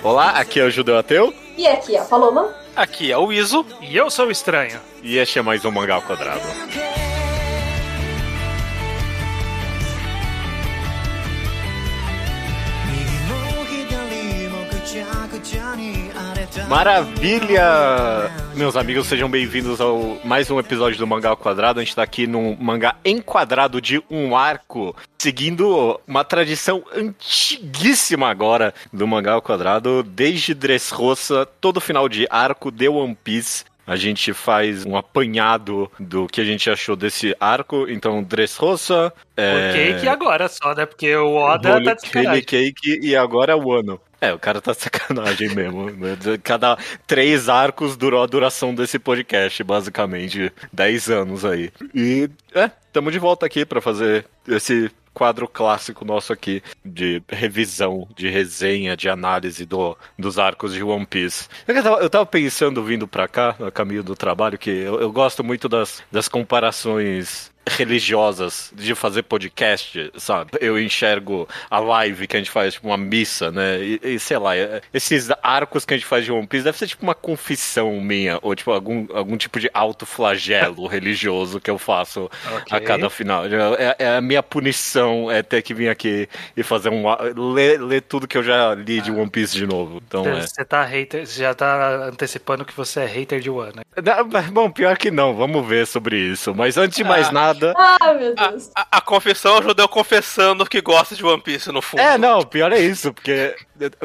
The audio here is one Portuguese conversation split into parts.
Olá, aqui é o Judeu Ateu. E aqui é a Paloma. Aqui é o Iso. E eu sou o Estranho. E este é mais um Mangá ao Quadrado. Maravilha! Meus amigos, sejam bem-vindos ao mais um episódio do Mangá ao Quadrado. A gente tá aqui num mangá enquadrado de um arco, seguindo uma tradição antiguíssima agora do Mangá ao Quadrado, desde Dressrosa, todo final de arco de One Piece. A gente faz um apanhado do que a gente achou desse arco. Então, Dressrosa. É... O Cake agora só, né? Porque o Oda Holy tá de. Cake e agora o ano. É, o cara tá de sacanagem mesmo. Cada três arcos durou a duração desse podcast, basicamente. Dez anos aí. E, é, estamos de volta aqui para fazer esse quadro clássico nosso aqui de revisão, de resenha, de análise do, dos arcos de One Piece. Eu tava, eu tava pensando vindo pra cá, a caminho do trabalho, que eu, eu gosto muito das, das comparações religiosas de fazer podcast, sabe? Eu enxergo a live que a gente faz, tipo uma missa, né? E, e, sei lá, esses arcos que a gente faz de One Piece deve ser tipo uma confissão minha, ou tipo algum, algum tipo de autoflagelo religioso que eu faço okay. a cada final. É, é, a minha punição é ter que vir aqui e fazer um. ler, ler tudo que eu já li de One Piece de novo. Então, você é. tá hater, você já tá antecipando que você é hater de One, né? Bom, pior que não, vamos ver sobre isso. Mas antes de mais ah. nada, nada. Ai, meu Deus. A, a, a confissão é o judeu confessando que gosta de One Piece, no fundo. É, não, pior é isso, porque.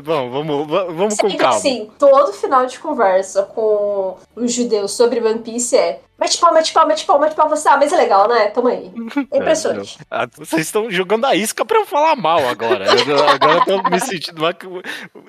Bom, vamos, vamos com calma. Assim, todo final de conversa com os judeus sobre One Piece é. Mete pau, mete pau, mete pau, mete pau, você. Ah, mas é legal, né? Toma aí. É impressionante. É, vocês estão jogando a isca pra eu falar mal agora. Eu, agora eu tô me sentindo.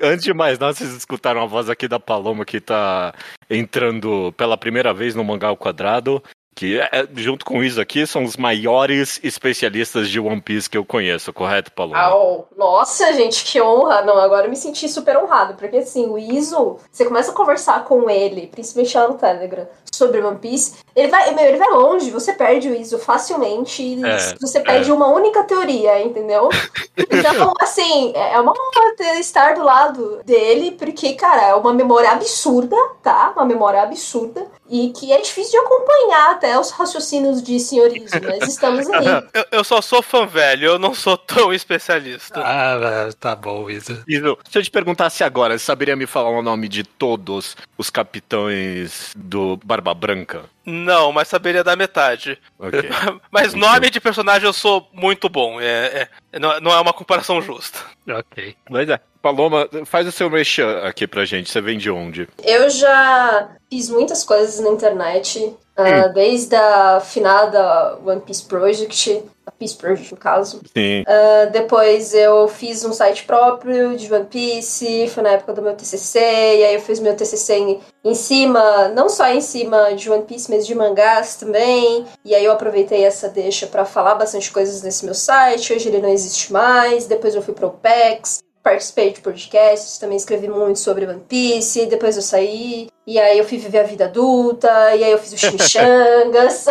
Antes de mais nada, vocês escutaram a voz aqui da Paloma que tá entrando pela primeira vez no Mangá ao Quadrado que é, junto com isso aqui são os maiores especialistas de One Piece que eu conheço, correto, Paloma? Oh, nossa, gente, que honra! Não, agora eu me senti super honrado, porque assim, o Iso, você começa a conversar com ele, principalmente lá no Telegram, sobre One Piece, ele vai, meu, ele vai longe, você perde o Iso facilmente, e é, você perde é. uma única teoria, entendeu? Então, assim, é uma honra estar do lado dele, porque, cara, é uma memória absurda, tá? Uma memória absurda e que é difícil de acompanhar até os raciocínios de senhorismo, mas estamos aí. Eu, eu, só sou fã velho, eu não sou tão especialista. Ah, tá bom, isso. Isso. Se eu te perguntasse agora, você saberia me falar o nome de todos os capitães do Barba Branca? Não, mas saberia da metade. Okay. mas nome de personagem eu sou muito bom. É, é, não é uma comparação justa. Ok. Mas é. Paloma, faz o seu merchan aqui pra gente. Você vem de onde? Eu já fiz muitas coisas na internet, uh, desde a finada One Piece Project, a Peace Project no caso. Sim. Uh, depois eu fiz um site próprio de One Piece, foi na época do meu TCC, e aí eu fiz meu TCC em, em cima, não só em cima de One Piece, mas de mangás também. E aí eu aproveitei essa deixa para falar bastante coisas nesse meu site. Hoje ele não existe mais. Depois eu fui pro OPEX participei de podcasts, também escrevi muito sobre One Piece, depois eu saí, e aí eu fui viver a vida adulta, e aí eu fiz o Chimichangas.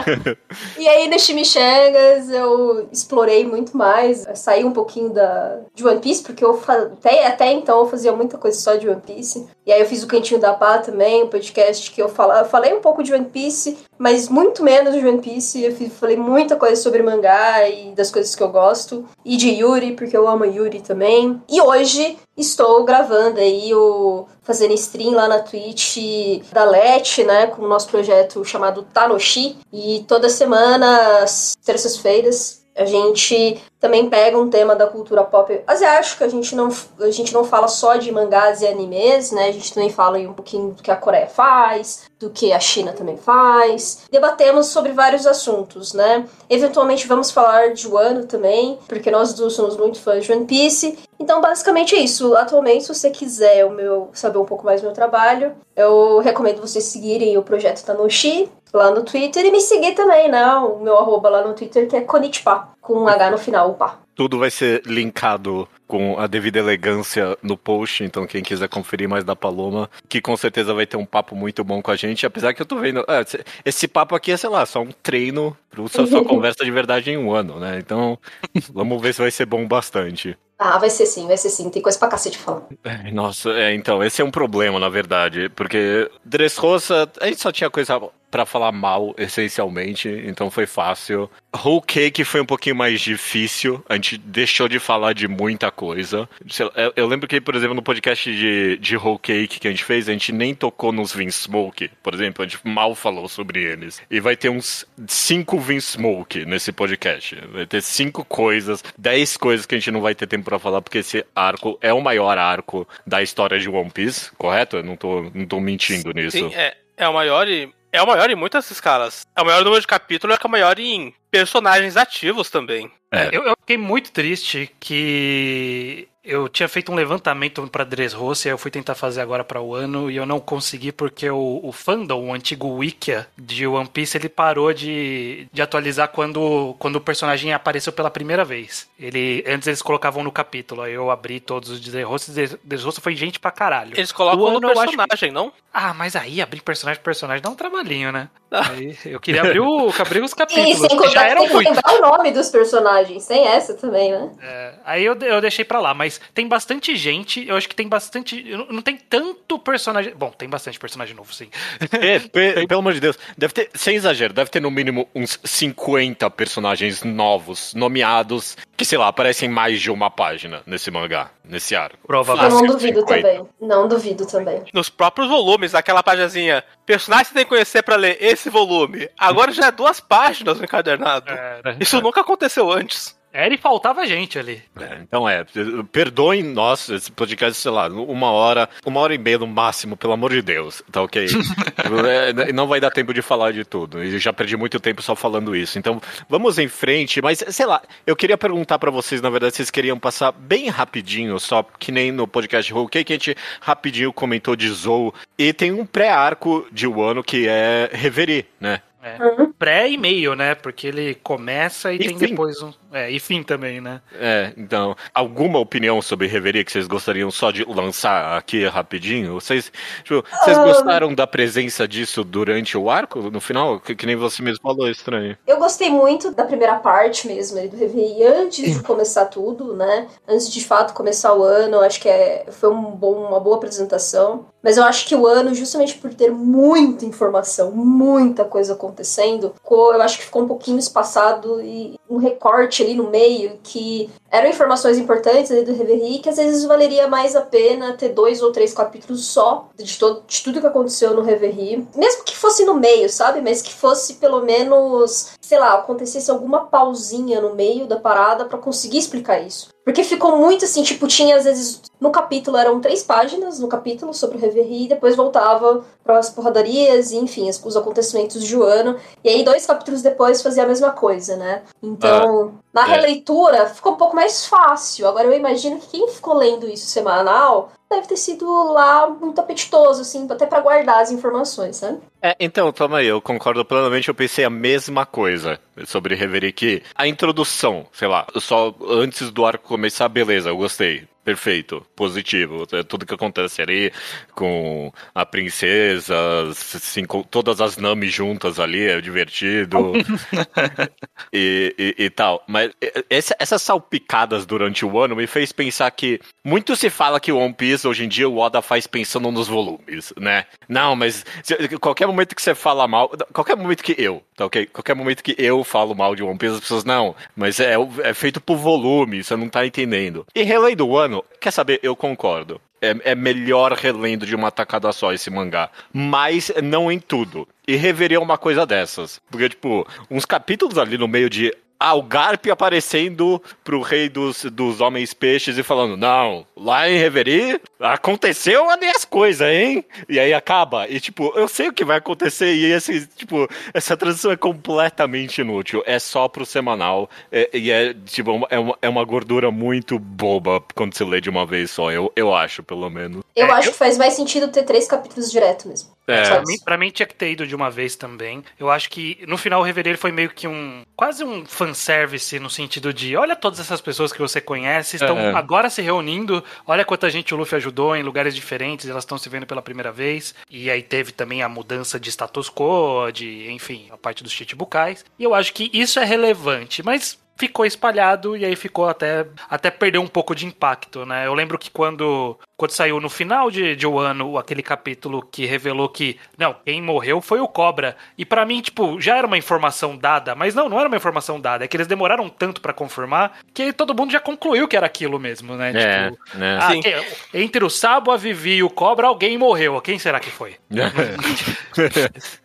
e aí no Chimichangas eu explorei muito mais, saí um pouquinho da, de One Piece, porque eu até, até então eu fazia muita coisa só de One Piece. E aí eu fiz o Cantinho da Pá também, um podcast que eu, fala, eu falei um pouco de One Piece, mas muito menos de One Piece. Eu fiz, falei muita coisa sobre mangá e das coisas que eu gosto. E de Yuri, porque eu amo Yuri também. E hoje estou gravando aí o fazendo stream lá na Twitch da LET, né, com o nosso projeto chamado Tanoshi. E toda semana, terças-feiras, a gente também pega um tema da cultura pop asiática, a gente não, a gente não fala só de mangás e animes, né? A gente também fala um pouquinho do que a Coreia faz, do que a China também faz. Debatemos sobre vários assuntos, né? Eventualmente vamos falar de Wano também, porque nós dois somos muito fãs de One Piece. Então, basicamente é isso. Atualmente, se você quiser o meu, saber um pouco mais do meu trabalho, eu recomendo vocês seguirem o projeto Tanoshi lá no Twitter e me seguir também, né? O meu arroba lá no Twitter que é Konnichiwa, com um H no final, pá. Tudo vai ser linkado com a devida elegância no post, então quem quiser conferir mais da Paloma, que com certeza vai ter um papo muito bom com a gente, apesar que eu tô vendo, é, esse papo aqui é, sei lá, só um treino para sua, sua conversa de verdade em um ano, né? Então, vamos ver se vai ser bom bastante. Ah, vai ser sim, vai ser sim. Tem coisa pra cacete falar. É, nossa, é, então, esse é um problema, na verdade. Porque Dressrosa, a gente só tinha coisa para falar mal, essencialmente, então foi fácil. Whole Cake foi um pouquinho mais difícil, a gente deixou de falar de muita coisa. Eu lembro que, por exemplo, no podcast de, de Whole Cake que a gente fez, a gente nem tocou nos Vinsmoke, por exemplo, a gente mal falou sobre eles. E vai ter uns cinco Vinsmoke nesse podcast. Vai ter cinco coisas, dez coisas que a gente não vai ter tempo para falar, porque esse arco é o maior arco da história de One Piece, correto? Eu não tô, não tô mentindo nisso. Sim, é, é o maior e é o maior em muitas escalas. É o maior número de capítulos, é o maior em personagens ativos também. É. Eu, eu, fiquei muito triste que eu tinha feito um levantamento para Dressrosa e eu fui tentar fazer agora para o ano e eu não consegui porque o, o fandom, o antigo Wikia de One Piece, ele parou de, de atualizar quando, quando o personagem apareceu pela primeira vez. Ele Antes eles colocavam no capítulo, aí eu abri todos os Dressrosa e Dressrosa foi gente pra caralho. Eles colocam o no personagem, que... não? Ah, mas aí abrir personagem por personagem dá um trabalhinho, né? Aí, eu queria abrir, o, abrir os capítulos, e sem que já eram muito. lembrar o nome dos personagens, sem essa também, né? É, aí eu, eu deixei pra lá, mas tem bastante gente, eu acho que tem bastante. Não tem tanto personagem. Bom, tem bastante personagem novo, sim. É, pe, pelo amor de Deus, deve ter, sem exagero, deve ter no mínimo uns 50 personagens novos, nomeados, que sei lá, aparecem mais de uma página nesse mangá, nesse arco. Provavelmente. Eu não duvido 50. também. Não duvido também. Nos próprios volumes, aquela páginazinha, personagem você tem que conhecer para ler esse volume. Agora já é duas páginas no encadernado. É, Isso é. nunca aconteceu antes. Era e faltava gente ali. É, então é, perdoem nós, esse podcast, sei lá, uma hora, uma hora e meia no máximo, pelo amor de Deus, tá ok? é, não vai dar tempo de falar de tudo, e já perdi muito tempo só falando isso. Então, vamos em frente, mas sei lá, eu queria perguntar para vocês, na verdade, vocês queriam passar bem rapidinho, só que nem no podcast Roll que a gente rapidinho comentou de Zou, e tem um pré-arco de Wano que é Reverie, né? É. Uhum. Pré e meio, né? Porque ele começa e, e tem fim. depois um. É, e fim também, né? É, então. Alguma opinião sobre Reverie que vocês gostariam só de lançar aqui rapidinho? Vocês, tipo, vocês um... gostaram da presença disso durante o arco, no final? Que, que, nem você mesmo falou, é estranho. Eu gostei muito da primeira parte mesmo, do Reverie, antes de começar tudo, né? Antes de fato começar o ano, acho que é, foi um bom, uma boa apresentação. Mas eu acho que o ano, justamente por ter muita informação, muita coisa acontecendo, ficou, eu acho que ficou um pouquinho espaçado e um recorte ali no meio que eram informações importantes ali do Reverie que às vezes valeria mais a pena ter dois ou três capítulos só de, todo, de tudo que aconteceu no Reverie. Mesmo que fosse no meio, sabe? Mas que fosse pelo menos, sei lá, acontecesse alguma pausinha no meio da parada para conseguir explicar isso. Porque ficou muito assim, tipo, tinha às vezes. No capítulo eram três páginas no capítulo sobre o Reverie, e depois voltava para as porradarias, e, enfim, os acontecimentos de Wano. E aí, dois capítulos depois, fazia a mesma coisa, né? Então, ah, na é. releitura, ficou um pouco mais fácil. Agora, eu imagino que quem ficou lendo isso semanal deve ter sido lá muito apetitoso, assim, até para guardar as informações, sabe? É, então, toma aí, eu concordo plenamente, eu pensei a mesma coisa sobre Reverie, que a introdução, sei lá, só antes do arco começar, beleza, eu gostei perfeito, positivo. É tudo que acontece ali com a princesa, assim, com todas as Nami juntas ali, é divertido. e, e, e, tal. Mas essa, essas salpicadas durante o ano me fez pensar que muito se fala que o One Piece hoje em dia o Oda faz pensando nos volumes, né? Não, mas qualquer momento que você fala mal, qualquer momento que eu, tá ok? Qualquer momento que eu falo mal de One Piece, as pessoas, não, mas é, é feito por volume, você não tá entendendo. E relendo o ano, quer saber? Eu concordo. É, é, melhor relendo de uma tacada só esse mangá. Mas não em tudo. E reveria uma coisa dessas. Porque, tipo, uns capítulos ali no meio de ah, o Garp aparecendo pro rei dos, dos homens peixes e falando: Não, lá em Reverie aconteceu ali as coisas, hein? E aí acaba. E tipo, eu sei o que vai acontecer. E esse, tipo, essa transição é completamente inútil. É só pro semanal. É, e é, tipo, é uma, é uma gordura muito boba quando você lê de uma vez só. Eu, eu acho, pelo menos. Eu é, acho eu... que faz mais sentido ter três capítulos direto mesmo. É. Pra, mim, pra mim tinha que ter ido de uma vez também. Eu acho que no final o Reverie foi meio que um. quase um fan fanservice no sentido de olha todas essas pessoas que você conhece, estão é. agora se reunindo, olha quanta gente o Luffy ajudou em lugares diferentes, elas estão se vendo pela primeira vez. E aí teve também a mudança de status quo, de, enfim, a parte dos Chichibukais. E eu acho que isso é relevante, mas ficou espalhado e aí ficou até até perder um pouco de impacto, né? Eu lembro que quando quando saiu no final de, de ano aquele capítulo que revelou que não, quem morreu foi o Cobra. E para mim, tipo, já era uma informação dada, mas não, não era uma informação dada, é que eles demoraram tanto para confirmar que todo mundo já concluiu que era aquilo mesmo, né? É, tipo, né? Ah, entre o Sabo, a Vivi e o Cobra, alguém morreu. Quem será que foi?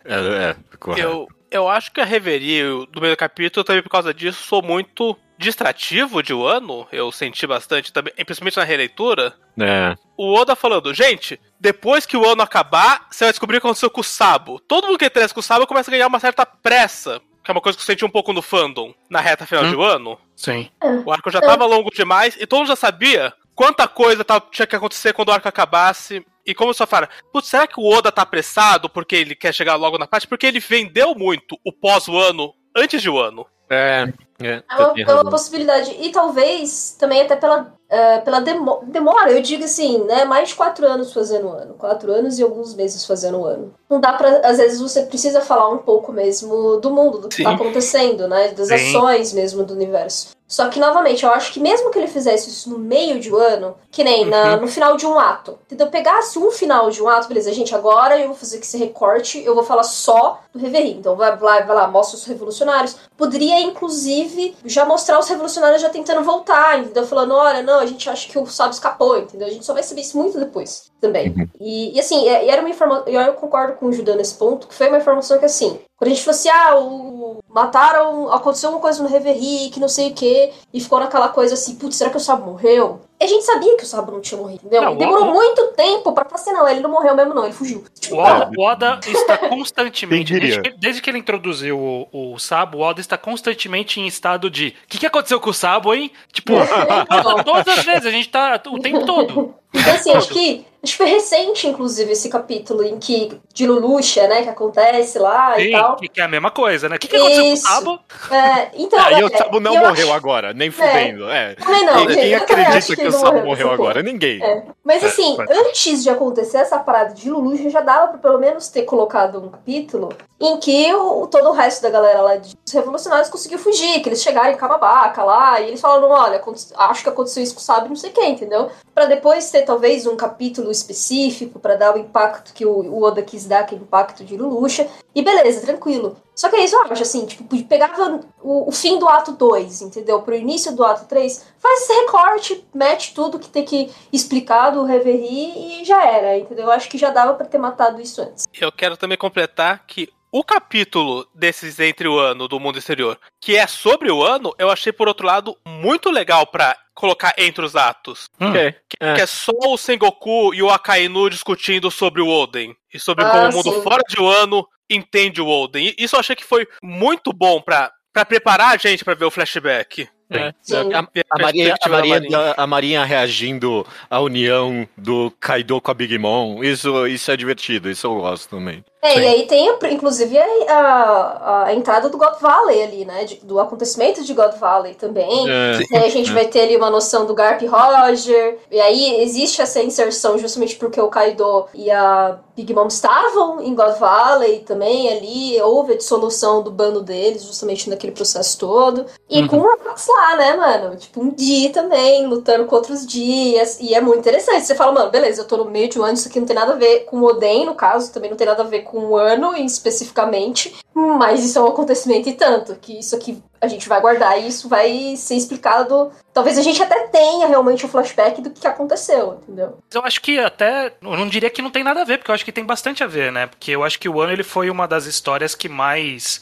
é, é, eu, eu acho que a reveria do meio do capítulo, também por causa disso, sou muito distrativo de Wano. Eu senti bastante também, principalmente na releitura. É. O Oda falando, gente, depois que o ano acabar, você vai descobrir o que aconteceu com o Sabo. Todo mundo que interessa com o Sabo começa a ganhar uma certa pressa. Que é uma coisa que eu senti um pouco no fandom, na reta final hum. de ano. Sim. O arco já tava longo demais e todo mundo já sabia quanta coisa tinha que acontecer quando o arco acabasse. E como você fala, putz, será que o Oda tá apressado porque ele quer chegar logo na parte? Porque ele vendeu muito o pós-Wano antes de Wano. É, é, é, uma, é uma possibilidade. E talvez também até pela, uh, pela demo, demora, eu digo assim, né? Mais de quatro anos fazendo ano. Quatro anos e alguns meses fazendo ano. Não dá pra. Às vezes você precisa falar um pouco mesmo do mundo, do que Sim. tá acontecendo, né? Das Sim. ações mesmo do universo. Só que, novamente, eu acho que mesmo que ele fizesse isso no meio de um ano, que nem uhum. na, no final de um ato, entendeu? Pegasse um final de um ato, beleza, gente, agora eu vou fazer esse recorte, eu vou falar só do Reverie. Então vai lá, vai lá, mostra os revolucionários. Poderia, inclusive, já mostrar os revolucionários já tentando voltar, entendeu? Falando, olha, não, a gente acha que o Sábio escapou, entendeu? A gente só vai saber isso muito depois também. Uhum. E, e, assim, é, era uma informação, eu concordo com o Judão nesse ponto, que foi uma informação que, assim, quando a gente falou assim, ah, o... mataram, aconteceu uma coisa no Reverie, que não sei o que, e ficou naquela coisa assim, putz, será que o Sabo morreu? A gente sabia que o Sabo não tinha morrido, entendeu? Não, demorou Oda... muito tempo pra falar assim, não, ele não morreu mesmo não, ele fugiu. Tipo, o, Oda, o Oda está constantemente, desde que, desde que, ele introduziu o, o Sabo, o Oda está constantemente em estado de, o que, que aconteceu com o Sabo, hein? Tipo, todas as vezes, a gente tá o tempo todo. Então, assim, acho que Acho que foi recente, inclusive, esse capítulo em que. De Luluxa, né? Que acontece lá Sim, e tal. Que, que é a mesma coisa, né? O que, que aconteceu Isso. com o Sabo? É, então. É, e o Sabo não morreu acho... agora, nem fudendo. É. é. Também não, Quem acredita que, que o Sabo morreu agora? Ninguém. É. Mas é, assim, antes de acontecer essa parada de Luluxa, já dava pra pelo menos ter colocado um capítulo em que o, todo o resto da galera lá dos revolucionários conseguiu fugir, que eles chegaram em Camabaca lá, e eles falaram, olha, acho que aconteceu isso com o Sabo não sei quem, entendeu? Pra depois ter talvez um capítulo específico para dar o impacto que o, Oda quis dar, aquele impacto de Lelouch. E beleza, tranquilo. Só que é isso eu acho, assim, tipo, pegava o, o, fim do ato 2, entendeu? Pro início do ato 3, faz esse recorte, mete tudo que tem que explicar do Reverie e já era, entendeu? Eu acho que já dava para ter matado isso antes. Eu quero também completar que o capítulo desses entre o ano do mundo exterior, que é sobre o ano, eu achei por outro lado muito legal para colocar entre os atos. Hum. Que, que, é. que, é. só o Sengoku e o Akainu discutindo sobre o Oden. E sobre ah, como o mundo sim. fora de Wano entende o Oden. Isso eu achei que foi muito bom pra, pra preparar a gente para ver o flashback. É. A, a, Marinha, a, Marinha, a, Marinha, reagindo à união do Kaido com a Big Mom, isso, isso é divertido, isso eu gosto também. É, Sim. e aí tem, inclusive, a, a, entrada do God Valley ali, né? De, do acontecimento de God Valley também. É. Aí a gente vai ter ali uma noção do Garp Roger. E aí existe essa inserção justamente porque o Kaido e a Big Mom estavam em God Valley também ali. Houve a dissolução do bando deles, justamente naquele processo todo. E uhum. com o Rox lá, né, mano? Tipo, um dia também, lutando contra os dias. E é muito interessante. Você fala, mano, beleza, eu tô no meio de um ano, isso aqui não tem nada a ver com o Oden, no caso, também não tem nada a ver com com um ano especificamente, mas isso é um acontecimento e tanto, que isso aqui a gente vai guardar e isso vai ser explicado. Talvez a gente até tenha realmente um flashback do que aconteceu, entendeu? Eu acho que até. Eu não diria que não tem nada a ver, porque eu acho que tem bastante a ver, né? Porque eu acho que o ano ele foi uma das histórias que mais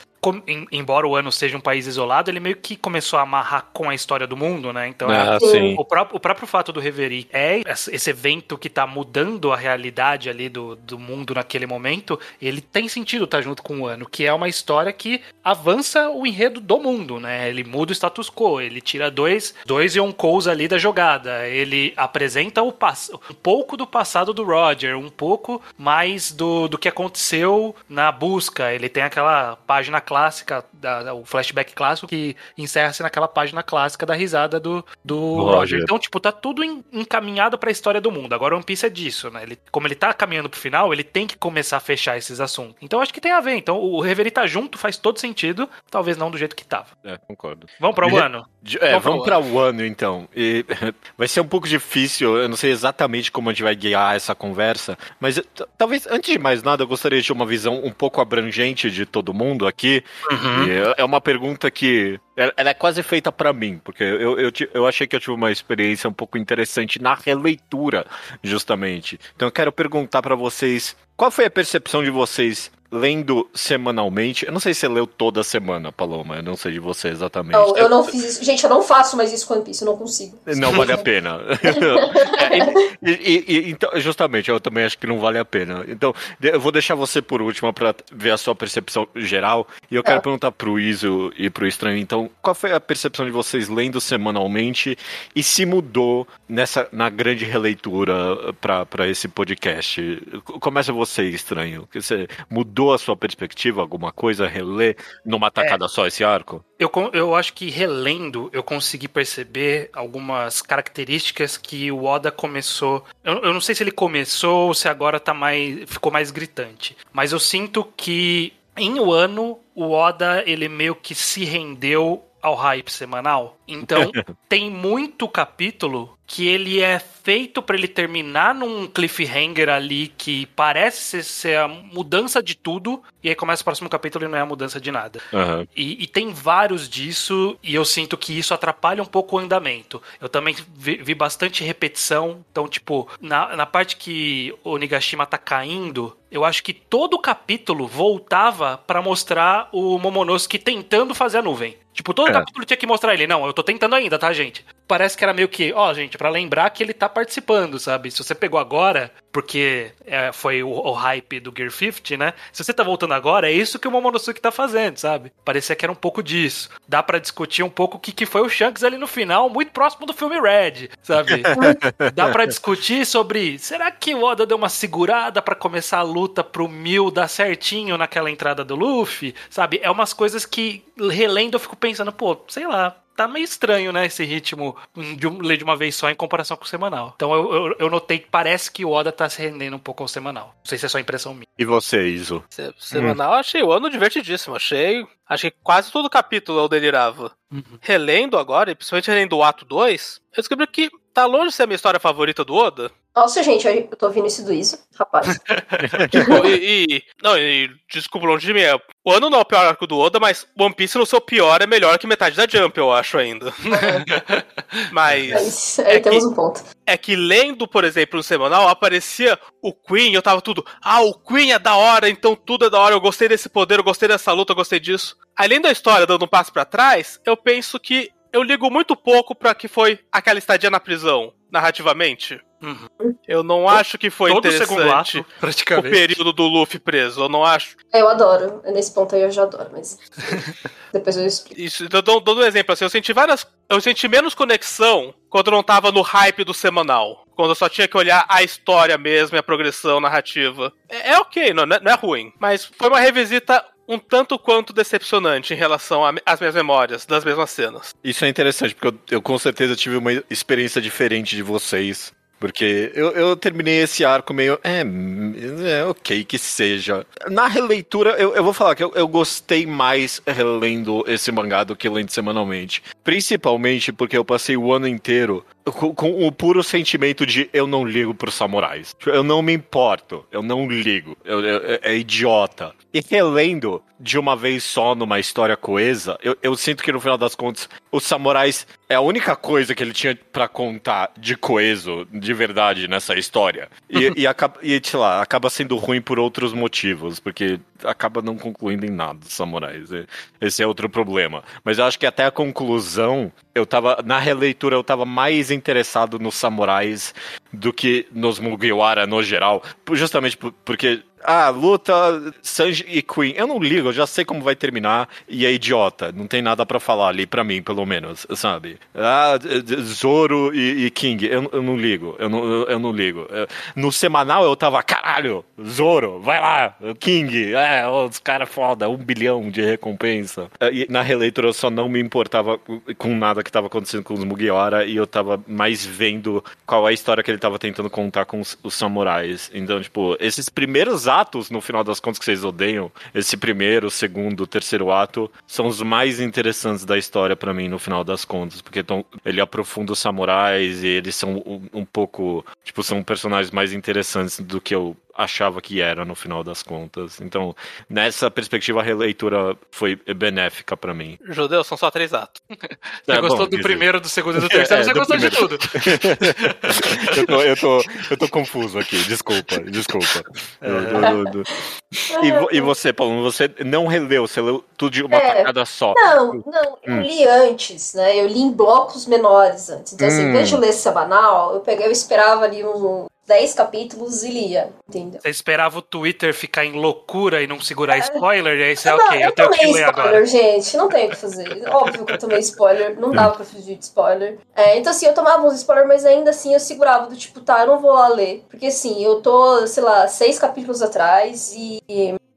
embora o ano seja um país isolado, ele meio que começou a amarrar com a história do mundo, né? Então, ah, é, o, próprio, o próprio fato do Reverie é esse evento que tá mudando a realidade ali do, do mundo naquele momento, ele tem sentido estar tá junto com o ano, que é uma história que avança o enredo do mundo, né? Ele muda o status quo, ele tira dois, dois Yonkous ali da jogada, ele apresenta o um pouco do passado do Roger, um pouco mais do, do que aconteceu na busca, ele tem aquela página clássica clássica, da, o flashback clássico, que encerra-se naquela página clássica da risada do, do Roger. Roger. Então, tipo, tá tudo encaminhado para a história do mundo. Agora, One Piece é disso, né? Ele, como ele tá caminhando pro final, ele tem que começar a fechar esses assuntos. Então, acho que tem a ver. Então, o Reverie tá junto faz todo sentido, talvez não do jeito que tava. É, concordo. Vamos para o ano? É, vamos para o ano, então. E vai ser um pouco difícil, eu não sei exatamente como a gente vai guiar essa conversa, mas talvez, antes de mais nada, eu gostaria de ter uma visão um pouco abrangente de todo mundo aqui. Uhum. É, é uma pergunta que ela é quase feita para mim, porque eu, eu, eu achei que eu tive uma experiência um pouco interessante na releitura, justamente. Então eu quero perguntar para vocês, qual foi a percepção de vocês lendo semanalmente. Eu não sei se você leu toda semana, Paloma. Eu não sei de você exatamente. Não, eu não fiz isso. Gente, eu não faço mais isso com One Piece, eu não consigo. Não vale a pena. e, e, e, então, justamente, eu também acho que não vale a pena. Então, eu vou deixar você por último para ver a sua percepção geral. E eu quero é. perguntar pro Iso e pro Estranho, então, qual foi a percepção de vocês lendo semanalmente e se mudou nessa na grande releitura para esse podcast? Começa você, Estranho. Você mudou mudou a sua perspectiva? Alguma coisa? Reler numa tacada é, só esse arco? Eu, eu acho que relendo eu consegui perceber algumas características que o Oda começou. Eu, eu não sei se ele começou ou se agora tá mais, ficou mais gritante. Mas eu sinto que em um ano o Oda ele meio que se rendeu ao hype semanal. Então, tem muito capítulo que ele é feito para ele terminar num cliffhanger ali que parece ser, a mudança de tudo, e aí começa o próximo capítulo e não é a mudança de nada. Uhum. E, e, tem vários disso, e eu sinto que isso atrapalha um pouco o andamento. Eu também vi, vi bastante repetição, então, tipo, na, na parte que o Nigashima tá caindo, eu acho que todo capítulo voltava para mostrar o Momonosuke tentando fazer a nuvem. Tipo, todo é. capítulo tinha que mostrar ele. Não, eu tô tentando ainda, tá, gente? Parece que era meio que, ó, gente, para lembrar que ele tá participando, sabe? Se você pegou agora, porque é, foi o, o, hype do Gear 50, né? Se você tá voltando agora, é isso que o Momonosuke tá fazendo, sabe? Parecia que era um pouco disso. Dá para discutir um pouco o que, que foi o Shanks ali no final, muito próximo do filme Red, sabe? Dá para discutir sobre, será que o Oda deu uma segurada para começar a luta pro Mil dar certinho naquela entrada do Luffy, sabe? É umas coisas que, relendo, eu fico pensando, pô, sei lá, tá meio estranho, né, esse ritmo de um, ler de uma vez só em comparação com o semanal. Então eu, eu, eu, notei que parece que o Oda tá se rendendo um pouco ao semanal. Não sei se é só impressão minha. E você, Iso? Se, semanal, hum. achei o ano divertidíssimo. Achei. Achei que quase todo capítulo eu delirava. Uhum. Relendo agora, e principalmente relendo o ato 2, eu descobri que tá longe de ser a minha história favorita do Oda. Nossa, gente, eu tô ouvindo isso do Iso, rapaz. tipo, e, e, Não, e desculpa longe de mim. É, o ano não é o pior arco do Oda, mas One Piece no seu pior é melhor que metade da Jump, eu acho ainda. mas. mas aí é temos que, um ponto. É que lendo, por exemplo, no semanal, aparecia o Queen, eu tava tudo. Ah, o Queen é da hora, então tudo é da hora. Eu gostei desse poder, eu gostei dessa luta, eu gostei disso. Além da história dando um passo para trás, eu penso que eu ligo muito pouco para que foi aquela estadia na prisão, narrativamente. Uhum. Eu não acho que foi Todo interessante ato, praticamente. o período do Luffy preso. Eu não acho. Eu adoro. Nesse ponto aí eu já adoro, mas. Depois eu explico. Isso, eu dou, dou um exemplo assim. Eu senti várias. Eu senti menos conexão quando eu não tava no hype do semanal. Quando eu só tinha que olhar a história mesmo e a progressão narrativa. É, é ok, não, não é ruim. Mas foi uma revisita um tanto quanto decepcionante em relação às minhas memórias das mesmas cenas. Isso é interessante, porque eu, eu, com certeza tive uma experiência diferente de vocês porque eu, eu terminei esse arco meio. É, é ok que seja. Na releitura, eu, eu vou falar que eu, eu gostei mais relendo esse mangá do que lendo semanalmente. Principalmente porque eu passei o ano inteiro com, com, o puro sentimento de eu não ligo pros samurais. Eu não me importo, eu não ligo. Eu, eu, é idiota. E relendo de uma vez só numa história coesa, eu, eu sinto que no final das contas, os samurais é a única coisa que ele tinha para contar de coeso, de verdade, nessa história. E, e, acaba, e, sei lá, acaba sendo ruim por outros motivos, porque acaba não concluindo em nada os samurais. Esse é outro problema. Mas eu acho que até a conclusão, eu tava, na releitura, eu tava mais interessado nos samurais do que nos Mugiwara no geral, justamente porque ah, luta Sanji e Queen. Eu não ligo, eu já sei como vai terminar e é idiota. Não tem nada para falar ali, para mim, pelo menos, sabe? Ah, Zoro e, e King, eu, eu, não ligo. Eu não, eu, eu não ligo. No semanal eu tava, caralho, Zoro, vai lá, King, é, os caras foda, um bilhão de recompensa. E na releitura eu só não me importava com nada que tava acontecendo com os Mugiwara e eu tava mais vendo qual é a história que ele tava tentando contar com os, os samurais. Então, tipo, esses primeiros atos, no final das contas, que vocês odeiam, esse primeiro, segundo, terceiro ato, são os mais interessantes da história para mim, no final das contas, porque tão, ele aprofunda os samurais e eles são um, um pouco, tipo, são personagens mais interessantes do que eu achava que era no final das contas. Então, nessa perspectiva, a releitura foi benéfica para mim. Judeu, são só três atos. Você é, gostou bom, do primeiro, do segundo e do terceiro, é, você gostou primeiro. de tudo. eu, tô, eu, tô, eu tô confuso aqui, desculpa, desculpa. É. Do, do, do. E, e, você, Paulo, você não releu, você leu tudo de uma é, tacada só. Não, não, eu hum. li antes, né? Eu li em blocos menores antes. Então, assim, hum. em vez de ler semanal, eu, peguei, eu esperava ali um, 10 capítulos e lia, entendeu? Você esperava o Twitter ficar em loucura e não segurar é. spoiler, e aí você, não, ok, eu, eu tenho que ler spoiler, agora. gente, não tem o que fazer. Óbvio que eu tomei spoiler, não dava pra fugir de spoiler. É, então, assim, eu tomava uns spoilers, mas ainda assim eu segurava do tipo, tá, eu não vou lá ler. Porque, assim, eu tô, sei lá, seis capítulos atrás e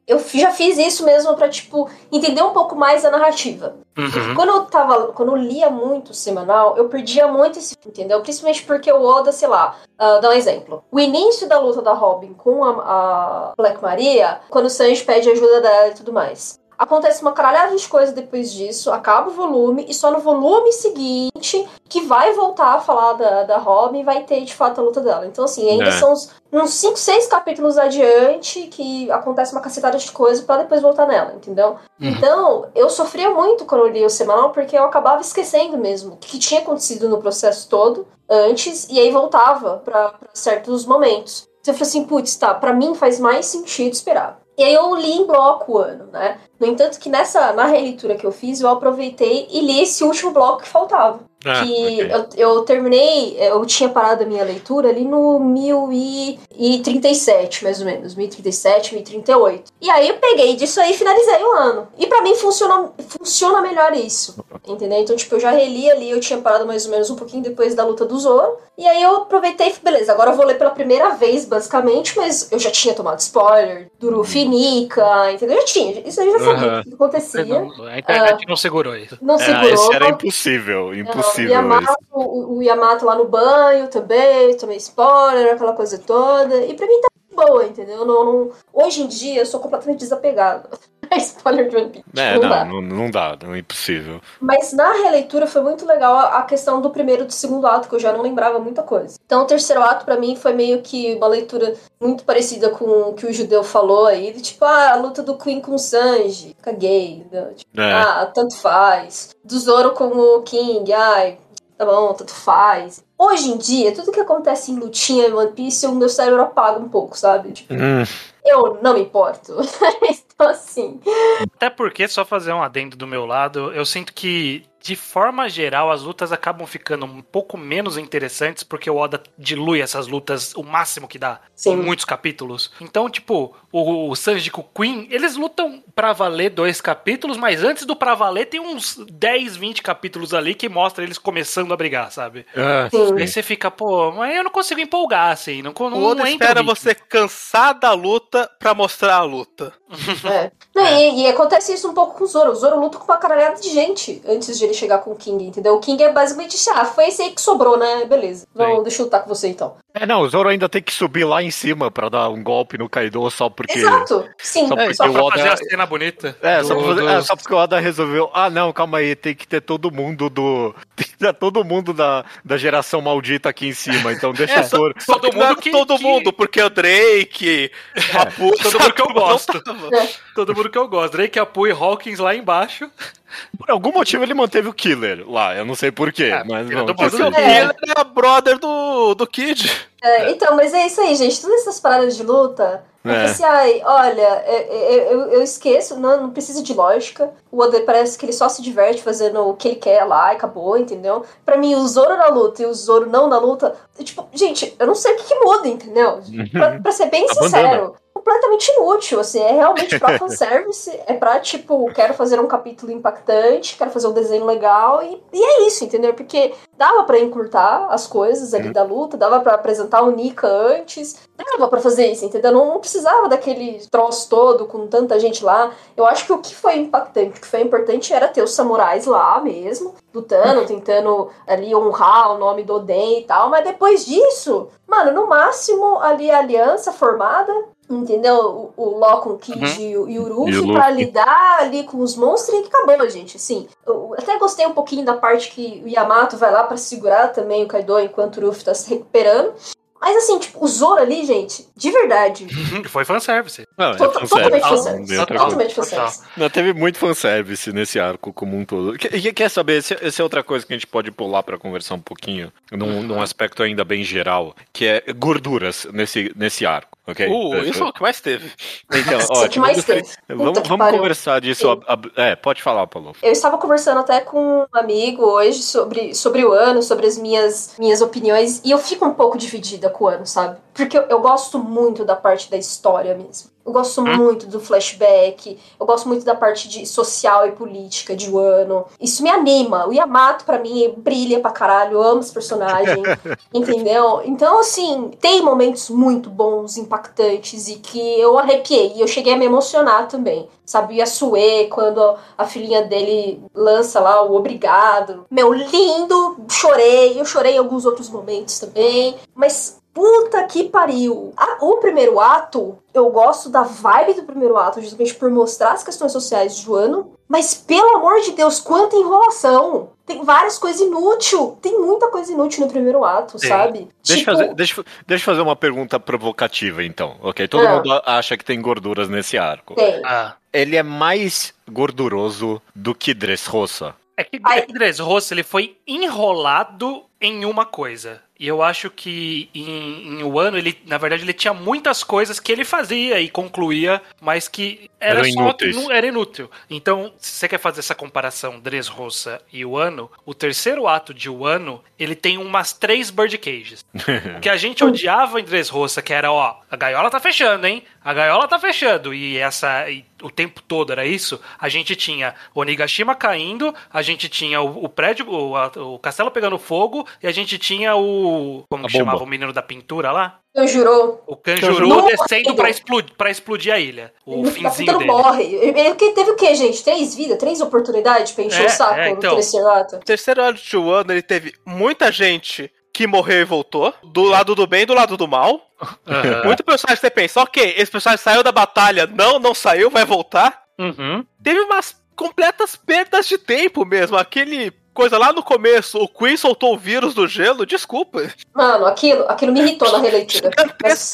eu já fiz isso mesmo para tipo, entender um pouco mais a narrativa. Uhum. Quando eu tava. Quando eu lia muito semanal, eu perdia muito esse entendeu? Principalmente porque o Oda, sei lá, uh, dá um exemplo. O início da luta da Robin com a, a Black Maria, quando o Sanji pede ajuda dela e tudo mais. Acontece uma caralhada de coisas depois disso, acaba o volume, e só no volume seguinte que vai voltar a falar da, da Robin vai ter de fato a luta dela. Então, assim, ainda é. são uns, uns 5, 6 capítulos adiante que acontece uma cacetada de coisa para depois voltar nela, entendeu? Uhum. Então, eu sofria muito quando eu li o semanal, porque eu acabava esquecendo mesmo o que tinha acontecido no processo todo antes, e aí voltava para certos momentos. Então eu falei assim, putz, tá, pra mim faz mais sentido esperar. E aí eu li em bloco o ano, né? No entanto, que nessa na releitura que eu fiz, eu aproveitei e li esse último bloco que faltava. Ah, que okay. eu, eu terminei, eu tinha parado a minha leitura ali no 1037, mais ou menos, 1037, 1038. E aí eu peguei disso aí e finalizei o ano. E para mim funciona, funciona melhor isso, entendeu? Então, tipo, eu já reli ali, eu tinha parado mais ou menos um pouquinho depois da luta do Zoro. E aí eu aproveitei e beleza, agora eu vou ler pela primeira vez, basicamente, mas eu já tinha tomado spoiler do Ruffy Nika, entendeu? Eu já tinha, isso aí já sabia uhum. o que acontecia. Não, a internet uh, não segurou isso. Não é, segurou. Isso era impossível, impossível. Uh, Yamato, o, o Yamato lá no banho também, tomei spoiler, aquela coisa toda. E pra mim tá boa, entendeu? Não, não... Hoje em dia eu sou completamente desapegado. spoiler de One Piece. É, não, não, dá. Não, não dá, não é impossível. Mas na releitura foi muito legal a questão do primeiro e do segundo ato, que eu já não lembrava muita coisa. Então o terceiro ato para mim foi meio que uma leitura muito parecida com o que o judeu falou aí, de tipo, ah, a luta do Queen com o Sanji, caguei, tipo, é. ah, tanto faz. Do Zoro com o King, ai, tá bom, tanto faz. Hoje em dia, tudo que acontece em lutinha em One Piece, o meu cérebro apaga um pouco, sabe? Tipo, hum. eu não me importo. então, assim. Até porque, só fazer um adendo do meu lado, eu sinto que de forma geral, as lutas acabam ficando um pouco menos interessantes porque o Oda dilui essas lutas o máximo que dá Sim. em muitos capítulos. Então, tipo, o, o Sanji com o Queen, eles lutam pra valer dois capítulos, mas antes do pra valer tem uns 10, 20 capítulos ali que mostra eles começando a brigar, sabe? Ah, Aí você fica, pô, mas eu não consigo empolgar, assim. Não, não, o Oda espera você cansar da luta pra mostrar a luta. É. É. E, e, acontece isso um pouco com o Zoro. O Zoro luta com uma caralhada de gente antes de ele chegar com o King, entendeu? O King é basicamente, ah, foi esse aí que sobrou, né? Beleza. Então, deixa eu lutar com você então. É, não, o Zoro ainda tem que subir lá em cima pra dar um golpe no Kaido só porque. Exato, sim. Só, porque só pra Oda... fazer a cena bonita. É, do, só, pra, do... é, só porque o Oda resolveu. Ah, não, calma aí, tem que ter todo mundo do. Tem que ter todo mundo da, da geração maldita aqui em cima, então deixa é, o Zoro. Todo mundo, que, todo que... mundo, porque o Drake, é. Apu, todo mundo que eu gosto. todo mundo que eu gosto. Drake, Apu e Hawkins lá embaixo. Por algum motivo ele manteve o Killer lá, eu não sei porquê. É, mas não, mas o Killer é brother do, do Kid. É, então, mas é isso aí, gente. Todas essas paradas de luta. É. é. assim, ai, olha, é, é, eu, eu esqueço, não, não precisa de lógica. O Oda parece que ele só se diverte fazendo o que ele quer lá e acabou, entendeu? Pra mim, o Zoro na luta e o Zoro não na luta, tipo, gente, eu não sei o que, que muda, entendeu? Pra, pra ser bem sincero, completamente inútil, assim, é realmente pra fanservice, é pra, tipo, quero fazer um capítulo impactante, quero fazer um desenho legal, e, e é isso, entendeu? Porque dava para encurtar as coisas ali uhum. da luta, dava para apresentar o Nika antes, dava para fazer isso, entendeu? Não, não, precisava daquele troço todo com tanta gente lá. Eu acho que o que foi impactante, o que foi importante era ter os samurais lá mesmo, lutando, tentando ali honrar o nome do Oden e tal, mas depois disso, mano, no máximo ali a aliança formada, entendeu? O, o Locke, Kid uhum. e o Urufi pra lidar ali com os monstros e acabou, gente. Assim, eu até gostei um pouquinho da parte que o Yamato vai lá para segurar também o Kaido enquanto o Urufi tá se recuperando. Mas assim, tipo, o Zoro ali, gente, de verdade. Foi fanservice. Não, é fanservice. Totalmente fanservice. Totalmente fanservice. Não, teve muito fanservice nesse arco como um todo. E quer saber, essa é outra coisa que a gente pode pular para conversar um pouquinho, num, num aspecto ainda bem geral, que é gorduras nesse, nesse arco. Ok. Uh, isso é o que mais teve. Então, ó, que mais teve. Vamos, vamos conversar disso. A, a, é, pode falar, Paulo. Eu estava conversando até com um amigo hoje sobre, sobre o ano, sobre as minhas, minhas opiniões, e eu fico um pouco dividida com o ano, sabe? Porque eu, eu gosto muito da parte da história mesmo. Eu gosto muito do flashback, eu gosto muito da parte de social e política de Wano. Isso me anima. O Yamato, para mim, brilha pra caralho, eu amo esse personagem, entendeu? Então, assim, tem momentos muito bons, impactantes e que eu arrepiei. E eu cheguei a me emocionar também. Sabe, o Yasue, quando a filhinha dele lança lá o obrigado. Meu, lindo! Chorei, eu chorei em alguns outros momentos também. Mas Puta que pariu! A, o primeiro ato, eu gosto da vibe do primeiro ato, justamente por mostrar as questões sociais de Joano. Mas pelo amor de Deus, quanta enrolação! Tem várias coisas inúteis. Tem muita coisa inútil no primeiro ato, Sim. sabe? Deixa, tipo... fazer, deixa, deixa eu fazer uma pergunta provocativa, então. Ok? Todo ah. mundo acha que tem gorduras nesse arco. Tem. Ah. Ele é mais gorduroso do que Dressrosa. É que Dressrosa ele foi enrolado em uma coisa. E eu acho que em, em um ano ele, na verdade, ele tinha muitas coisas que ele fazia e concluía, mas que era, era só não era inútil. Então, se você quer fazer essa comparação Dressrosa e o ano, o terceiro ato de o ano, ele tem umas três bird cages. o que a gente odiava em Dressrosa, que era, ó, a gaiola tá fechando, hein? A gaiola tá fechando. E essa e o tempo todo era isso. A gente tinha o Onigashima caindo, a gente tinha o, o prédio, o, a, o castelo pegando fogo e a gente tinha o como que chamava o menino da pintura lá? Kanjuro. O Kanjuro descendo pra explodir, pra explodir a ilha. O ele finzinho dele. morre. Ele teve o quê, gente? Três vidas? Três oportunidades pra encher é, o saco é, então, no terceiro ato? O terceiro ato de Wano, ele teve muita gente que morreu e voltou. Do lado do bem e do lado do mal. Uhum. Muito personagem você pensa, ok, esse personagem saiu da batalha. Não, não saiu, vai voltar. Uhum. Teve umas completas perdas de tempo mesmo. Aquele coisa lá no começo, o Queen soltou o vírus do gelo, desculpa. Mano, aquilo, aquilo me irritou na releitura.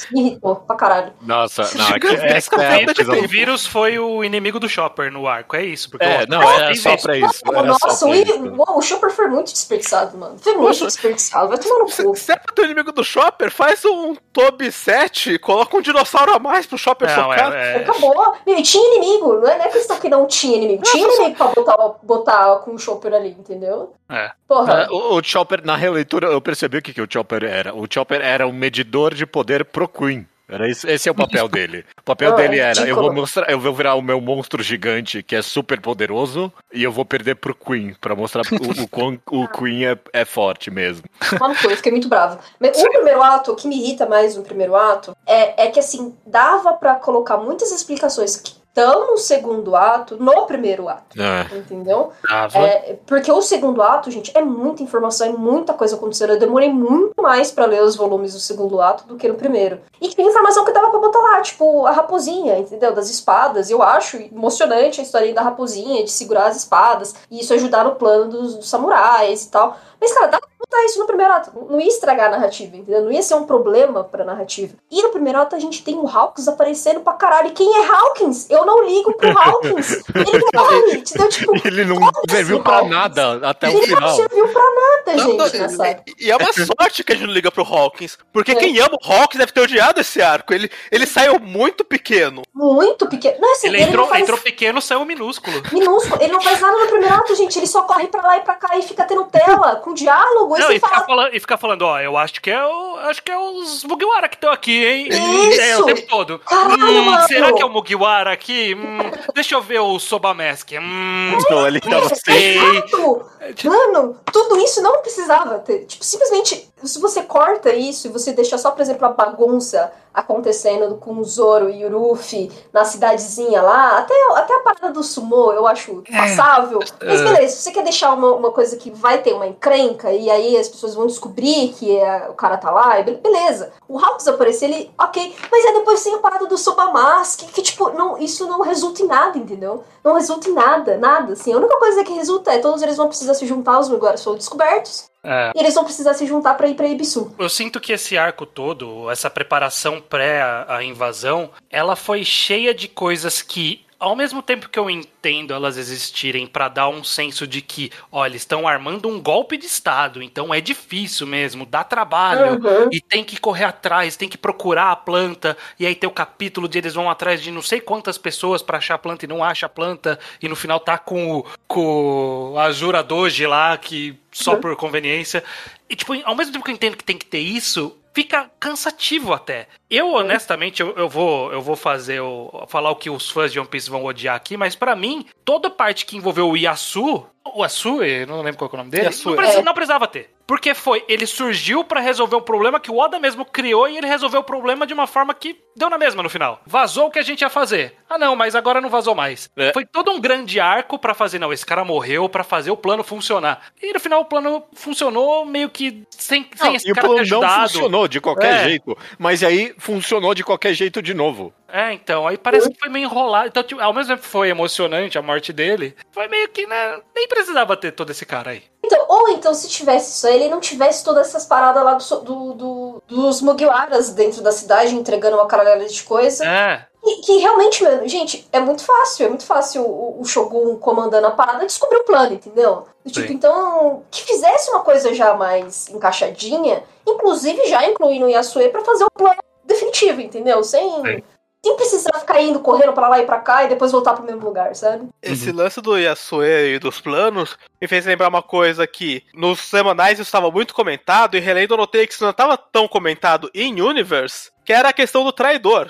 me irritou pra caralho. Nossa, não, essa é O vírus foi o inimigo do Chopper no arco, é isso. Porque é, não, era só pra isso. Era Nossa, o, isso. o Chopper foi muito desperdiçado, mano. Foi muito Poxa, desperdiçado, vai tomar no cu. Se é pra ter o inimigo do Chopper, faz um Toby 7, coloca um dinossauro a mais pro Chopper não, focar. É, é... Acabou. E tinha inimigo, não é, não é questão que não tinha inimigo. Tinha inimigo pra botar, botar com o Chopper ali, entendeu? É. Porra. O, o, Chopper, na releitura, eu percebi o que, que o Chopper era. O Chopper era um medidor de poder pro Queen. Era isso, esse é o papel dele. O papel Não, dele é era: eu vou mostrar, eu vou virar o meu monstro gigante que é super poderoso e eu vou perder pro Queen para mostrar o, o quão o Queen é, é forte mesmo. Mano, eu fiquei muito bravo. O primeiro ato, o que me irrita mais no primeiro ato é, é que assim dava para colocar muitas explicações que estão no segundo ato, no primeiro ato. É. Entendeu? É, porque o segundo ato, gente, é muita informação, é muita coisa acontecendo. Eu demorei muito mais para ler os volumes do segundo ato do que no primeiro. E tem informação que dava pra botar lá, tipo, a raposinha, entendeu? Das espadas. Eu acho emocionante a história da raposinha, de segurar as espadas, e isso ajudar no plano dos, dos samurais e tal. Mas, cara, dá botar isso no primeiro ato. Não ia estragar a narrativa, entendeu? Não ia ser um problema pra narrativa. E no primeiro ato a gente tem o Hawkins aparecendo pra caralho. E quem é Hawkins? Eu não ligo pro Hawkins. Ele morre, entendeu? Tipo, ele não serviu pra Hawkins? nada até ele o final. Ele não serviu pra nada, não, gente, não, E é uma sorte que a gente não liga pro Hawkins. Porque é. quem ama o Hawkins deve ter odiado esse arco. Ele, ele saiu muito pequeno. Muito pequeno. Não, assim, ele, ele entrou, faz... entrou pequeno, saiu minúsculo. Minúsculo. Ele não faz nada no primeiro ato, gente. Ele só corre pra lá e pra cá e fica tendo tela com diálogo Sangue não, e, ficar falando, e ficar falando, ó, eu acho que é, o, acho que é os Mugiwara que estão aqui, hein? Isso! É, o tempo todo. Caralho, hum, será que é o Mugiwara aqui? Hum, deixa eu ver o Sobamask. Hum, ele tava Isso, sem. exato! Mano, tudo isso não precisava ter. Tipo, simplesmente, se você corta isso e você deixa só, por exemplo, a bagunça acontecendo com o Zoro e o Ruffy na cidadezinha lá, até, até a parada do sumô eu acho passável. Mas beleza, se você quer deixar uma, uma coisa que vai ter uma encrenca e aí as pessoas vão descobrir que é, o cara tá lá, be- beleza. O Hawks aparecer, ele, ok, mas aí depois tem a parada do Sobamask, que, que tipo, não, isso não resulta em nada, entendeu? Não resulta em nada, nada, assim. A única coisa que resulta é todos eles vão precisar se juntar, os lugares foram descobertos, é. e eles vão precisar se juntar pra ir pra Ibisu. Eu sinto que esse arco todo, essa preparação pré a, a invasão, ela foi cheia de coisas que, ao mesmo tempo que eu entendo elas existirem pra dar um senso de que, eles estão armando um golpe de Estado, então é difícil mesmo, dá trabalho, Uhum. e tem que correr atrás, tem que procurar a planta, e aí tem o capítulo de eles vão atrás de não sei quantas pessoas pra achar a planta e não acha a planta, e no final tá com o, com a Jura Doji lá, que só Uhum. por conveniência. E, tipo, ao mesmo tempo que eu entendo que tem que ter isso, fica cansativo até. Eu, honestamente, eu, eu vou eu vou fazer o, falar o que os fãs de One Piece vão odiar aqui, mas pra mim, toda parte que envolveu o Yasu, o Yasue, não lembro qual é o nome dele, não, precisa- É. não precisava ter. Porque foi, ele surgiu pra resolver um problema que o Oda mesmo criou e ele resolveu o problema de uma forma que deu na mesma no final. Vazou o que a gente ia fazer. Ah, não, mas agora não vazou mais. É. Foi todo um grande arco pra fazer, não, esse cara morreu pra fazer o plano funcionar. E no final o plano funcionou meio que sem, sem Não, esse e o cara plano ter não funcionou de qualquer É. jeito. Mas aí funcionou de qualquer jeito de novo. É, então, aí parece que foi meio enrolado. Então, tipo, ao mesmo tempo que foi emocionante a morte dele, foi meio que, né, nem precisava ter todo esse cara aí. Então, ou então, se tivesse isso aí, ele não tivesse todas essas paradas lá do, do- do- dos Mugiwaras dentro da cidade, entregando uma caralhada de coisa. É, E que realmente, mano, gente, é muito fácil, é muito fácil o, o Shogun comandando a parada descobrir o plano, entendeu? Tipo, Sim. então, que fizesse uma coisa já mais encaixadinha, inclusive já incluindo o Yasue pra fazer o plano definitivo, entendeu? Sem, Sim. Sem precisar ficar indo, correndo pra lá e pra cá e depois voltar pro mesmo lugar, sabe? Esse lance do Yasue e dos planos me fez lembrar uma coisa que nos semanais isso estava muito comentado, e relendo eu notei que isso não estava tão comentado em Universe, que era a questão do traidor.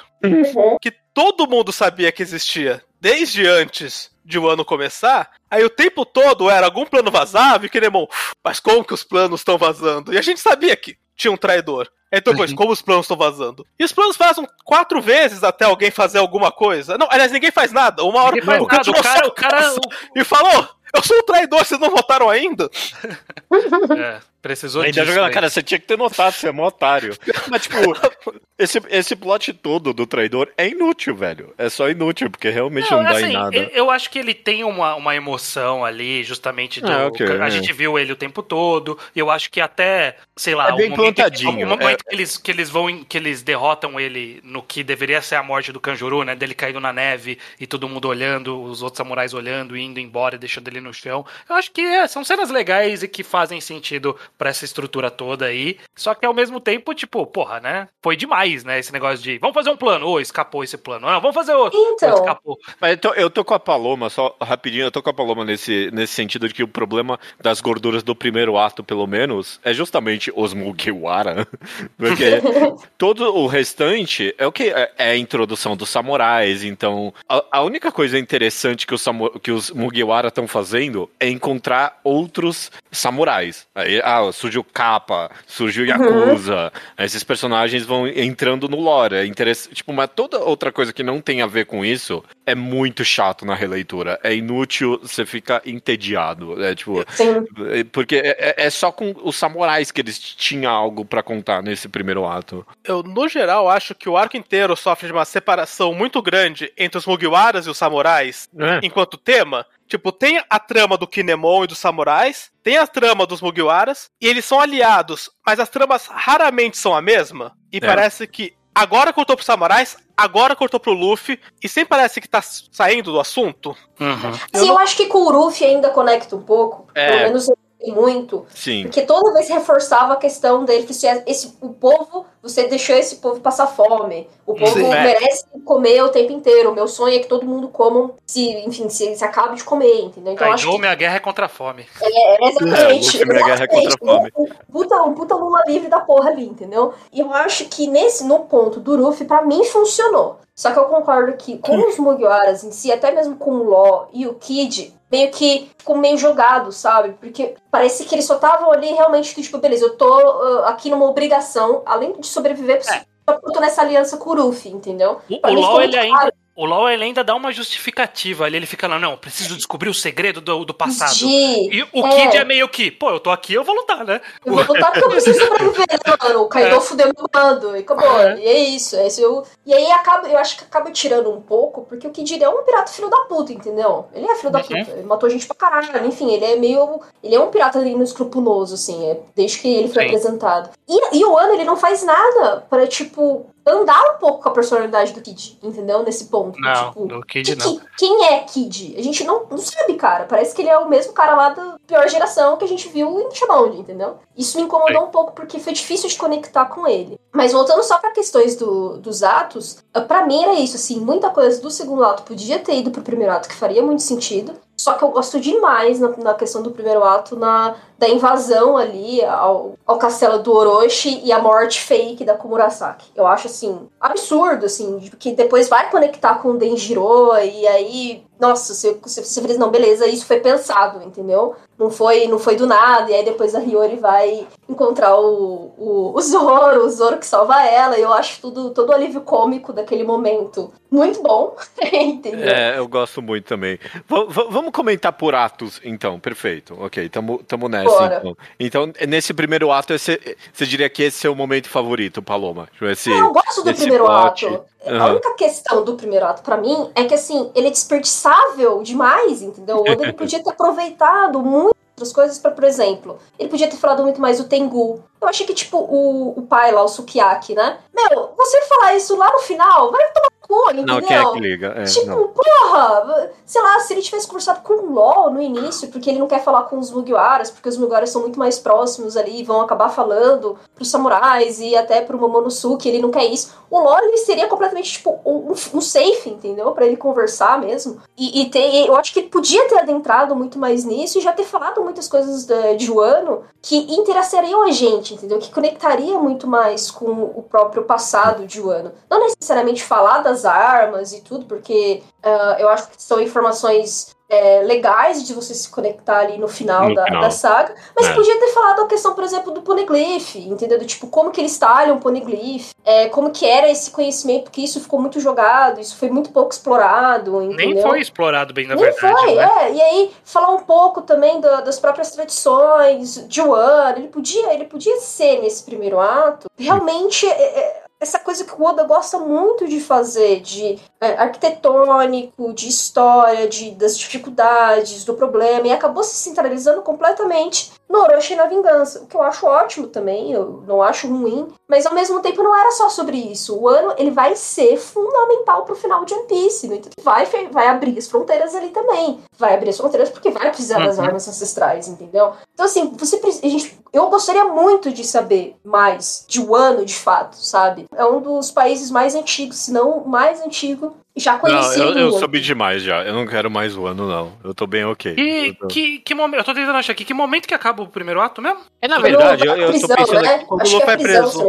Que todo mundo sabia que existia, desde antes de o ano começar. Aí o tempo todo era algum plano vazava e que Nemon, mas como que os planos estão vazando? E a gente sabia que tinha um traidor. Aí depois, Uhum. como os planos estão vazando? E os planos fazem quatro vezes até alguém fazer alguma coisa. Não, aliás, ninguém faz nada. Uma hora o nada, o cara- o cara- e falou: Eu sou um traidor, vocês não votaram ainda? é, precisou Ainda disso. jogando, aí. cara, você tinha que ter notado, você é mó otário. Mas, tipo, esse, esse plot todo do traidor é inútil, velho. É só inútil, porque realmente não, Não, dá assim, em nada. eu- acho que ele tem uma, uma emoção ali, justamente do. Ah, ok, a é. gente viu ele o tempo todo. E eu acho que até, sei lá, É bem o momento, em que- plantadinho, o momento é. que, eles, que eles vão. em- que eles derrotam ele no que deveria ser a morte do Kanjuru, né? Dele caindo na neve e todo mundo olhando, os outros samurais olhando, indo embora e deixando ele no chão. Eu acho que é, são cenas legais e que fazem sentido pra essa estrutura toda aí. Só que ao mesmo tempo, tipo, porra, né? Foi demais, né? Esse negócio de vamos fazer um plano. Ô, escapou esse plano. Não, vamos fazer outro. Então, escapou. Mas eu tô, eu tô com a Paloma, só rapidinho, eu tô com a Paloma nesse, nesse sentido de que o problema das gorduras do primeiro ato, pelo menos, é justamente os Mugiwara. Porque todo o restante é o que? É é a introdução dos samurais. Então, a, a única coisa interessante que os, samu- que os Mugiwara estão fazendo é encontrar outros samurais. Aí, ah, surgiu Kappa, surgiu Yakuza. Esses personagens vão entrando no lore. É interessante. Tipo, mas toda outra coisa que não tem a ver com isso é muito chato na releitura. É inútil, você fica entediado. É tipo. sim. é- Porque é, é- é só com os samurais que eles tinham algo pra contar nesse primeiro ato. Eu, no geral, acho que o arco inteiro sofre de uma separação muito grande entre os Mugiwaras e os samurais enquanto tema. Tipo, tem a trama do Kinemon e dos samurais, tem a trama dos Mugiwaras, e eles são aliados, mas as tramas raramente são a mesma. E parece que agora cortou pros samurais, agora cortou pro Luffy, e sempre parece que tá saindo do assunto. Uhum. Sim, eu acho que com o Ruffy ainda conecta um pouco. É. Pelo menos eu muito. Sim. Porque toda vez reforçava a questão dele, que se esse, o povo você deixou esse povo passar fome. O povo Sim, é. merece comer o tempo inteiro. O meu sonho é que todo mundo coma, se, enfim, se, se acabe de comer, entendeu? Então, acho que... minha guerra é contra a fome. É, exatamente. É, minha guerra é contra a fome. Um puta, um puta Lula livre da porra ali, entendeu? E eu acho que nesse, no ponto do Ruffy, pra mim funcionou. Só que eu concordo que com os Mugiwaras em si, até mesmo com o Law e o Kid, meio que ficou meio jogado, sabe? Porque parece que eles só estavam ali realmente que, tipo, beleza, eu tô uh, aqui numa obrigação, além de sobreviver, é. eu tô nessa aliança com o Ruffy, entendeu? O, o LOL, ele ainda, o LOL ele ainda dá uma justificativa ali, ele fica lá, não, preciso descobrir o segredo do, do passado. De... E o é. Kid é meio que, pô, eu tô aqui, eu vou lutar, né? Eu vou lutar porque eu preciso sobreviver, mano. O Kaido é. fudeu meu bando, e acabou. É. E é isso, é isso. Eu... E aí acaba, eu acho que acaba tirando um pouco, porque o Kid é um pirata filho da puta, entendeu? Ele é filho da uhum. puta, ele matou gente pra caralho, enfim, ele é meio. Ele é um pirata ali no escrupuloso, assim, é, desde que ele foi Sim. apresentado. E, e o Ano, ele não faz nada para tipo, andar um pouco com a personalidade do Kid, entendeu? Nesse ponto. Não, tipo, do Kid que, não. quem é Kid? A gente não, não sabe, cara. Parece que ele é o mesmo cara lá da pior geração que a gente viu em Shabound, entendeu? Isso me incomodou Sim. um pouco porque foi difícil de conectar com ele. Mas voltando só para questões do, dos atos, para mim era isso, assim, muita coisa do segundo ato podia ter ido pro primeiro ato que faria muito sentido. Só que eu gosto demais na, na questão do primeiro ato, na, da invasão ali ao, ao castelo do Orochi e a morte fake da Komurasaki. Eu acho, assim, absurdo, assim, que depois vai conectar com o Denjiro e aí nossa, você, você, você fez, não, beleza, isso foi pensado, entendeu? Não foi, não foi do nada, e aí depois a Hiyori vai encontrar o, o, o Zoro, o Zoro que salva ela, e eu acho tudo, todo o alívio cômico daquele momento muito bom, entendeu? É, eu gosto muito também. V vamos comentar por atos, então, perfeito, ok, tamo, tamo nessa, Bora. então. Então, nesse primeiro ato, esse, você diria que esse é o momento favorito, Paloma? Esse, é, eu gosto do primeiro plot. ato. Uhum. A única questão do primeiro ato para mim é que assim, ele é desperdiçável demais, entendeu? O Oda ele podia ter aproveitado muitas coisas para, por exemplo, ele podia ter falado muito mais do Tengu. Eu achei que, tipo, o, o pai lá, o Sukiyaki, né? Meu, você falar isso lá no final, vai tomar cu, entendeu? Não, quem é que liga? É, tipo, não. porra! Sei lá, se ele tivesse conversado com o LOL no início, porque ele não quer falar com os Mugiwaras, porque os Mugiwaras são muito mais próximos ali e vão acabar falando pros samurais e até pro Momonosuke, ele não quer isso. O LOL, ele seria completamente, tipo, um, um safe, entendeu? para ele conversar mesmo. E, e ter, eu acho que ele podia ter adentrado muito mais nisso e já ter falado muitas coisas de Wano que interessariam a gente, entendeu? Que conectaria muito mais com o próprio passado de Wano. Não necessariamente falar das armas e tudo, porque uh, eu acho que são informações é, legais de você se conectar ali no final, no da, final. da, saga. Mas é. podia ter falado a questão, por exemplo, do poneglyph, entendeu? Do tipo, como que eles talham o poneglyph, é, como que era esse conhecimento, porque isso ficou muito jogado, isso foi muito pouco explorado, entendeu? Nem foi explorado bem, na Nem verdade. foi, né? é. E aí, falar um pouco também das próprias tradições de One, ele podia, ele podia ser nesse primeiro ato, realmente... É, é essa coisa que o Oda gosta muito de fazer, de é, arquitetônico, de história, de, das dificuldades, do problema, e acabou se centralizando completamente no Orochi e na vingança, o que eu acho ótimo também, eu não acho ruim, mas ao mesmo tempo não era só sobre isso. O ano ele vai ser fundamental pro final de One Piece, no entanto, vai, vai abrir as fronteiras ali também. Vai abrir as fronteiras porque vai precisar uhum. das armas ancestrais, entendeu? Então assim, você a gente, eu gostaria muito de saber mais de Wano de fato, sabe? É um dos países mais antigos, se não o mais antigo já conheci. Não, eu, eu soube demais já. Eu não quero mais o ano, não. Eu tô bem ok. E tô... que, que momento. Eu tô tentando achar aqui. Que momento que acaba o primeiro ato mesmo? É, na verdade, eu, eu prisão, tô pensando né? quando o Luffy é, preso.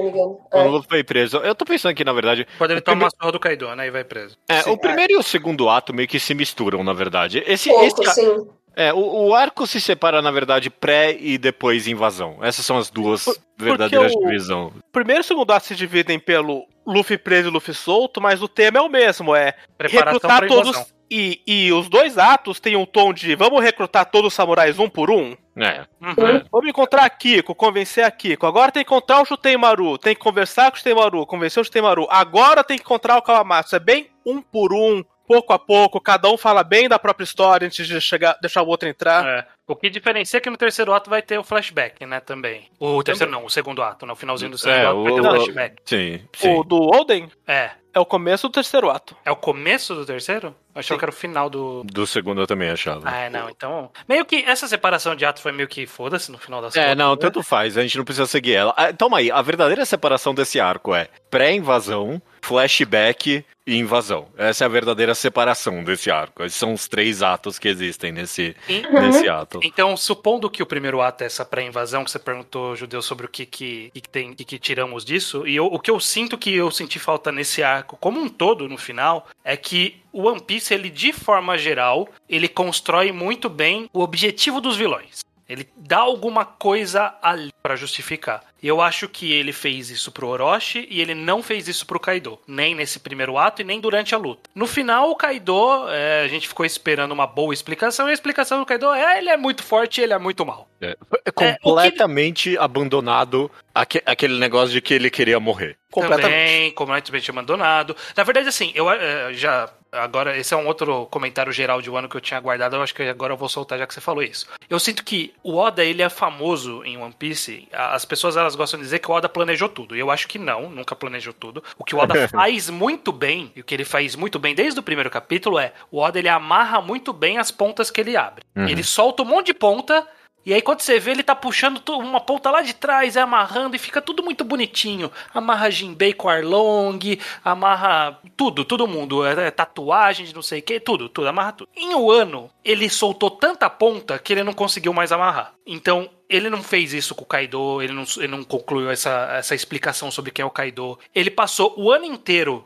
Quando o Luffy foi preso. Eu tô pensando aqui, na verdade. Quando ele toma prime... a do Kaido, né? E vai preso. É, sim, o primeiro é. e o segundo ato meio que se misturam, na verdade. Esse, Pouco, esse, sim. É, o, o, arco se separa, na verdade, pré e depois invasão. Essas são as duas Por, verdadeiras divisões. Primeiro e segundo ato se dividem pelo Luffy preso e Luffy solto, mas o tema é o mesmo, é Preparação recrutar todos. E, e os dois atos têm um tom de vamos recrutar todos os samurais um por um. É. Uhum. Vamos encontrar a Kiko, convencer a Kiko. Agora tem que encontrar o Shuteimaru. Tem que conversar com o Shuteimaru, convencer o Shuteimaru. Agora tem que encontrar o Kawamatsu. É bem um por um pouco a pouco, cada um fala bem da própria história antes de chegar, deixar o outro entrar. É. O que diferencia é que no terceiro ato vai ter o flashback, né, também. O terceiro não, o segundo ato, no né, finalzinho do segundo é, ato vai ter o, flashback. Sim, sim. O do Oden? É. É o começo do terceiro ato. É o começo do terceiro? Achou Sim. que era o final do. Do segundo eu também achava. Ah, é, não. Então. Meio que essa separação de atos foi meio que foda-se no final das É, contas, não, né? tanto faz. A gente não precisa seguir ela. Ah, toma aí, a verdadeira separação desse arco é pré-invasão, flashback e invasão. Essa é a verdadeira separação desse arco. Esses são os três atos que existem nesse, uhum. nesse ato. Então, supondo que o primeiro ato é essa pré-invasão, que você perguntou, Judeu, sobre o que, que, que tem que, que tiramos disso, e eu, o que eu sinto que eu senti falta nesse arco, como um todo, no final, é que o One Piece, ele, de forma geral, ele constrói muito bem o objetivo dos vilões. Ele dá alguma coisa ali para justificar. E eu acho que ele fez isso pro Orochi e ele não fez isso pro Kaido. Nem nesse primeiro ato e nem durante a luta. No final, o Kaido, é, a gente ficou esperando uma boa explicação. E a explicação do Kaido é: ele é muito forte e ele é muito mal. É, é completamente que... abandonado aquele negócio de que ele queria morrer. Completamente. Também, completamente abandonado. Na verdade, assim, eu é, já Agora, esse é um outro comentário geral de um ano que eu tinha guardado. Eu acho que agora eu vou soltar já que você falou isso. Eu sinto que o Oda, ele é famoso em One Piece. As pessoas, elas gostam de dizer que o Oda planejou tudo. E eu acho que não, nunca planejou tudo. O que o Oda faz muito bem, e o que ele faz muito bem desde o primeiro capítulo é, o Oda, ele amarra muito bem as pontas que ele abre. Uhum. Ele solta um monte de ponta e aí quando você vê, ele tá puxando uma ponta lá de trás, é amarrando e fica tudo muito bonitinho. Amarra Jinbei com Arlong, amarra tudo, todo mundo. É, é tatuagem de não sei o que, tudo, tudo, amarra tudo. Em um ano, ele soltou tanta ponta que ele não conseguiu mais amarrar. Então, ele não fez isso com o Kaido, ele não, ele não concluiu essa, essa explicação sobre quem é o Kaido. Ele passou o ano inteiro.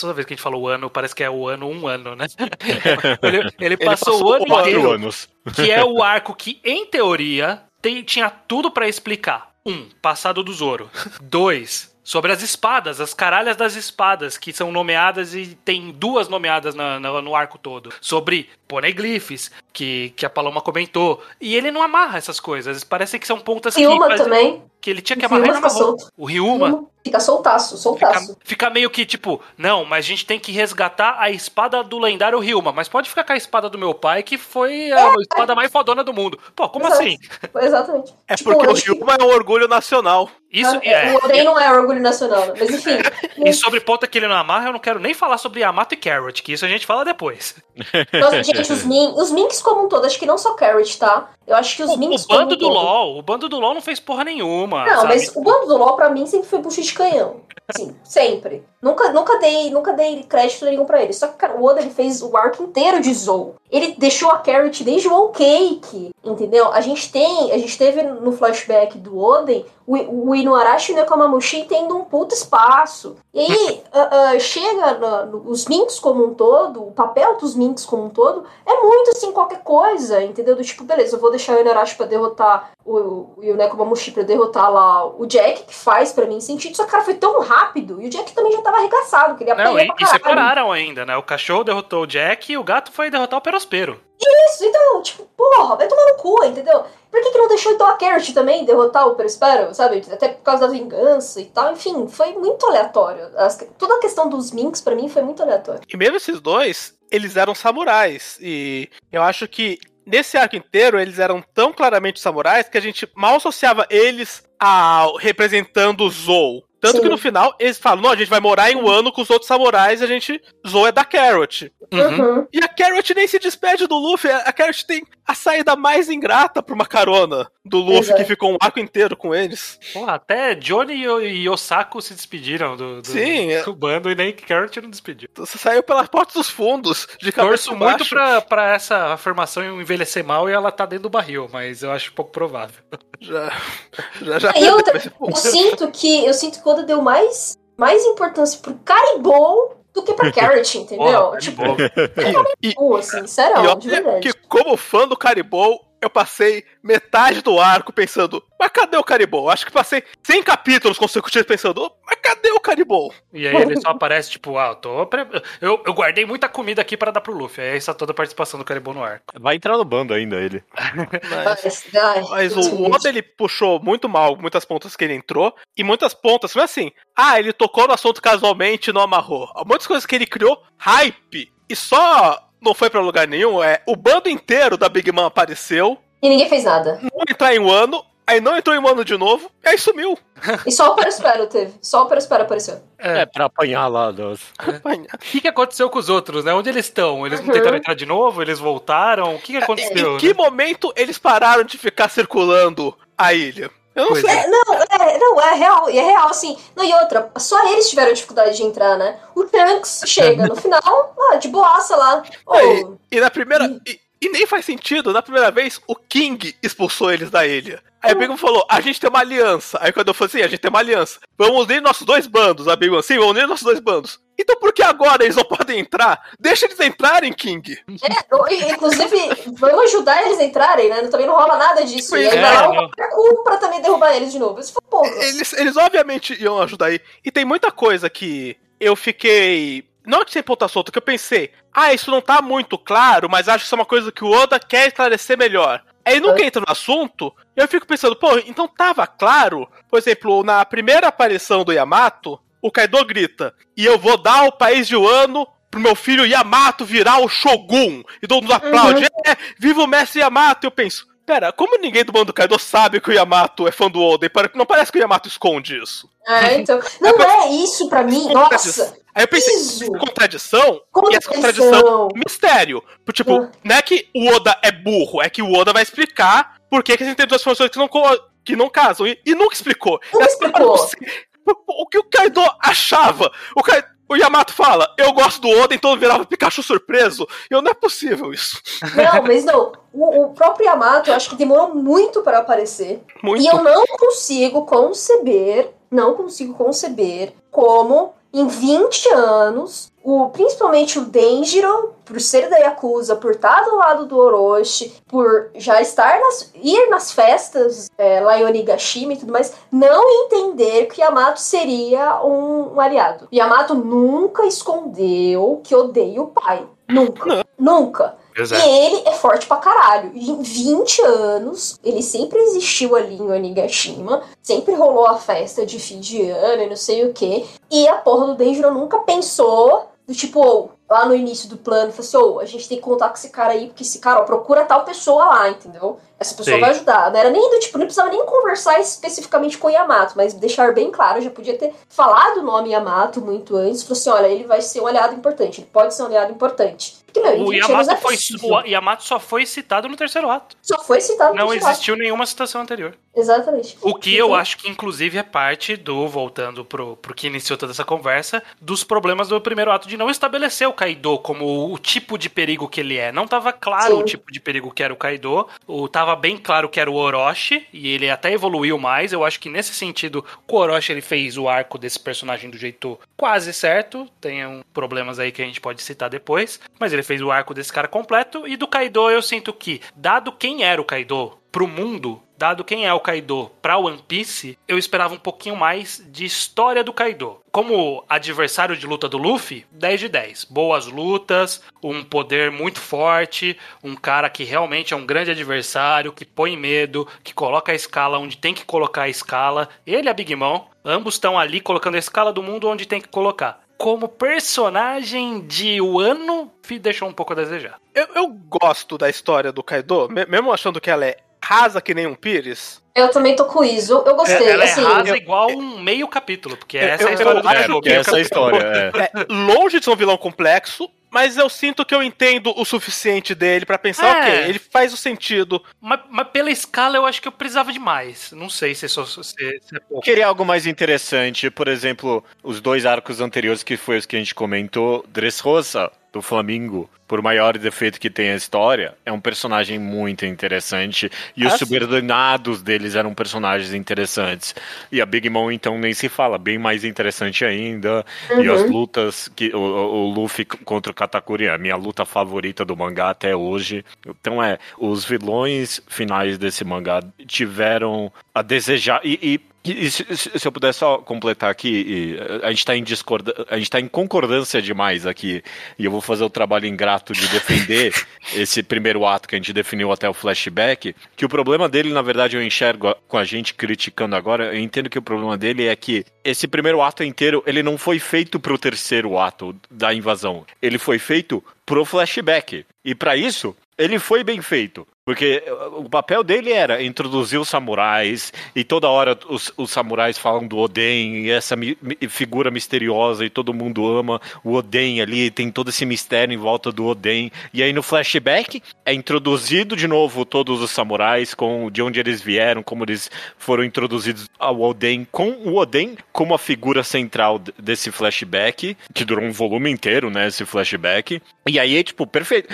Toda vez que a gente fala o ano, parece que é o ano, um ano, né? ele, ele, passou, ele passou o ano inteiro. Anos. que é o arco que, em teoria, tem, tinha tudo para explicar. Um, passado do Zoro. Dois, sobre as espadas, as caralhas das espadas, que são nomeadas e tem duas nomeadas na, na, no arco todo. Sobre poneglyphs, que, que a Paloma comentou. E ele não amarra essas coisas. Parece que são pontas que. Ryuma também. Que ele tinha que amarrar e não amarrou. O Ryuma. Fica soltaço, soltaço. Fica, fica, meio que tipo, não, mas a gente tem que resgatar a espada do lendário Ryuma. Mas pode ficar com a espada do meu pai, que foi a é. espada mais fodona do mundo. Pô, como Exato. assim? Exatamente. É tipo, porque o Ryuma é um orgulho nacional. Isso é. O Oden não é orgulho nacional, mas enfim. e sobre ponta que ele não amarra, eu não quero nem falar sobre Yamato e Carrot, que isso a gente fala depois. Nossa, gente, os, min, os Minks como um todo, acho que não só Carrot, tá? Eu acho que os o, Minks. O bando do todo... LOL, o bando do LOL não fez porra nenhuma. Não, sabe? mas o bando do LOL pra mim sempre foi bucho de canhão. Sim, sempre. Nunca, nunca, dei, nunca dei crédito nenhum pra ele. Só que cara, o Oda ele fez o arco inteiro de Zou. Ele deixou a Carrot desde o Cake, entendeu? A gente tem, a gente teve no flashback do Oden o, o Inuarashi e o Nekomamushi tendo um puto espaço. E aí uh, uh, chega no, no, os Minks como um todo, o papel dos Minks como um todo, é muito assim, qualquer coisa, entendeu? Do tipo, beleza, eu vou deixar o Inuarashi pra derrotar o, o, o Nekomamushi pra derrotar lá o Jack, que faz para mim sentido. Só que, cara, foi tão rápido. E o Jack também já tava arregaçado, queria Não, e, e separaram ainda, né? O cachorro derrotou o Jack e o gato foi derrotar o Perospero. Isso, então, tipo, porra, vai tomar no cu, entendeu? Por que, que não deixou então a Carrot também derrotar o Perospero, sabe? Até por causa da vingança e tal. Enfim, foi muito aleatório. As, toda a questão dos Minks, para mim, foi muito aleatório. E mesmo esses dois, eles eram samurais. E eu acho que nesse arco inteiro, eles eram tão claramente samurais que a gente mal associava eles a representando o Zou. Tanto Sim. que no final eles falam: não, a gente vai morar em um ano com os outros samurais e a gente zoa da Carrot. Uhum. E a Carrot nem se despede do Luffy. A Carrot tem a saída mais ingrata pra uma carona do Luffy, Exato. que ficou um arco inteiro com eles. Pô, até Johnny e Osako se despediram do, do, Sim, do é. bando e nem Carrot não despediu. Você saiu pela porta dos fundos, de cabeça Torço muito pra, pra essa afirmação envelhecer mal e ela tá dentro do barril, mas eu acho pouco provável. Já. Já, já. E outra, eu sinto que. Eu sinto que quando deu mais, mais importância pro Caribou do que pra Carrot, entendeu? Porra, tipo, e, assim, sério, de verdade. Que como fã do Caribou, eu passei metade do arco pensando, mas cadê o Caribou? Acho que passei 100 capítulos consecutivos pensando, mas cadê o Caribou? E aí ele só aparece, tipo, ah, eu, tô pre... eu, eu guardei muita comida aqui para dar pro Luffy. Aí essa toda a participação do Caribou no arco. Vai entrar no bando ainda ele. mas, mas o Oda ele puxou muito mal muitas pontas que ele entrou, e muitas pontas, não é assim, ah, ele tocou no assunto casualmente e não amarrou. Muitas coisas que ele criou, hype, e só não foi para lugar nenhum, é o bando inteiro da Big Man apareceu. E ninguém fez nada. Não entrar em um ano, aí não entrou em mano de novo, e aí sumiu. E só o Perospero teve. Só o Perospero apareceu. É, é pra apanhar lá. Dos... O que, que aconteceu com os outros, né? Onde eles estão? Eles não uhum. tentaram entrar de novo? Eles voltaram? O que, que é, aconteceu? Em que né? momento eles pararam de ficar circulando a ilha? Eu não sei. É, não, é, não, é real, é real, assim. Não, e outra, só eles tiveram dificuldade de entrar, né? O Trunks chega no final, ah, de boaça lá. Oh. E, e, na primeira. E, e, nem faz sentido, na primeira vez, o King expulsou eles da ilha. Aí a Big falou, a gente tem uma aliança. Aí quando eu falei assim, a gente tem uma aliança. Vamos unir nossos dois bandos. A Big assim, vamos unir nossos dois bandos. Então por que agora eles não podem entrar? Deixa eles entrarem, King. É, inclusive, vamos ajudar eles a entrarem, né? Também não rola nada disso. e aí é, vai lá o pra também derrubar eles de novo. Isso foi pouco. Eles, eles obviamente iam ajudar aí. E tem muita coisa que eu fiquei não que sem ponta solta, que eu pensei, ah, isso não tá muito claro, mas acho que isso é uma coisa que o Oda quer esclarecer melhor. Aí nunca entra no assunto, eu fico pensando, pô, então tava claro, por exemplo, na primeira aparição do Yamato, o Kaido grita, e eu vou dar o país de Wano pro meu filho Yamato virar o Shogun. E todo mundo aplaude, uhum. é, viva o mestre Yamato! E eu penso, pera, como ninguém do bando do Kaido sabe que o Yamato é fã do Oden? Não parece que o Yamato esconde isso. É, então. Não é, é isso pra mim, nossa. Aí eu pensei, isso. contradição, contradição. e essa contradição, mistério. Tipo, uh. não é que o Oda é burro, é que o Oda vai explicar por que, que existem duas funções que não, que não casam. E, e nunca explicou. Nunca explicou. O que o Kaido achava? O, Kaido, o Yamato fala, eu gosto do Oda, então virava Pikachu surpreso. Eu não é possível isso. Não, mas não. O, o próprio Yamato, eu acho que demorou muito para aparecer. Muito. E eu não consigo conceber, não consigo conceber como em 20 anos, o, principalmente o Denjiro, por ser da Yakuza, por estar do lado do Orochi, por já estar nas, ir nas festas é, lá em Onigashima e tudo mais, não entender que Yamato seria um, um aliado. Yamato nunca escondeu que odeia o pai. Nunca. Nunca. Exato. E ele é forte pra caralho. Em 20 anos, ele sempre existiu ali em Onigashima. Sempre rolou a festa de fim de ano e não sei o que. E a porra do Denjiro nunca pensou do tipo, lá no início do plano, falou assim, oh, a gente tem que contar com esse cara aí, porque esse cara, ó, procura tal pessoa lá, entendeu? Essa pessoa Sim. vai ajudar. Não era nem do tipo, não precisava nem conversar especificamente com o Yamato, mas deixar bem claro, já podia ter falado o nome Yamato muito antes, falou assim, olha, ele vai ser um aliado importante, ele pode ser um aliado importante. O, Yamato é foi, o Yamato só foi citado no terceiro ato. Só foi citado no Não terceiro existiu ato. nenhuma citação anterior. Exatamente. O que então... eu acho que, inclusive, é parte do, voltando pro, pro que iniciou toda essa conversa, dos problemas do primeiro ato de não estabelecer o Kaido como o tipo de perigo que ele é. Não tava claro Sim. o tipo de perigo que era o Kaido, o, tava bem claro que era o Orochi, e ele até evoluiu mais. Eu acho que nesse sentido, o Orochi ele fez o arco desse personagem do jeito quase certo. Tem um, problemas aí que a gente pode citar depois, mas ele fez o arco desse cara completo. E do Kaido eu sinto que, dado quem era o Kaido pro mundo, dado quem é o Kaido para One Piece, eu esperava um pouquinho mais de história do Kaido. Como adversário de luta do Luffy, 10 de 10. Boas lutas, um poder muito forte, um cara que realmente é um grande adversário, que põe medo, que coloca a escala onde tem que colocar a escala. Ele a Big Mom, ambos estão ali colocando a escala do mundo onde tem que colocar como personagem de Wano, deixou um pouco a desejar. Eu, eu, gosto da história do Kaido, mesmo achando que ela é rasa que nem um pires. Eu também tô com isso. Eu gostei. Ela assim, é rasa eu... igual um meio capítulo, porque essa eu, é a história do é, essa é a história. É. É, longe de ser um vilão complexo, mas eu sinto que eu entendo o suficiente dele para pensar, é. ok, ele faz o sentido. Mas, mas, pela escala eu acho que eu precisava de mais. Não sei se, só, se, se é pouco. Queria algo mais interessante, por exemplo, os dois arcos anteriores que foi os que a gente comentou, Dressrosa do Flamingo, por maior defeito que tenha a história, é um personagem muito interessante. E ah, os subordinados deles eram personagens interessantes. E a Big Mom, então, nem se fala, bem mais interessante ainda. Uhum. E as lutas, que o, o Luffy contra o Katakuri é a minha luta favorita do mangá até hoje. Então é, os vilões finais desse mangá tiveram a desejar. E, e e, se, se, eu puder só completar aqui, a gente está em discorda, a gente tá em concordância demais aqui, e eu vou fazer o trabalho ingrato de defender esse primeiro ato que a gente definiu até o flashback, que o problema dele, na verdade, eu enxergo com a gente criticando agora, eu entendo que o problema dele é que esse primeiro ato inteiro, ele não foi feito para o terceiro ato da invasão, ele foi feito pro flashback. E para isso, ele foi bem feito. Porque o papel dele era introduzir os samurais, e toda hora os, os samurais falam do Oden, e essa mi, figura misteriosa, e todo mundo ama o Oden ali, tem todo esse mistério em volta do Oden. E aí no flashback é introduzido de novo todos os samurais, com de onde eles vieram, como eles foram introduzidos ao Oden, com o Oden como a figura central desse flashback, que durou um volume inteiro, né, esse flashback. E aí, tipo, perfeito.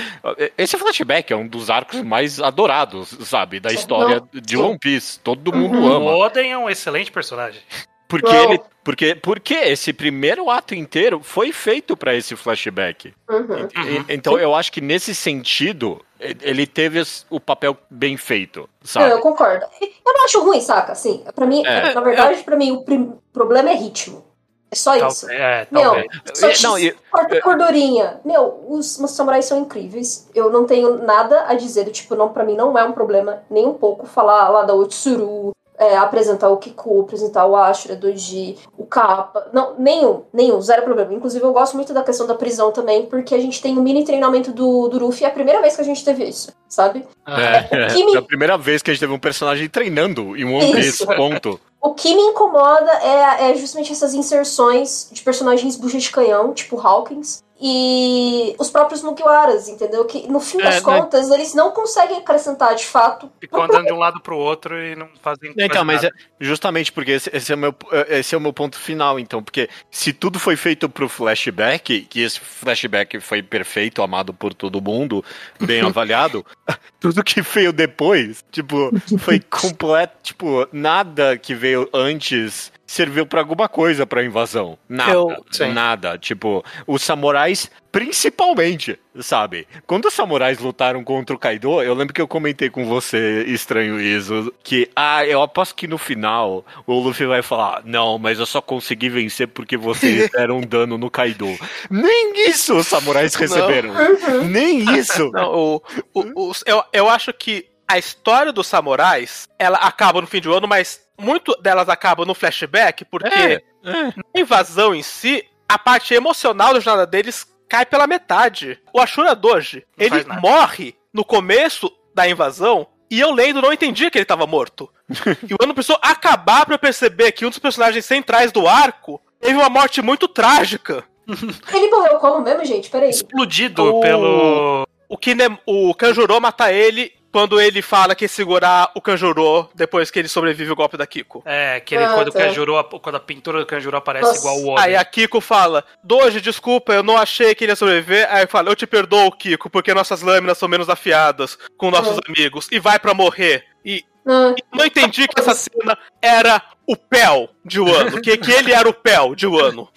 Esse flashback é um dos arcos mais adorados, sabe, da história Não. de One Piece. Todo mundo uhum. ama. O Oden é um excelente personagem. Porque ele. Porque, porque esse primeiro ato inteiro foi feito para esse flashback. Uhum. E, então eu acho que nesse sentido, ele teve o papel bem feito, sabe? Eu concordo. Eu não acho ruim, saca? Assim, para mim, é, na verdade, para mim, o problema é ritmo. É só isso. É, Meu, só não, e, corta gordurinha. Meu, os, os samurais são incríveis. Eu não tenho nada a dizer do tipo, não, pra mim não é um problema nem um pouco falar lá da Otsuru, é, apresentar o Kiku, apresentar o Ashura, Doji, o Kappa. Não, nenhum, nenhum, zero problema. Inclusive, eu gosto muito da questão da prisão também, porque a gente tem o um mini treinamento do, do Luffy, é a primeira vez que a gente teve isso, sabe? É, é, é, me... é a primeira vez que a gente teve um personagem treinando em One Piece, ponto. O que me incomoda é, é justamente essas inserções de personagens bucha de canhão, tipo Hawkins, e os próprios Mugiwaras, entendeu? Que no fim é, das né? contas eles não conseguem acrescentar de fato. Ficam andando de um lado pro outro e não fazem Então, mas é justamente porque esse, esse, é o meu, esse é o meu ponto final, então. Porque se tudo foi feito pro flashback, que esse flashback foi perfeito, amado por todo mundo, bem avaliado, tudo que veio depois, tipo, foi completo, tipo, nada que veio antes serviu para alguma coisa para invasão. Nada, Eu, nada. Tipo, os samurais principalmente, sabe? Quando os samurais lutaram contra o Kaido, eu lembro que eu comentei com você, estranho isso, que ah, eu aposto que no final o Luffy vai falar: "Não, mas eu só consegui vencer porque vocês deram um dano no Kaido". Nem isso os samurais receberam. Não. Nem isso. Não, o, o, o, eu, eu acho que a história dos samurais, ela acaba no fim de ano, mas muito delas acabam no flashback, porque é, é. na invasão em si, a parte emocional da jornada deles cai pela metade. O Ashura Doji, não ele morre no começo da invasão e eu lendo não entendi que ele estava morto. e o ano precisou acabar para perceber que um dos personagens centrais do arco teve uma morte muito trágica. Ele morreu como mesmo, gente? Peraí. Explodido o... pelo. O, Kine... o Kanjuro mata ele quando ele fala que segurar o Kanjuro depois que ele sobrevive o golpe da Kiko. É, que ele, ah, quando, tá. o Kanjuro, quando a pintura do Kanjuro aparece Nossa. igual o Oden. Aí a Kiko fala, Doji, desculpa, eu não achei que ele ia sobreviver. Aí fala, eu te perdoo, Kiko, porque nossas lâminas são menos afiadas com nossos uhum. amigos. E vai para morrer. E, ah. e não entendi que essa cena era o Pel de Wano, que, que ele era o Pel de Wano.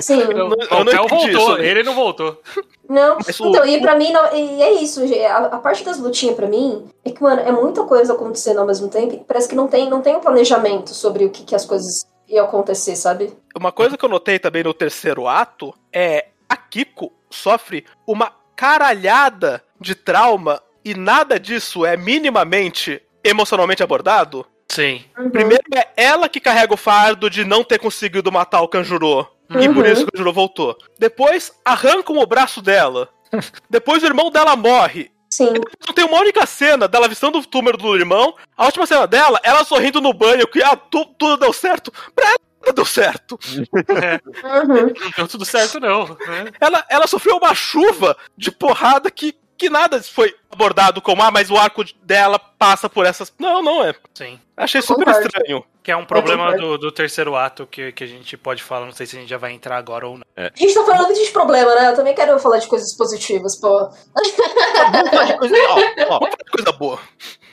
Sim. Eu, eu, eu o Pel voltou, isso. ele não voltou. Não, Mas então, o... e pra mim, não, e é isso, a, a parte das lutinhas pra mim, é que, mano, é muita coisa acontecendo ao mesmo tempo, e parece que não tem, não tem um planejamento sobre o que, que as coisas iam acontecer, sabe? Uma coisa que eu notei também no terceiro ato é a Kiko sofre uma caralhada de trauma e nada disso é minimamente emocionalmente abordado. Sim. Uhum. Primeiro é ela que carrega o fardo de não ter conseguido matar o Kanjuro. Uhum. E por isso que o Kanjuro voltou. Depois arrancam o braço dela. Depois o irmão dela morre. Sim. Não tem uma única cena dela avistando o túmulo do irmão. A última cena dela, ela sorrindo no banho, que ah, tu, tudo deu certo. Pra ela deu certo. É. Uhum. Não deu tudo certo, não. Né? Ela, ela sofreu uma chuva de porrada que que nada foi abordado como, ah, mas o arco dela passa por essas. Não, não é. Sim. Achei super Concordo. estranho. Que é um problema do, do, terceiro ato que, que a gente pode falar, não sei se a gente já vai entrar agora ou não. É. A gente tá falando de problema, né? Eu também quero falar de coisas positivas, pô. Vamos falar de coisa, ó, ó, coisa boa.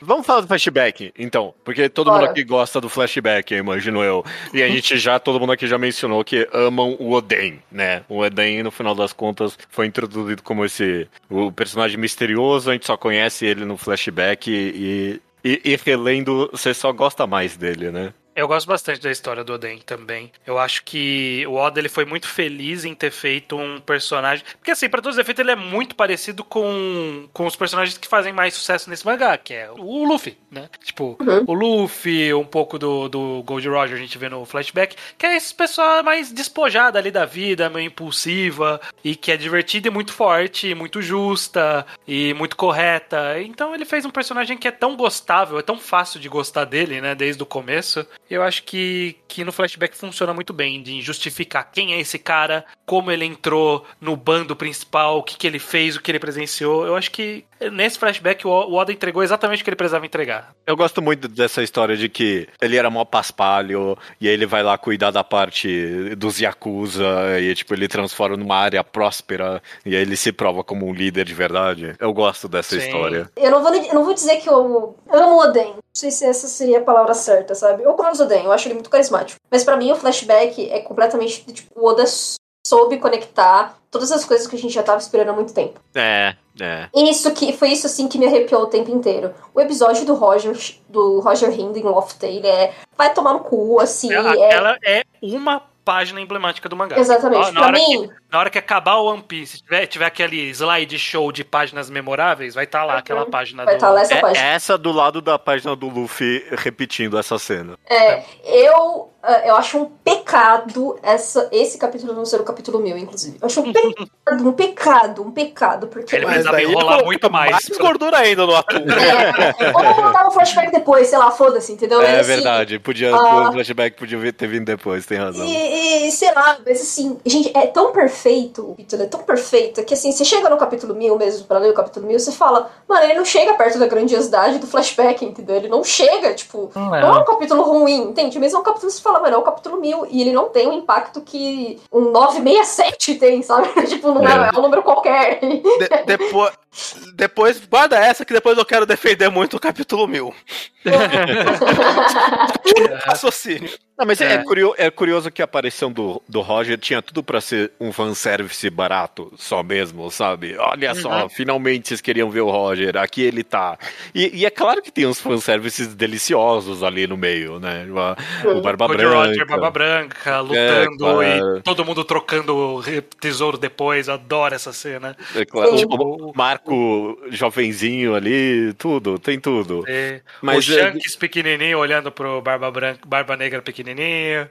Vamos falar do flashback, então. Porque todo Bora. mundo aqui gosta do flashback, imagino eu. E a gente já, todo mundo aqui já mencionou que amam o Oden, né? O Oden, no final das contas, foi introduzido como esse o personagem misterioso, a gente só conhece ele no flashback e, e, e relendo, você só gosta mais dele, né? Eu gosto bastante da história do Oden também. Eu acho que o Oda ele foi muito feliz em ter feito um personagem. Porque, assim, para todos os efeitos, ele é muito parecido com, com os personagens que fazem mais sucesso nesse mangá, que é o Luffy, né? Tipo, uhum. o Luffy, um pouco do, do Gold Roger, a gente vê no flashback, que é esse pessoal mais despojado ali da vida, meio impulsiva, e que é divertida e muito forte, muito justa e muito correta. Então ele fez um personagem que é tão gostável, é tão fácil de gostar dele, né, desde o começo. Eu acho que, que no flashback funciona muito bem, de justificar quem é esse cara, como ele entrou no bando principal, o que, que ele fez, o que ele presenciou. Eu acho que nesse flashback o Oda entregou exatamente o que ele precisava entregar. Eu gosto muito dessa história de que ele era mó paspalho, e aí ele vai lá cuidar da parte dos Yakuza, e tipo, ele transforma numa área próspera, e aí ele se prova como um líder de verdade. Eu gosto dessa Sim. história. Eu não, vou, eu não vou dizer que eu amo o Oden. Não sei se essa seria a palavra certa, sabe? Eu gosto do Oden, eu acho ele muito carismático. Mas para mim o flashback é completamente, tipo, o Oda soube conectar todas as coisas que a gente já tava esperando há muito tempo. É, é. Isso que foi isso assim que me arrepiou o tempo inteiro. O episódio do Roger do Roger Hind em Loft Tale é vai tomar no cu assim, é, ela é uma página emblemática do mangá. Exatamente. Na, na hora mim... que, na hora que acabar o One Piece, tiver, tiver aquele slide show de páginas memoráveis, vai estar tá lá uhum. aquela página vai do... Tá lá essa, é, página. essa do lado da página do Luffy repetindo essa cena. É, eu ah, eu acho um pecado essa, esse capítulo não ser o capítulo meu, inclusive. Eu acho um pecado, um pecado, um pecado, porque... Ele precisava enrolar muito mais. Mais gordura ainda no atum. É, ou botar no flashback depois, sei lá, foda-se, entendeu? É, assim, verdade, podia, uh, o flashback podia ter vindo depois, tem razão. E, e, sei lá, mas assim, gente, é tão perfeito, o capítulo é tão perfeito, que assim, você chega no capítulo mil mesmo, pra ler o capítulo mil, você fala, mano, ele não chega perto da grandiosidade do flashback, entendeu? Ele não chega, tipo, não é, não é um capítulo ruim, entende? Mesmo é um capítulo que você fala, fala, mano, é o capítulo 1000 e ele não tem o impacto que um 967 tem, sabe? tipo, não é, é um número qualquer. De, depois, depois, guarda essa que depois eu quero defender muito o capítulo 1000. Raciocínio. Não, mas é. É, curioso, é, curioso, que a aparição do, do Roger tinha tudo para ser um fanservice barato, só mesmo, sabe? Olha uhum. só, finalmente vocês queriam ver o Roger, aqui ele tá. E, e é claro que tem uns fanservices deliciosos ali no meio, né? O, o Barba Branca. Roger, Barba Branca, lutando é, claro. e todo mundo trocando tesouro depois, adoro essa cena. É claro, tipo, Marco jovenzinho ali, tudo, tem tudo. É. Mas, o Shanks pequenininho olhando pro Barba Branca, Barba Negra pequenininho pequenininho.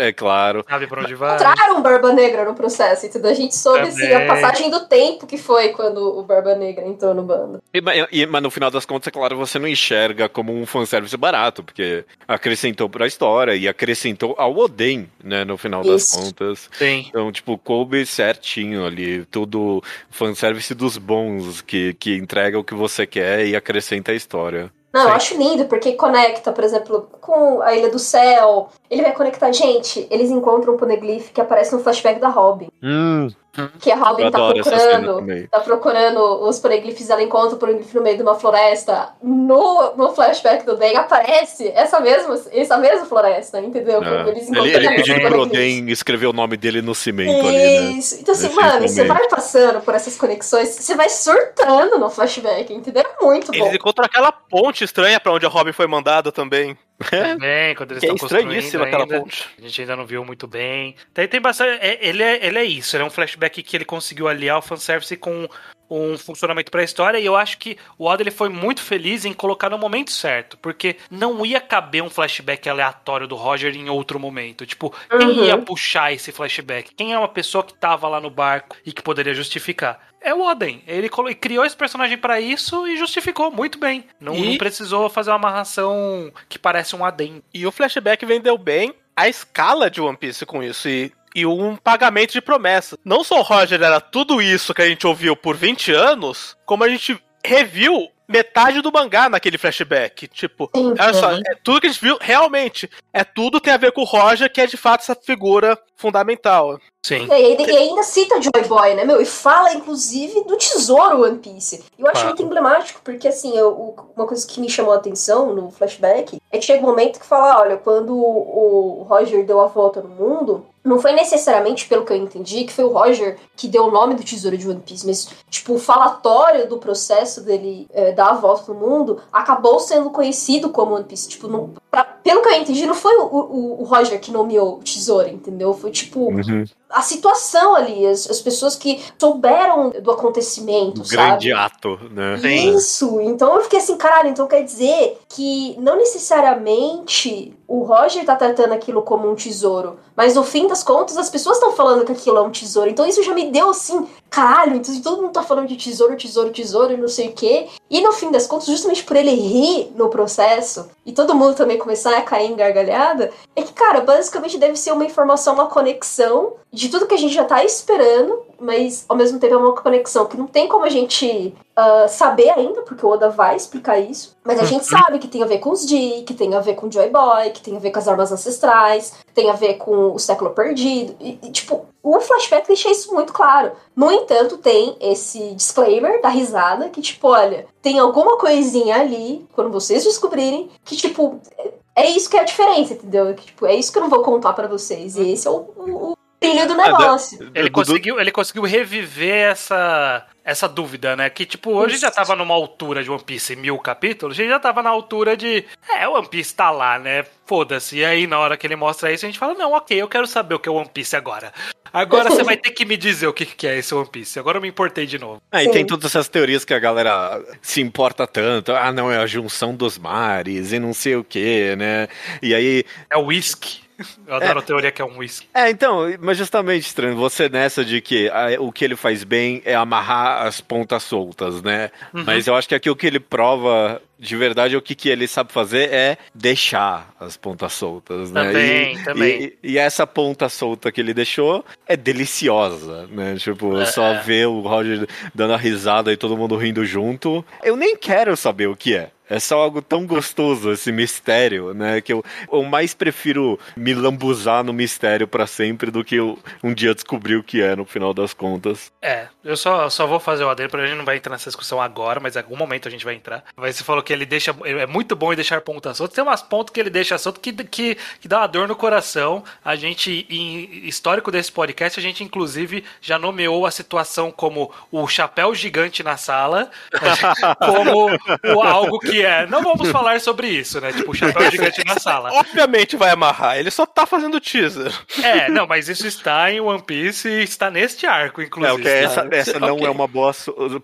É claro. Sabe pra onde vai. Encontraram Barba Negra no processo, entendeu? A gente soube assim, a passagem do tempo que foi quando o Barba Negra entrou no bando. E, e, mas no final das contas, é claro, você não enxerga como um fanservice barato, porque acrescentou pra história e acrescentou ao Oden, né, no final Isso. das contas. Sim. Então, tipo, coube certinho ali, tudo fanservice dos bons, que, que entrega o que você quer e acrescenta a história. Não, Sim. eu acho lindo, porque conecta, por exemplo, com a Ilha do Céu. Ele vai conectar. Gente, eles encontram um Poneglyph que aparece no flashback da Robin. Hum. Que a Robin tá procurando. Tá procurando os poneglyphs, ela encontra o poneglyph no meio de uma floresta. No, no flashback do Den aparece essa mesma, essa mesma floresta, entendeu? Ah. Eles ele, ele pediu pro Den escrever o nome dele no cimento Isso. ali, né? Isso. Então, assim, mano, você vai passando por essas conexões, você vai surtando no flashback, entendeu? É muito bom. Eles encontram aquela ponte estranha pra onde a Robin foi mandada também. Também, quando eles que estão é construindo aquela ponte. A gente ainda não viu muito bem. Tem, tem bastante. É, ele, é, ele é isso, ele é um flashback que ele conseguiu aliar o fanservice com um funcionamento para a história e eu acho que o Oda ele foi muito feliz em colocar no momento certo, porque não ia caber um flashback aleatório do Roger em outro momento. Tipo, quem uhum. ia puxar esse flashback? Quem é uma pessoa que tava lá no barco e que poderia justificar? é o Oden. Ele criou esse personagem para isso e justificou muito bem. Não, e... não, precisou fazer uma amarração que parece um Adem. E o flashback vendeu bem a escala de One Piece com isso. E, e um pagamento de promessa. Não só o Roger era tudo isso que a gente ouviu por 20 anos, como a gente reviu metade do mangá naquele flashback. Tipo, Sim, olha só, é, tudo que a gente viu, realmente, é tudo tem a ver com o Roger, que é de fato essa figura fundamental. Sim. E, e, ainda cita Joy Boy, né, meu? E fala, inclusive, do tesouro One Piece. E eu acho muito emblemático, porque, assim, eu, uma coisa que me chamou a atenção no flashback é que chega um momento que fala, olha, quando o, o Roger deu a volta no mundo, não foi necessariamente, pelo que eu entendi, que foi o Roger que deu o nome do tesouro de One Piece, mas, tipo, o falatório do processo dele, é, dar a volta no mundo, acabou sendo conhecido como One Piece. Tipo, não, pra, pelo que eu entendi, não foi o, o, o, Roger que nomeou o tesouro, entendeu? Foi tipo. Uhum a situação ali, as, as pessoas que souberam do acontecimento, Grande sabe? ato, né? Isso. Então eu fiquei assim, caralho, então quer dizer que não necessariamente o Roger tá tratando aquilo como um tesouro, mas no fim das contas as pessoas estão falando que aquilo é um tesouro. Então isso já me deu assim, caralho, então todo mundo tá falando de tesouro, tesouro, tesouro e não sei o quê. E no fim das contas, justamente por ele rir no processo e todo mundo também começar a cair em gargalhada, é que, cara, basicamente deve ser uma informação, uma conexão de tudo que a gente já tá esperando, mas ao mesmo tempo é uma conexão que não tem como a gente uh, saber ainda, porque o Oda vai explicar isso. Mas a uhum. gente sabe que tem a ver com os D, que tem a ver com o Joy Boy, que tem a ver com as armas ancestrais, tem a ver com o século perdido. E, e tipo, o flashback deixa isso muito claro. No entanto, tem esse disclaimer da risada que, tipo, olha, tem alguma coisinha ali, quando vocês descobrirem, que, tipo, é isso que é a diferença, entendeu? Que, tipo, é isso que eu não vou contar para vocês. E esse é o, o, brilho do ah, negócio. Ele conseguiu, ele conseguiu reviver essa essa dúvida, né? Que, tipo, hoje já tava numa altura de One Piece mil capítulos, a gente já tava na altura de. É, o One Piece tá lá, né? Foda-se. E aí, na hora que ele mostra isso, a gente fala: não, ok, eu quero saber o que é One Piece agora. Agora você vai ter que me dizer o que, que é esse One Piece. Agora eu me importei de novo. Ah, e tem todas essas teorias que a galera se importa tanto. Ah, não, é a junção dos mares e não sei o que, né? E aí. É o whisky. Eu adoro é, a teoria que é um whisky. É, então, mas justamente, estranho, você nessa de que a, o que ele faz bem é amarrar as pontas soltas, né? Uhum. Mas eu acho que aqui o que ele prova de verdade o que, que ele sabe fazer é deixar as pontas soltas, né? Também, e, também. E, e, essa ponta solta que ele deixou é deliciosa, né? Tipo, é, só é. ver o Roger dando a risada e todo mundo rindo junto. Eu nem quero saber o que é. É só algo tão gostoso, esse mistério, né? Que eu, eu mais prefiro me lambuzar no mistério para sempre do que eu, um dia descobrir o que é no final das contas. É, eu só, só vou fazer o adendo, porque a gente não vai entrar nessa discussão agora, mas em algum momento a gente vai entrar. Mas você falou que ele deixa. É muito bom em deixar pontas soltas. Tem umas pontas que ele deixa solto que, que, que dá uma dor no coração. A gente, em histórico desse podcast, a gente inclusive já nomeou a situação como o chapéu gigante na sala, como o, algo que é. Não vamos falar sobre isso, né? Tipo, o chapéu gigante na sala. Obviamente vai amarrar, ele só tá fazendo teaser. É, não, mas isso está em One Piece e está neste arco, inclusive. É, essa, essa não okay. é uma boa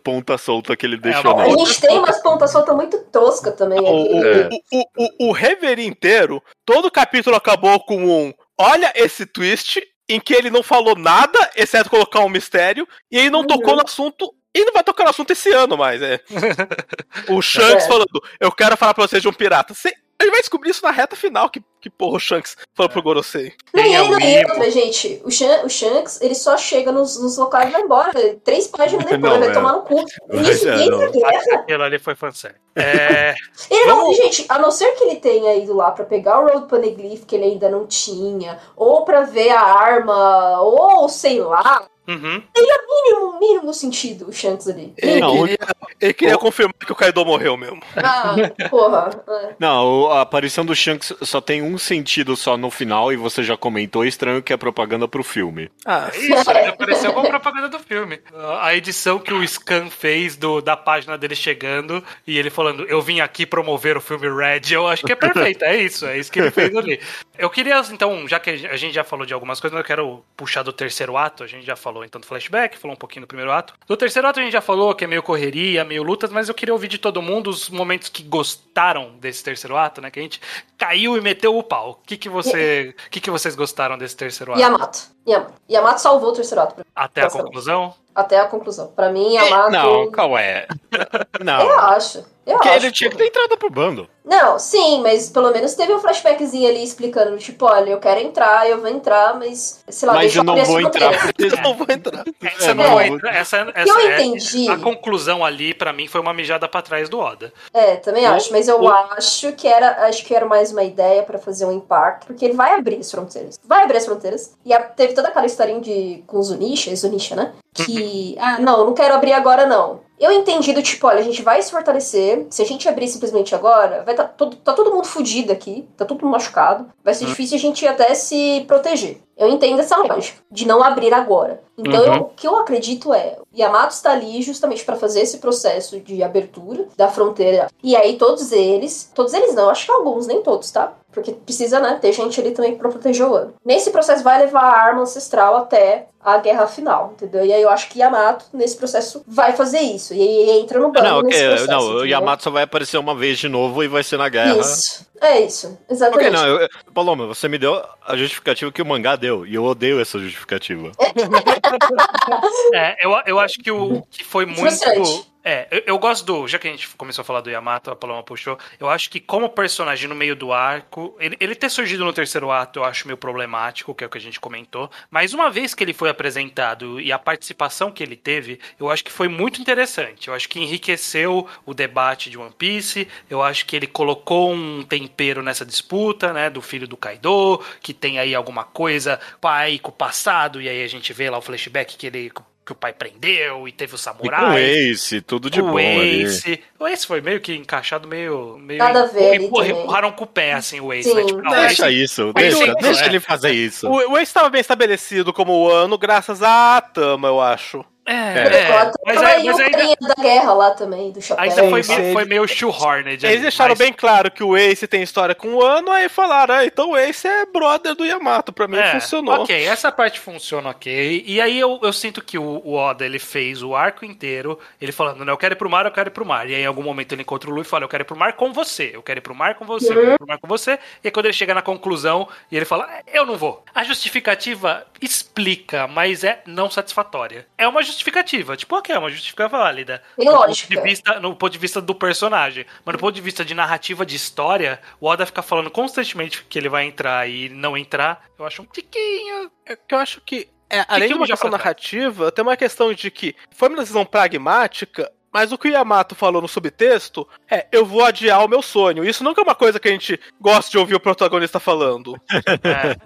ponta solta que ele é deixou. É, a gente tem umas pontas soltas muito tosca também. O, é. o, o, o Rever inteiro, todo capítulo acabou com um. Olha esse twist em que ele não falou nada, exceto colocar um mistério, e ele não uhum. tocou no assunto e não vai tocar no assunto esse ano mais, é. o Shanks é. falando, eu quero falar pra vocês de um pirata. Você a gente vai descobrir isso na reta final, que, que porra o Shanks falou pro Gorosei. Não, e ainda é outra, gente. O, Shan, o Shanks, ele só chega nos, nos locais e vai embora. Três páginas depois, não, vai é. tomar no cu. Isso é. Aquilo ali foi fansério. É... ele não, gente, a não ser que ele tenha ido lá pra pegar o Road Poneglyph, que ele ainda não tinha, ou pra ver a arma, ou sei lá, Uhum. Teria mínimo, mínimo sentido o Shanks ali. Ele não, queria, ele queria confirmar que o Kaido morreu mesmo. Ah, porra. É. Não, a aparição do Shanks só tem um sentido só no final e você já comentou, estranho que é propaganda pro filme. Ah, isso, ele apareceu como propaganda do filme. A edição que o Scan fez do, da página dele chegando e ele falando, eu vim aqui promover o filme Red, eu acho que é perfeito, é isso, é isso que ele fez ali. Eu queria, então, já que a gente já falou de algumas coisas, eu quero puxar do terceiro ato, a gente já falou falou então do flashback, falou um pouquinho do primeiro ato. Do terceiro ato a gente já falou que é meio correria, meio lutas, mas eu queria ouvir de todo mundo os momentos que gostaram desse terceiro ato, né? Que a gente caiu e meteu o pau. O que, que, você, que, que vocês gostaram desse terceiro ato? Yamato. Yamato, Yamato salvou o terceiro ato. Até a conclusão? Até a conclusão. Pra mim, Yamato... Não, qual é? Não. Eu acho. Eu Porque acho, ele tinha que ter entrado pro bando. Não, sim, mas pelo menos teve um flashbackzinho ali explicando, tipo, olha, eu quero entrar, eu vou entrar, mas, sei lá, mas eu não vou entrar. Eu não vou entrar. Essa é, não é, essa, essa eu é, entendi. A conclusão ali, para mim, foi uma mijada para trás do Oda. É, também o, acho, mas eu o... acho que era, acho que era mais uma ideia para fazer um impacto, porque ele vai abrir as fronteiras. Vai abrir as fronteiras. E a, teve toda aquela historinha de com Zunisha, Zunisha, né? Que, uhum. ah, não, não quero abrir agora não eu entendi do tipo, olha, a gente vai se fortalecer. Se a gente abrir simplesmente agora, vai tá todo, tá todo mundo fudido aqui, tá todo mundo machucado. Vai ser hum. difícil a gente até se proteger. Eu entendo essa lógica de não abrir agora. Então, uhum. eu, o que eu acredito é, Yamato está ali justamente para fazer esse processo de abertura da fronteira. E aí todos eles, todos eles não, acho que alguns, nem todos, tá? Porque precisa, né, ter gente ali também para proteger o ano. Nesse processo vai levar a arma ancestral até a guerra final, entendeu? E aí eu acho que Yamato, nesse processo, vai fazer isso. E aí entra no banco não, nesse processo. Não, o Yamato só vai aparecer uma vez de novo e vai ser na guerra. Isso. É isso, exatamente. Ok, não, eu, Paloma, você me deu a justificativa que o mangá deu, e eu odeio essa justificativa. é, eu, eu acho que o que foi muito. É, eu, eu, gosto do. Já que a gente começou a falar do Yamato, a Paloma puxou. Eu acho que, como personagem no meio do arco, ele, ele ter surgido no terceiro ato eu acho meio problemático, que é o que a gente comentou. Mas uma vez que ele foi apresentado e a participação que ele teve, eu acho que foi muito interessante. Eu acho que enriqueceu o debate de One Piece. Eu acho que ele colocou um tempero nessa disputa, né? Do filho do Kaido, que tem aí alguma coisa pai com o passado, e aí a gente vê lá o flashback que ele que o pai prendeu e teve o samurai. E com o Ace, tudo de o bom Ace. Ali. O Ace foi meio que encaixado, meio. meio Nada a ver. Empurraram com o pé, assim, o Ace. Né? Tipo, não, deixa Ace, isso, deixa, Ace, deixa é. ele fazer isso. O, o Ace estava bem estabelecido como o ano, graças à Tama, eu acho. É, é. Mas, aí, mas ainda... da guerra lá também, do chapéu. Ainda foi, meio, foi meio shoehorned. Eles deixaram mas... bem claro que o Ace tem história com o Ano, aí falaram, ah, então o Ace é brother do Yamato, pra mim é, funcionou. Ok, essa parte funciona ok. E aí eu, eu sinto que o, o Oda, ele fez o arco inteiro, ele falando, não, eu quero ir pro mar, eu quero ir pro mar. E aí em algum momento ele encontra o Lu e fala, eu quero ir pro mar com você, eu quero ir pro mar com você, uhum. eu quero ir pro mar com você. E aí quando ele chega na conclusão, e ele fala, eu não vou. A justificativa explica, mas é não satisfatória. É uma justificativa, tipo, ok, é uma justificativa válida. Tem lógica. No ponto, de vista, no ponto de vista do personagem. Mas no ponto de vista de narrativa de história, o Oda fica falando constantemente que ele vai entrar e não entrar. Eu acho um tiquinho. É que eu acho que é, além de uma questão narrativa, tem uma questão de que foi uma decisão pragmática mas o que o Yamato falou no subtexto é: eu vou adiar o meu sonho. Isso não é uma coisa que a gente gosta de ouvir o protagonista falando.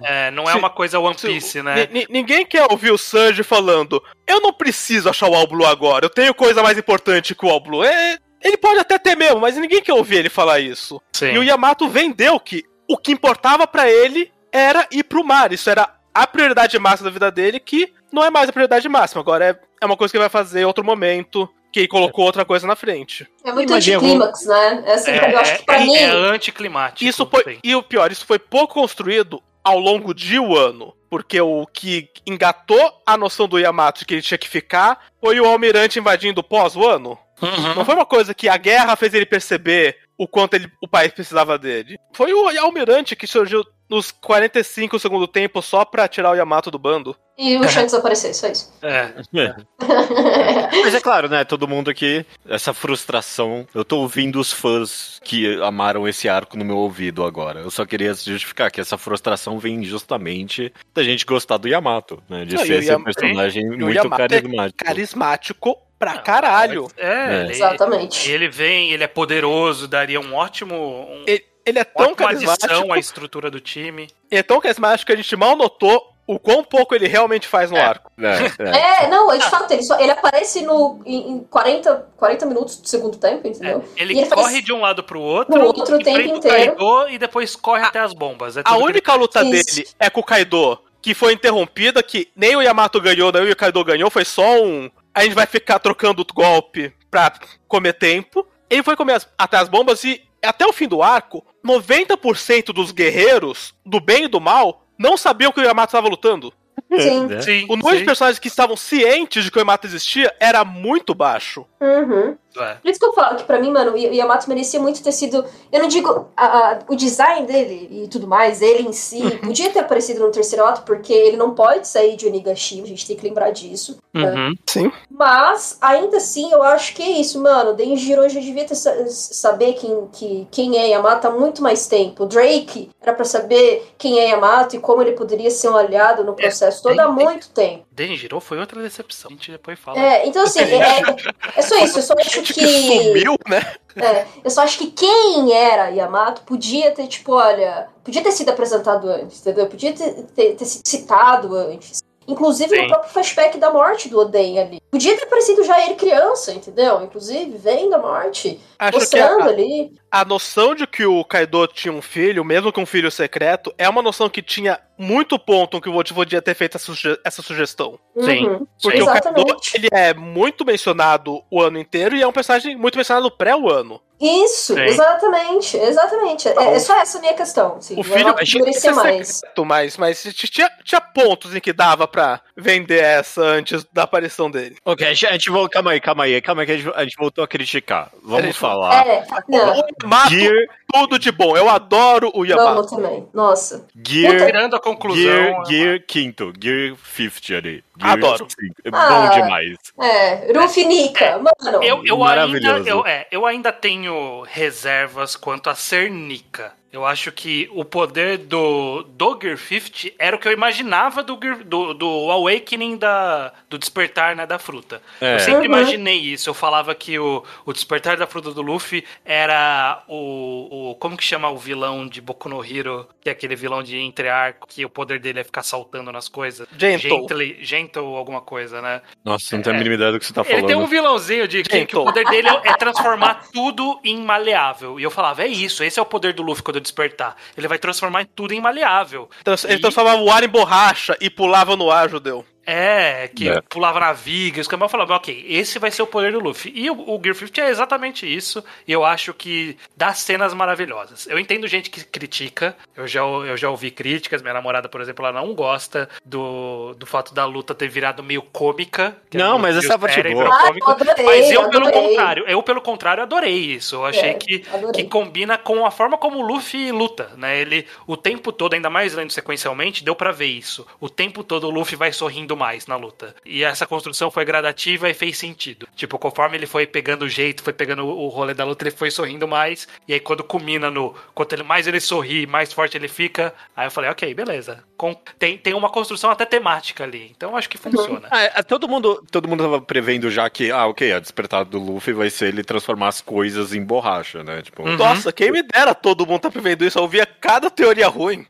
É, é não é se, uma coisa One Piece, se, né? Ninguém quer ouvir o Sanji falando: eu não preciso achar o All Blue agora, eu tenho coisa mais importante que o All Blue. É, ele pode até ter mesmo, mas ninguém quer ouvir ele falar isso. Sim. E o Yamato vendeu que o que importava para ele era ir pro mar. Isso era a prioridade máxima da vida dele, que não é mais a prioridade máxima. Agora é, é uma coisa que ele vai fazer em outro momento que colocou outra coisa na frente. É muito anticlímax, né? É assim, é, eu acho que pra é, mim... É anticlimático. Isso foi, e o pior, isso foi pouco construído ao longo de um ano. Porque o que engatou a noção do Yamato de que ele tinha que ficar foi o almirante invadindo pós o ano. Uhum. Não foi uma coisa que a guerra fez ele perceber o quanto ele, o país precisava dele. Foi o almirante que surgiu nos 45 segundo tempo só pra tirar o Yamato do bando. E o Shanks aparecer, só isso. É. é. Mas é claro, né? Todo mundo aqui, essa frustração. Eu tô ouvindo os fãs que amaram esse arco no meu ouvido agora. Eu só queria justificar que essa frustração vem justamente da gente gostar do Yamato, né? De Não, ser esse Yam personagem muito carismático. É carismático pra caralho. É, é. Ele, exatamente. Ele vem, ele é poderoso, daria um ótimo. Um... Ele, ele é tão carismático. a estrutura do time. Ele é tão carismático que a gente mal notou o quão pouco ele realmente faz no é, arco. É, é. é, não, de fato, ele, só, ele aparece no, em 40, 40 minutos do segundo tempo, entendeu? É, ele, ele, corre de um lado pro outro, pro outro o tempo inteiro. Kaido, e depois corre a, até as bombas. É a única ele... luta Isso. dele é com o Kaido, que foi interrompida, que nem o Yamato ganhou, nem o Kaido ganhou, foi só um. A gente vai ficar trocando golpe pra comer tempo. Ele foi comer as, até as bombas e até o fim do arco, 90% dos guerreiros, do bem e do mal, não sabiam que o Yamato estava lutando. Sim. É. sim. O número de personagens que estavam cientes de que o Yamato existia era muito baixo. Uhum. É. Por isso que eu falo que pra mim, mano, o Yamato merecia muito ter sido. Eu não digo a, a, o design dele e tudo mais, ele em si, podia ter aparecido no terceiro ato, porque ele não pode sair de Onigashima, a gente tem que lembrar disso. Né? Uhum. Né? Sim. Mas, ainda assim, eu acho que é isso, mano. Denjiro já devia ter saber quem, que, quem é Yamato há muito mais tempo. Drake era para saber quem é Yamato e como ele poderia ser um aliado no é, processo é, todo há muito tempo. Denjiro foi outra decepção, a gente depois fala. É, então assim, é, é, é só isso, eu só acho que. que sumiu, né? É, eu só acho que quem era Yamato podia ter, tipo, olha, podia ter sido apresentado antes, entendeu? Podia ter, ter, ter sido citado antes. Inclusive Sim. no próprio flashback da morte do Oden ali. Podia ter aparecido já ele criança, entendeu? Inclusive, vendo a morte, Acho mostrando a, ali. A noção de que o Kaido tinha um filho, mesmo que um filho secreto, é uma noção que tinha muito ponto que o Vote podia ter feito essa, suge essa sugestão. Uhum. Sim. Porque Exatamente. o Kaido, ele é muito mencionado o ano inteiro e é um personagem muito mencionado pré-ano. Isso, Sim. exatamente, exatamente. É, é, só essa a minha questão. Assim, o filho merecia mais. Secreto, mas, mas tinha, tinha pontos em que dava pra vender essa antes da aparição dele. Ok, a gente, voltou. Calma aí, calma aí, calma aí, que a gente, a gente voltou a criticar. Vamos gente, falar. É, não. Mato Gear... tudo de bom. Eu adoro o Yamato. Vamos também. Nossa. Gear, Tirando a conclusão. Gear, Gear quinto, Gear 50 ali. Gear Adoro. É bom ah, demais. É, Rufinica, mano. Eu, eu, ainda, eu, é, eu ainda tenho reservas quanto a ser Nika. Eu acho que o poder do, do Gear 50 era o que eu imaginava do, do, do Awakening da, do despertar né, da fruta. É. Eu sempre uhum. imaginei isso. Eu falava que o, o despertar da fruta do Luffy era o, o. Como que chama o vilão de Boku no Hero? Que é aquele vilão de entrearco, que o poder dele é ficar saltando nas coisas. Gentle. Gentle, gentle alguma coisa, né? Nossa, não tenho a mínima ideia do que você tá falando. Ele tem um vilãozinho de que, que o poder dele é, é transformar tudo em maleável. E eu falava, é isso, esse é o poder do Luffy quando despertar. Ele vai transformar tudo em maleável. Ele e... transformava o ar em borracha e pulava no ar, judeu. É, que é. pulava na viga, os caras falavam, ok, esse vai ser o poder do Luffy. E o, o Gear 50 é exatamente isso, e eu acho que dá cenas maravilhosas. Eu entendo gente que critica, eu já, eu já ouvi críticas, minha namorada, por exemplo, ela não gosta do, do fato da luta ter virado meio cômica. Não, mas essa parte boa. Ah, cômico, adorei, mas eu, adorei. pelo contrário, eu, pelo contrário, adorei isso. Eu achei é, que, que combina com a forma como o Luffy luta, né? Ele, o tempo todo, ainda mais lendo sequencialmente, deu para ver isso. O tempo todo o Luffy vai sorrindo mais na luta. E essa construção foi gradativa e fez sentido. Tipo, conforme ele foi pegando o jeito, foi pegando o rolê da luta, ele foi sorrindo mais. E aí quando culmina no. Quanto ele, mais ele sorri, mais forte ele fica. Aí eu falei, ok, beleza. Com, tem, tem uma construção até temática ali. Então acho que funciona. É, todo mundo todo mundo tava prevendo já que, ah, ok, a despertada do Luffy vai ser ele transformar as coisas em borracha, né? Tipo, uhum. Nossa, quem me dera todo mundo tá prevendo isso. Eu ouvia cada teoria ruim.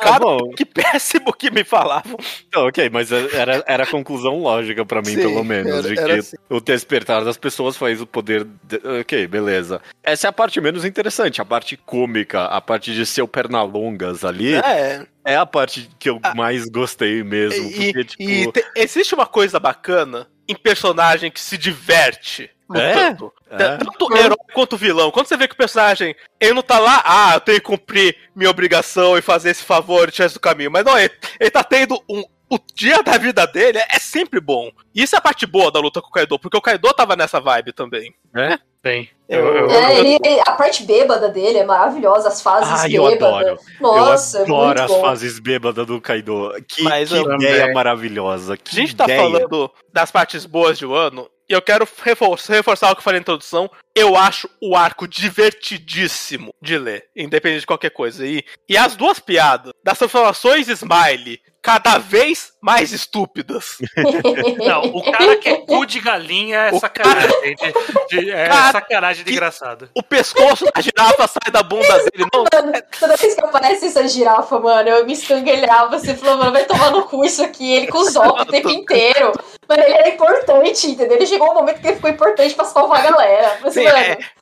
Cara, ah, que péssimo que me falavam. Então, ok, mas era, era a conclusão lógica para mim, Sim, pelo menos, era, de que assim. o despertar das pessoas faz o poder. De... Ok, beleza. Essa é a parte menos interessante, a parte cômica, a parte de ser o Pernalongas ali. É. É a parte que eu ah, mais gostei mesmo. E, porque, tipo... e te, existe uma coisa bacana em personagem que se diverte lutando. É? é? Tanto herói quanto vilão. Quando você vê que o personagem ele não tá lá, ah, eu tenho que cumprir minha obrigação e fazer esse favor e tirar do caminho. Mas não, ele, ele tá tendo um. O dia da vida dele é sempre bom. E isso é a parte boa da luta com o Kaido, porque o Kaido tava nessa vibe também. É? Bem. Eu, eu, é, ele, a parte bêbada dele é maravilhosa, as fases ah, bêbadas. Eu adoro. Nossa, eu adoro as bom. fases bêbadas do Kaido. Que, que ideia maravilhosa. Que a gente ideia. tá falando das partes boas de Wano, e eu quero reforçar, reforçar o que eu falei na introdução. Eu acho o arco divertidíssimo de ler, independente de qualquer coisa. E, e as duas piadas das transformações Smile cada vez mais estúpidas. Não, o cara que é cu de galinha é o sacanagem. Cara... De, de, é cara sacanagem de engraçado. O pescoço da girafa sai da bunda dele. Não. Mano, toda vez que aparece essa girafa, mano, eu me escanguelhava. Você falou, mano, vai tomar no cu isso aqui. Ele com os olhos o tempo inteiro. Mano, ele era importante, entendeu? Ele chegou um momento que ele ficou importante pra salvar a galera. Mas, Sim, mano... É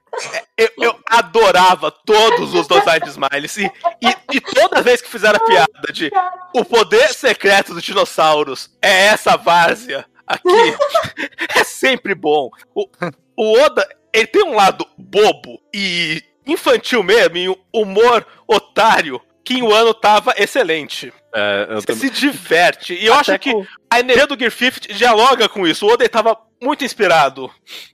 eu, eu, adorava todos os dois Side Smiles. E, e, e, toda vez que fizeram a piada de o poder secreto dos dinossauros é essa várzea aqui, é sempre bom. O, o Oda, ele tem um lado bobo e infantil mesmo, e humor otário, que o ano tava excelente. É, Você se diverte. E eu Até acho que com... a energia do Gear 50 dialoga com isso. O Oda tava muito inspirado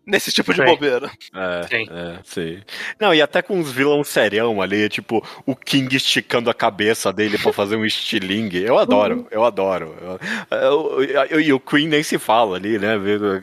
nesse tipo de sim. bobeira. É, sim. é, sim. Não, e até com uns vilões serião ali, tipo, o King esticando a cabeça dele pra fazer um estilingue. Eu adoro, eu adoro. E o Queen nem se fala ali, né?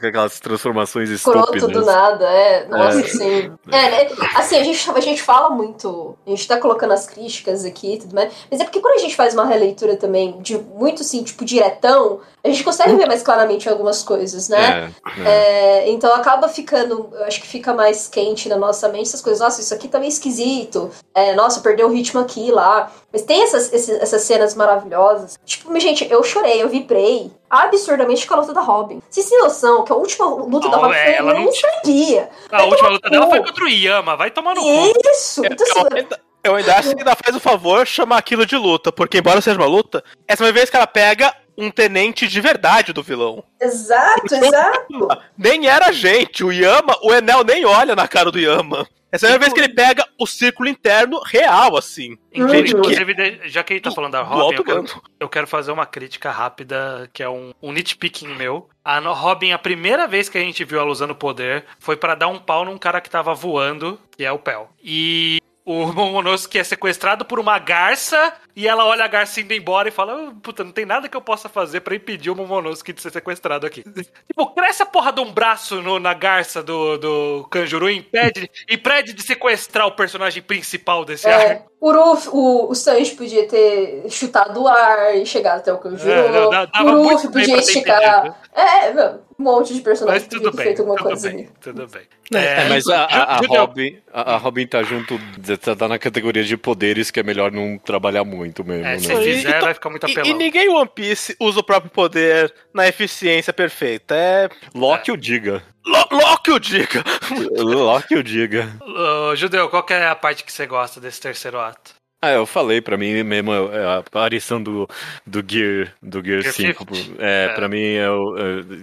Aquelas transformações estúpidas. Croto do nada, é. Nossa, é. sim. É, né? Assim, a gente, a gente fala muito, a gente tá colocando as críticas aqui e tudo mais, mas é porque quando a gente faz uma releitura também de muito, assim, tipo, diretão, a gente consegue ver mais claramente algumas coisas, né? É, é. É, então acaba ficando, eu acho que fica mais quente na nossa mente essas coisas. Nossa, isso aqui tá meio esquisito. É, nossa, perdeu o ritmo aqui lá. Mas tem essas, essas cenas maravilhosas. Tipo, gente, eu chorei, eu vibrei absurdamente com a luta da Robin. Vocês têm noção que a última luta da Robin é, ela não sabia. A última luta dela foi contra o Yama, vai tomar no cu. Isso! Então, assim, eu ainda acho que ainda faz o favor chamar aquilo de luta, porque embora seja uma luta, essa é uma vez que ela pega um tenente de verdade do vilão. Exato, então, exato. Nem era gente, o Yama, o Enel nem olha na cara do Yama. Essa é a vez que ele pega o círculo interno real, assim. Inclusive, que... já que ele tá falando da Robin, eu quero, eu quero, fazer uma crítica rápida, que é um, um nitpicking meu. A Robin, a primeira vez que a gente viu ela usando poder, foi para dar um pau num cara que tava voando, que é o Pel. E o Momonosuke é sequestrado por uma garça e ela olha a garça indo embora e fala: Puta, não tem nada que eu possa fazer para impedir o Momonosuke de ser sequestrado aqui. tipo, cresce a porra de um braço no, na garça do, do Kanjuro e impede, impede de sequestrar o personagem principal desse é, arco. O, Ruf, o, o Sanji podia ter chutado o ar e chegado até o Kanjuro. É, o Ruff podia esticar. É, não um monte de personagens que tudo bem, feito alguma coisa bem, ali. Tudo bem. É, é mas a, a, a Robin, a, a, Robin tá junto, tá, tá na categoria de poderes que é melhor não trabalhar muito mesmo. É, né? se fizer, então, vai ficar muito apelão. E, e, ninguém One Piece usa o próprio poder na eficiência perfeita. É. Loki é. o diga. Loki o diga! Loki o diga. Uh, Judeu, qual é a parte que você gosta desse terceiro ato? Ah, eu falei, pra mim mesmo, é, a aparição do, do Gear, do Gear, Gear 5, é, é, pra mim, eu,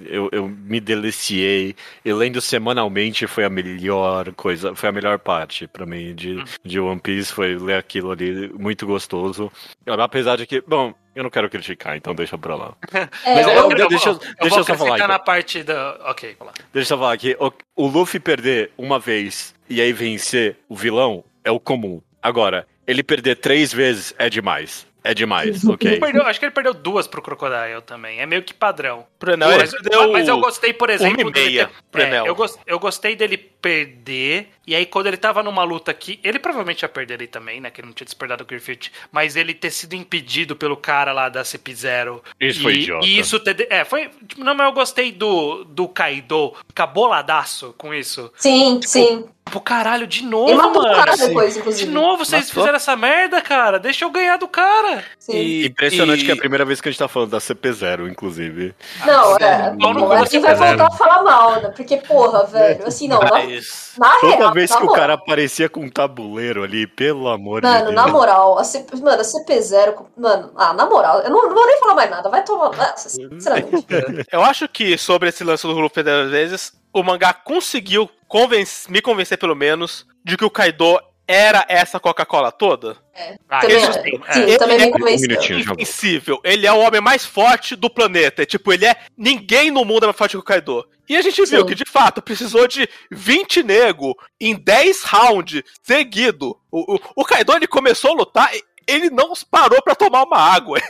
eu, eu me deliciei, e lendo semanalmente foi a melhor coisa, foi a melhor parte pra mim de, hum. de One Piece, foi ler aquilo ali, muito gostoso, apesar de que, bom, eu não quero criticar, então deixa pra lá. É, Mas eu, eu, eu, deixa, eu, deixa eu só falar. na parte da. Ok, vamos lá. Deixa eu falar aqui. O, o Luffy perder uma vez e aí vencer o vilão é o comum. Agora, ele perder três vezes é demais. É demais, ok. Perdeu, acho que ele perdeu duas pro Crocodile também. É meio que padrão. Pro Enel, mas, deu mas eu gostei, por exemplo. Uma e meia ter, pro é, eu, gost, eu gostei dele perder. E aí, quando ele tava numa luta aqui, ele provavelmente ia perder ali também, né? Que ele não tinha despertado o Griffith. Mas ele ter sido impedido pelo cara lá da CP0. Isso e, foi idiota. E isso ter, É, foi. Tipo, não, mas eu gostei do, do Kaido. Caboladaço com isso. Sim, tipo, sim. Tipo, caralho, de novo, Ele matou mano. O cara depois, inclusive. De novo, vocês matou? fizeram essa merda, cara. Deixa eu ganhar do cara. E, Impressionante e... que é a primeira vez que a gente tá falando da CP0, inclusive. Não, é. Não, não, a gente vai voltar a falar mal, né? Porque, porra, velho. Assim, não. Mas... Na, na Toda real, vez que moral. o cara aparecia com um tabuleiro ali, pelo amor mano, de Deus. Mano, na moral, a CP, mano, a CP0. Mano, ah, na moral, eu não, não vou nem falar mais nada. Vai tomar. Sinceramente. eu acho que sobre esse lance do Luffy das vezes, o mangá conseguiu convencer, me convencer, pelo menos, de que o Kaido era essa Coca-Cola toda? É. Ah, também, isso, sim, sim é, também me convenceu. É invencível. Ele é o homem mais forte do planeta. Tipo, ele é. Ninguém no mundo é mais forte que o Kaido. E a gente viu sim. que, de fato, precisou de 20 nego em 10 rounds seguido. O, o, o Kaido ele começou a lutar, ele não parou para tomar uma água.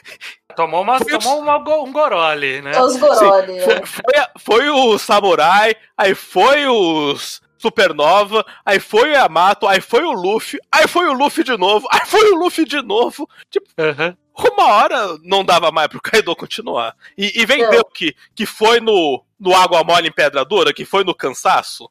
Tomou, uma, tomou uma, um gorole, né? Os gorole. Foi, foi, foi, o samurai, aí foi os Supernova, aí foi o Yamato, aí foi o Luffy, aí foi o Luffy de novo, aí foi o Luffy de novo. Tipo, uhum. uma hora não dava mais pro Kaido continuar. E, e vendeu que, que foi no, no Água Mole em Pedra Dura, que foi no cansaço.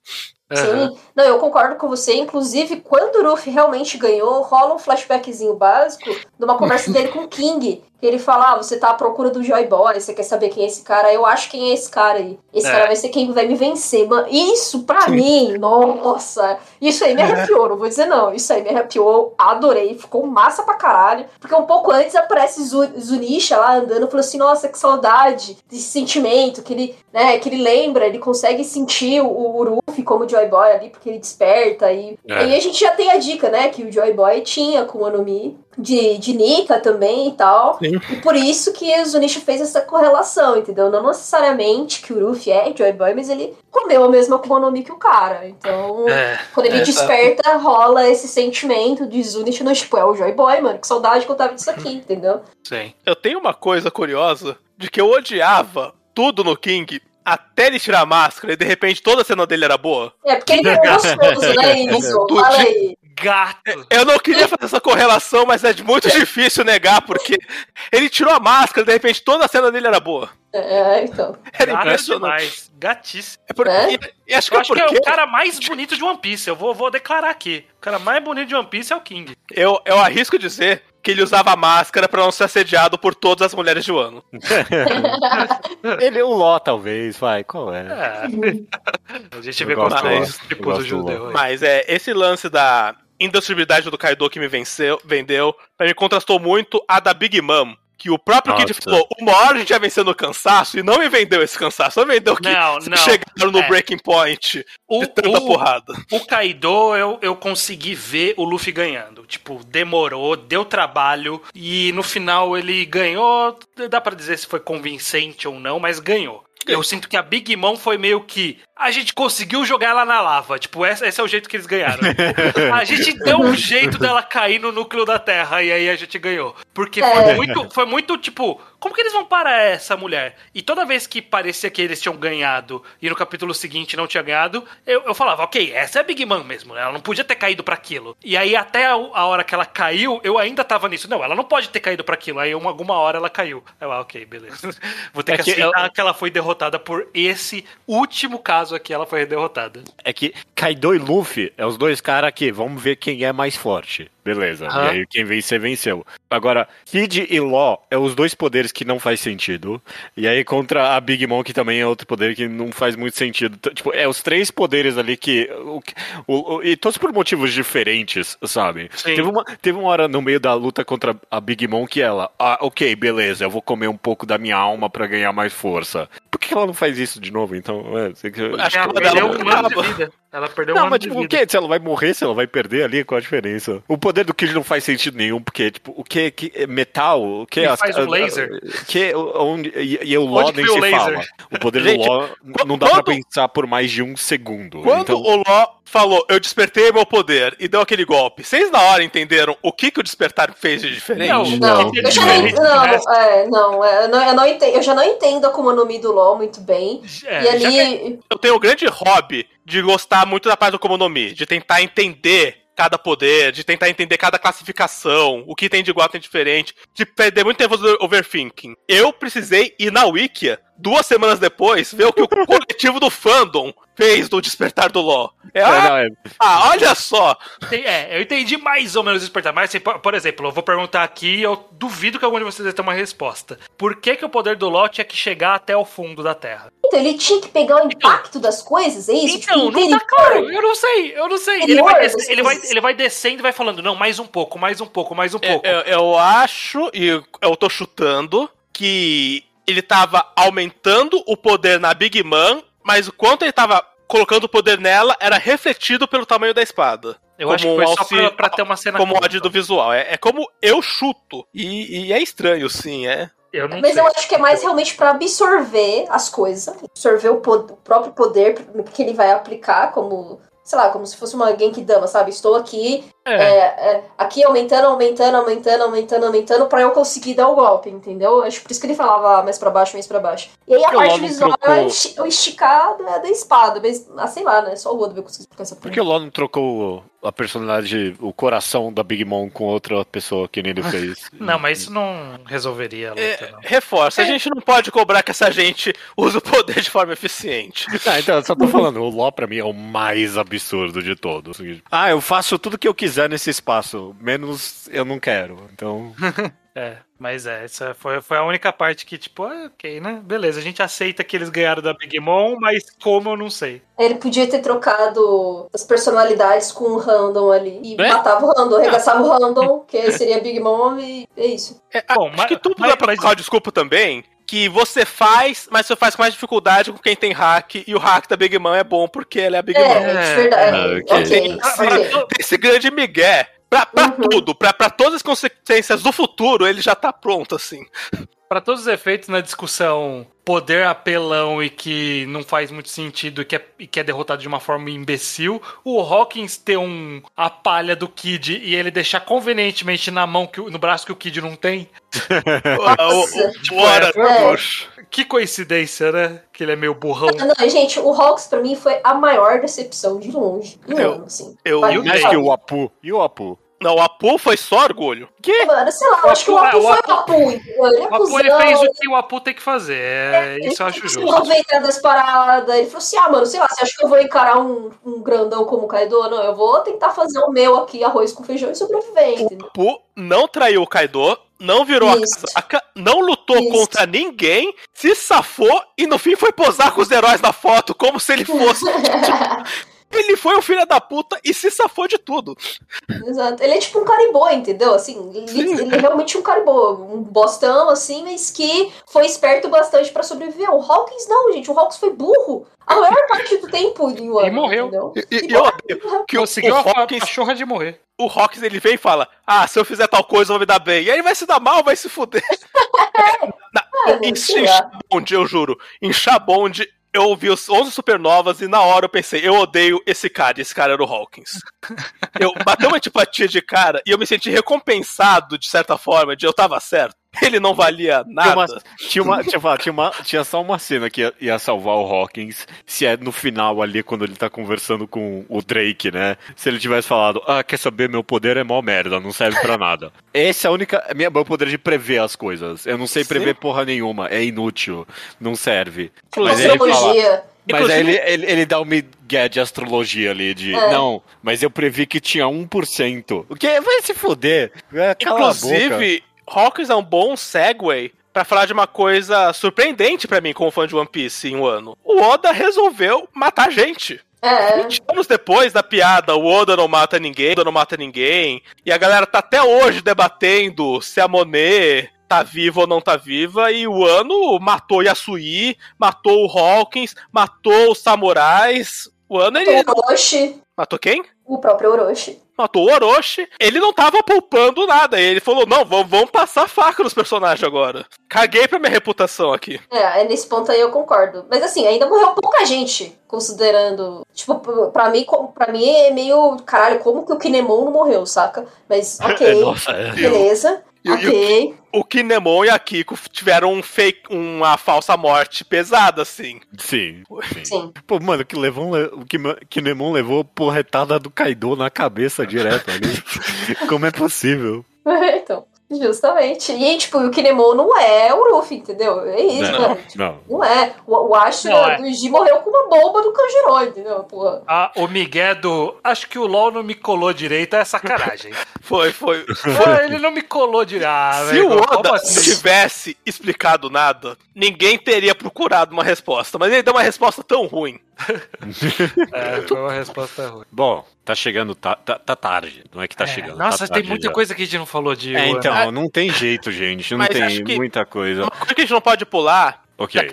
Sim, não, eu concordo com você. Inclusive, quando o Ruff realmente ganhou, rola um flashbackzinho básico de uma conversa dele com o King. Que ele fala, ah, você tá à procura do Joy Boy, você quer saber quem é esse cara? Eu acho quem é esse cara aí. Esse é. cara vai ser quem vai me vencer. Mano, isso, pra Sim. mim, nossa. Isso aí me arrepiou, não vou dizer não. Isso aí me arrepiou, adorei, ficou massa pra caralho. Porque um pouco antes aparece Zunisha lá andando, falou assim, nossa, que saudade desse sentimento que ele, né, que ele lembra, ele consegue sentir o, o Ruffy como o Joy Boy ali, porque ele desperta. E é. aí a gente já tem a dica, né, que o Joy Boy tinha com o Anomi de, de Nika também e tal. Sim. E por isso que o Zunisha fez essa correlação, entendeu? Não necessariamente que o Ruffy é Joy Boy, mas ele comeu a mesma Akuma que o cara. Então, é, quando ele é, desperta, tá. rola esse sentimento de Zunisha no tipo, é o Joy Boy, mano, que saudade que eu tava disso aqui, entendeu? Sim. Eu tenho uma coisa curiosa de que eu odiava tudo no King até ele tirar a máscara e de repente toda a cena dele era boa. É, porque ele é gostoso, né? Isso, fala aí gato. Eu não queria fazer essa correlação, mas é muito difícil negar, porque ele tirou a máscara, de repente toda a cena dele era boa. É, então. Era impressionante. Gatíssimo. É por... é? E, e acho, que, é acho porque... que é o cara mais bonito de One Piece. Eu vou, vou declarar aqui. O cara mais bonito de One Piece é o King. Eu, eu arrisco dizer que ele usava máscara para não ser assediado por todas as mulheres de Wano. ele é o Ló, talvez, vai, qual é? é. A gente vê como é tipo do judeu. Mas é, esse lance da industrialidade do Kaido que me venceu, vendeu, pra mim contrastou muito a da Big Mom que o próprio Nossa. Kid falou, uma hora a gente já venceu no cansaço e não me vendeu esse cansaço, não vendeu que não, não. chegaram no é. breaking point o, de tanta o, porrada. O Kaido, eu, eu consegui ver o Luffy ganhando. Tipo, demorou, deu trabalho e no final ele ganhou. Dá para dizer se foi convincente ou não, mas ganhou. Eu sinto que a Big Mom foi meio que. A gente conseguiu jogar ela na lava. Tipo, esse, é o jeito que eles ganharam. a gente deu um jeito dela cair no núcleo da Terra e aí a gente ganhou. Porque foi é. muito, foi muito tipo. Como que eles vão parar essa mulher? E toda vez que parecia que eles tinham ganhado e no capítulo seguinte não tinha ganhado, eu, eu falava, ok, essa é a Big Mom mesmo, né? Ela não podia ter caído para aquilo. E aí, até a, a, hora que ela caiu, eu ainda tava nisso. Não, ela não pode ter caído para aquilo. Aí, uma, alguma hora ela caiu. Eu, ah, ok, beleza. Vou ter é que, que aceitar ela... que ela foi derrotada por esse último caso aqui, ela foi derrotada. É que Kaido e Luffy é os dois caras aqui, vamos ver quem é mais forte. Beleza. Uhum. E aí quem vencer, venceu. Agora, Kid e Law é os dois poderes que não faz sentido. E aí contra a Big Mom, que também é outro poder que não faz muito sentido. Tipo, é os três poderes ali que. O, o, o, e todos por motivos diferentes, sabe? Teve uma, teve uma hora no meio da luta contra a Big Mom que ela. Ah, ok, beleza, eu vou comer um pouco da minha alma para ganhar mais força. Por que ela não faz isso de novo, então? É, Acho que ela perdeu um ano de vida. Ela perdeu não, um ano mas, tipo, o que? Se ela vai morrer, se ela vai perder ali, qual a diferença? O poder do Kid não faz sentido nenhum, porque, tipo, o que, que é metal, o que Ele as, faz o laser. Que, onde, e, e o Law nem se laser? fala. O poder Gente, do Law não dá quando, pra pensar por mais de um segundo. Quando então... o Law falou, eu despertei meu poder e deu aquele golpe, vocês na hora entenderam o que, que o despertar fez de diferente? Não, não. Eu já não, não, é, não, é, eu, não, eu, não entendo, eu já não entendo a Akuma no Mi do LoL muito bem. É, e ali... Eu tenho um grande hobby de gostar muito da parte do Akuma no Mi, de tentar entender cada poder, de tentar entender cada classificação, o que tem de igual, tem diferente, de perder muito tempo no overthinking. Eu precisei ir na Wikia duas semanas depois, ver o que o coletivo do fandom fez do Despertar do Law. É, ah, é. ah, olha só! É, eu entendi mais ou menos o Despertar, mas assim, por, por, exemplo, eu vou perguntar aqui, eu duvido que algum de vocês tenha uma resposta. Por que, que o poder do Law tinha que chegar até o fundo da Terra? Então, ele tinha que pegar o impacto das coisas, é isso? Então, tipo, não tá claro, eu não sei, eu não sei. Ele vai, descendo, ele, vai, ele vai descendo e vai falando, não, mais um pouco, mais um pouco, mais um pouco. eu, eu acho, e eu tô chutando, que ele tava aumentando o poder na Big Man, mas o quanto ele tava colocando o poder nela era refletido pelo tamanho da espada. Eu acho que foi um só pra, pra, ter uma cena como ódio do visual. É, é, como eu chuto. E, e, é estranho, sim, é. Eu Mas sei. eu acho que é mais realmente para absorver as coisas, absorver o, o, próprio poder que ele vai aplicar, como sei lá, como se fosse uma Genkidama, sabe? Estou aqui, é. É, é, aqui aumentando, aumentando, aumentando, aumentando, aumentando, pra eu conseguir dar o golpe, entendeu? Acho por isso que ele falava mais pra baixo, mais pra baixo. E aí a parte visual trocou... é o esticar da, da espada, mas, ah, sei lá, né? Só o Odo vai conseguir explicar essa Por que o Lon não trocou a personalidade, o coração da Big Mom com outra pessoa que nem ele fez. não, mas isso não resolveria a luta, é, Reforça, a é. gente não pode cobrar que essa gente use o poder de forma eficiente. Ah, então, só tô falando, o Law pra mim é o mais absurdo de todos. Ah, eu faço tudo que eu quiser nesse espaço, menos eu não quero, então... É, mas é, essa foi, foi a única parte que, tipo, ah, ok, né? Beleza, a gente aceita que eles ganharam da Big Mom, mas como eu não sei. Ele podia ter trocado as personalidades com o Random ali. E é? matava o Random, arregaçava o Random, que seria Big Mom, e é isso. É, Bom, acho mas, que tudo mas, dá pra mas... desculpa também, que você faz, mas você faz com mais dificuldade com quem tem hack, e o hack da Big Mom é bom porque ela é a Big é, Mom. É, verdade. Ah, okay. Okay. Esse, esse grande migué Pra, pra uhum. tudo, pra, pra todas as consequências do futuro, ele já tá pronto, assim. Para todos os efeitos na discussão poder apelão e que não faz muito sentido e que, é, e que é derrotado de uma forma imbecil, o Hawkins ter um, a palha do Kid e ele deixar convenientemente na mão, que, no braço que o Kid não tem. Nossa. tipo, é, é. Que coincidência, né? Que ele é meio burrão. Não, não, gente, o Hawks pra mim foi a maior decepção de longe. eu, assim. Eu, eu, eu, e o Apu? E o Apu? Não, o Apu foi só orgulho. Que? Mano, sei lá, eu acho que o Apu, o Apu foi o Apu. Ele, é o Apu ele fez o que o Apu tem que fazer. É, é isso eu acho justo. Ele aproveitando das paradas. Ele falou assim: ah, mano, sei lá, você acha que eu vou encarar um, um grandão como o Kaido? Não, eu vou tentar fazer o meu aqui, arroz com feijão e sobreviver. O Apu não traiu o Kaido, não virou Isso. a casaca, não lutou Isso. contra ninguém, se safou e no fim foi posar com os heróis na foto como se ele fosse. Ele foi o filho da puta e se safou de tudo. Exato. Ele é tipo um caribou, entendeu? Assim, ele, ele é realmente um caribou. Um bostão, assim, mas que foi esperto bastante para sobreviver. O Hawkins não, gente. O Hawkins foi burro. A maior parte do tempo em um ano. E morreu. E, e, e eu, eu, que conseguiu o Hawkins, a cachorra de morrer. O Hawkins ele vem e fala: Ah, se eu fizer tal coisa, eu vou me dar bem. E aí vai se dar mal, vai se fuder. Na, ah, em, em Chabonde, eu juro. Em Chabonde, eu ouvi os 11 supernovas e na hora eu pensei, eu odeio esse cara, esse cara era o Hawkins. eu bateu uma antipatia de cara e eu me senti recompensado, de certa forma, de eu tava certo. Ele não valia nada. Tinha, uma, tinha, uma, tinha, uma, tinha, só uma cena que ia, ia, salvar o Hawkins, se é no final ali, quando ele tá conversando com o Drake, né? Se ele tivesse falado, ah, quer saber, meu poder é mó merda, não serve para nada. Essa é a única. Minha, meu poder de prever as coisas. Eu não sei prever Sim. porra nenhuma, é inútil, não serve. Mas ele fala, mas aí ele, ele, ele, dá um migué de astrologia ali, de. É. Não, mas eu previ que tinha 1%. O que? Vai se foder. É, Inclusive, Hawkins é um bom segue para falar de uma coisa surpreendente para mim como fã de One Piece em um ano. O Oda resolveu matar gente. É. 20 anos depois da piada, o Oda não mata ninguém, o Oda não mata ninguém, e a galera tá até hoje debatendo se a Monet tá viva ou não tá viva, e o Ano matou Yasui, matou o Hawkins, matou os samurais. O Ano ele. Matou Orochi. Matou quem? O próprio Orochi matou o Orochi, ele não tava poupando nada. Ele falou: não, vamos, vamos passar faca nos personagens agora. Caguei pra minha reputação aqui. É, nesse ponto aí eu concordo. Mas assim, ainda morreu pouca gente, considerando. Tipo, pra mim, pra mim é meio. Caralho, como que o Kinemon não morreu, saca? Mas ok. Nossa, é. beleza. E, okay. o, o Kinemon e a Kiko tiveram um fake, uma falsa morte pesada, assim. Sim. Sim. sim. Pô, mano, que levou, o Kinemon levou porretada do Kaido na cabeça direto ali. Como é possível? então. Justamente. E, tipo, o Kinemon não é o Ruffy, entendeu? É isso, não, né? Não. Não é. O, o Ashura é. do Iji morreu com uma bomba do Kanjiro, entendeu? Porra. Ah, o Miguel do. Acho que o LOL não me colou direito é sacanagem. foi, foi. foi. Ele não me colou direito. Ah, Se véio, o Oda assim? tivesse explicado nada, ninguém teria procurado uma resposta. Mas ele deu uma resposta tão ruim. é, foi uma resposta ruim. Bom, tá chegando, tá, tá, tá tarde. Não é que tá é, chegando. Nossa, tá tem muita já. coisa que a gente não falou de. É, então, ah, não tem jeito, gente. Não tem muita coisa. Uma coisa que a gente não pode pular. Ok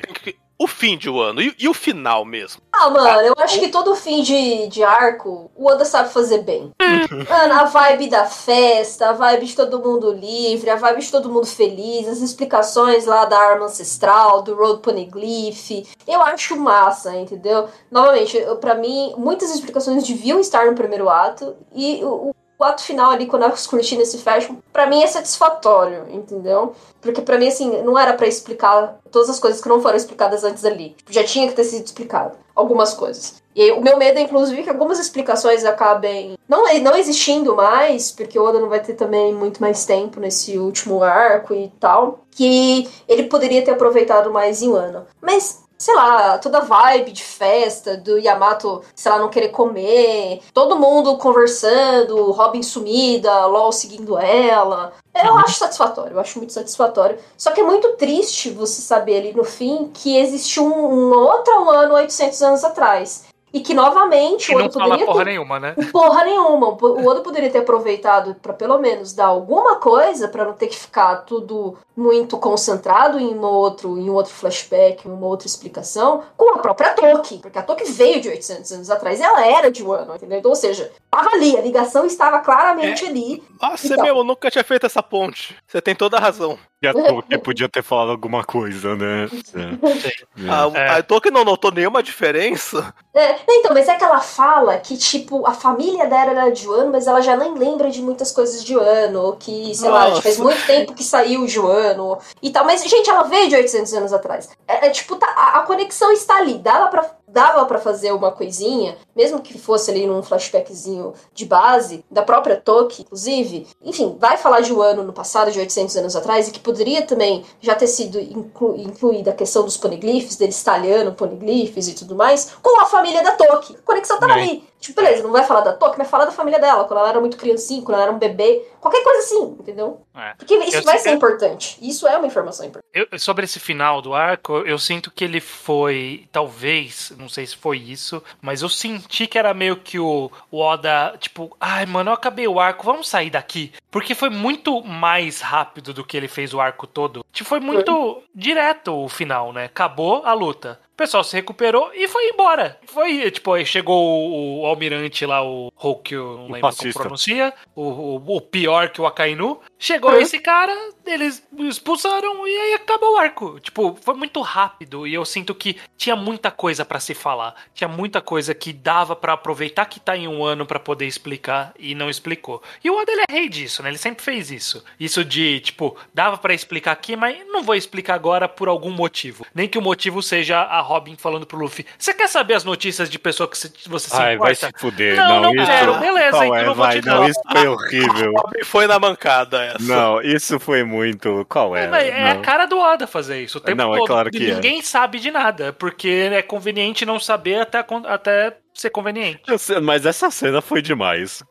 o fim de Wano e, e, o final mesmo. Ah, mano, eu acho que todo fim de, de arco o Oda sabe fazer bem. Hum. mano, a vibe da festa, a vibe de todo mundo livre, a vibe de todo mundo feliz, as explicações lá da arma ancestral, do Road Poneglyph. Eu acho massa, entendeu? Novamente, para mim, muitas explicações deviam estar no primeiro ato e o, o ato final ali, quando as cortinas se fecham, para mim é satisfatório, entendeu? Porque para mim, assim, não era para explicar todas as coisas que não foram explicadas antes ali. Já tinha que ter sido explicado algumas coisas. E aí, o meu medo é, inclusive, que algumas explicações acabem não, não existindo mais, porque o Oda não vai ter também muito mais tempo nesse último arco e tal, que ele poderia ter aproveitado mais em um ano. Mas sei lá, toda a vibe de festa do Yamato, sei lá, não querer comer, todo mundo conversando, Robin sumida, LOL seguindo ela. Eu uhum. acho satisfatório, eu acho muito satisfatório. Só que é muito triste você saber ali no fim que existiu um, um outro ano 800 anos atrás. E que novamente e o Oda poderia. porra ter... nenhuma, né? Porra nenhuma. O Oda poderia ter aproveitado para pelo menos dar alguma coisa para não ter que ficar tudo muito concentrado em um outro, em um outro flashback, em uma outra explicação, com a própria Toki. Porque a Toki veio de 800 anos atrás, ela era de Wano, entendeu? Então, ou seja, tava ali, a ligação estava claramente é. ali. Nossa, então, meu, eu nunca tinha feito essa ponte. Você tem toda a razão. E a Tolkien podia ter falado alguma coisa, né? É. A, é. a Tolkien não notou nenhuma diferença. É, então, mas é que ela fala que, tipo, a família dela era de Wano, mas ela já nem lembra de muitas coisas de Wano, que, sei Nossa. lá, faz muito tempo que saiu de Wano e tal. Mas, gente, ela veio de 800 anos atrás. É, é tipo, tá, a, a, conexão está ali. Dava pra dava para fazer uma coisinha, mesmo que fosse ali num flashbackzinho de base, da própria Toki, inclusive. Enfim, vai falar de um ano no passado, de 800 anos atrás, e que poderia também já ter sido inclu incluída a questão dos poneglyphs, deles talhando poneglyphs e tudo mais, com a família da Toki. A conexão tava ali. Tipo, beleza, não vai falar da Toki, mas falar da família dela, quando ela era muito criancinha, quando ela era um bebê. Qualquer coisa assim, entendeu? É. Porque isso eu vai ser importante. Isso é uma informação importante. Eu, sobre esse final do arco, eu sinto que ele foi, talvez, não sei se foi isso, mas eu senti que era meio que o, o Oda, tipo, ai, mano, eu acabei o arco, vamos sair daqui. Porque foi muito mais rápido do que ele fez o arco todo. Tipo, foi muito foi. direto o final, né? Acabou a luta. O pessoal se recuperou e foi embora. Foi, tipo, aí chegou o, o almirante lá, o Hulk, eu não lembro como pronuncia, o, o, o, pior que o Akainu. Chegou é. esse cara, eles expulsaram e aí acabou o arco. Tipo, foi muito rápido e eu sinto que tinha muita coisa para se falar. Tinha muita coisa que dava para aproveitar que tá em um ano para poder explicar e não explicou. E o Oda, ele é rei disso, né? Ele sempre fez isso. Isso de, tipo, dava para explicar aqui, mas não vou explicar agora por algum motivo. Nem que o motivo seja a Robin falando pro Luffy: Você quer saber as notícias de pessoa que você se Ai, importa? vai se fuder. Não, não, não isso... quero. Beleza, então é? não vou vai, te Não, isso foi horrível. Robin foi na mancada essa. Não, isso foi muito. Qual é? É, é a cara do Oda fazer isso o tempo não, é todo. É claro que Ninguém é. sabe de nada, porque é conveniente não saber até, até ser conveniente. Sei, mas essa cena foi demais.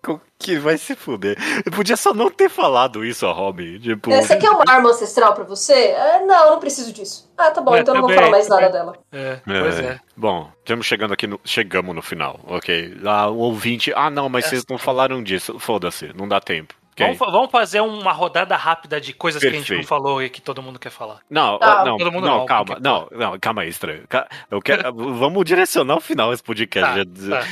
Que vai se fuder. Eu podia só não ter falado isso a Robin. Tipo... É, você quer uma arma ancestral pra você? É, não, não preciso disso. Ah, tá bom, é, então não vou falar mais nada dela. É, pois é. Bom, estamos chegando aqui no. Chegamos no final, ok. Lá o ouvinte. Ah, não, mas vocês não falaram disso. Foda-se, não dá tempo. Okay. Vamos, vamos, fazer uma rodada rápida de coisas Perfeito. que a gente não falou e que todo mundo quer falar. Não, ah, não, não, não, calma, não, não, calma aí, estranho. Eu quero, vamos direcionar o final desse podcast. Tá, tá.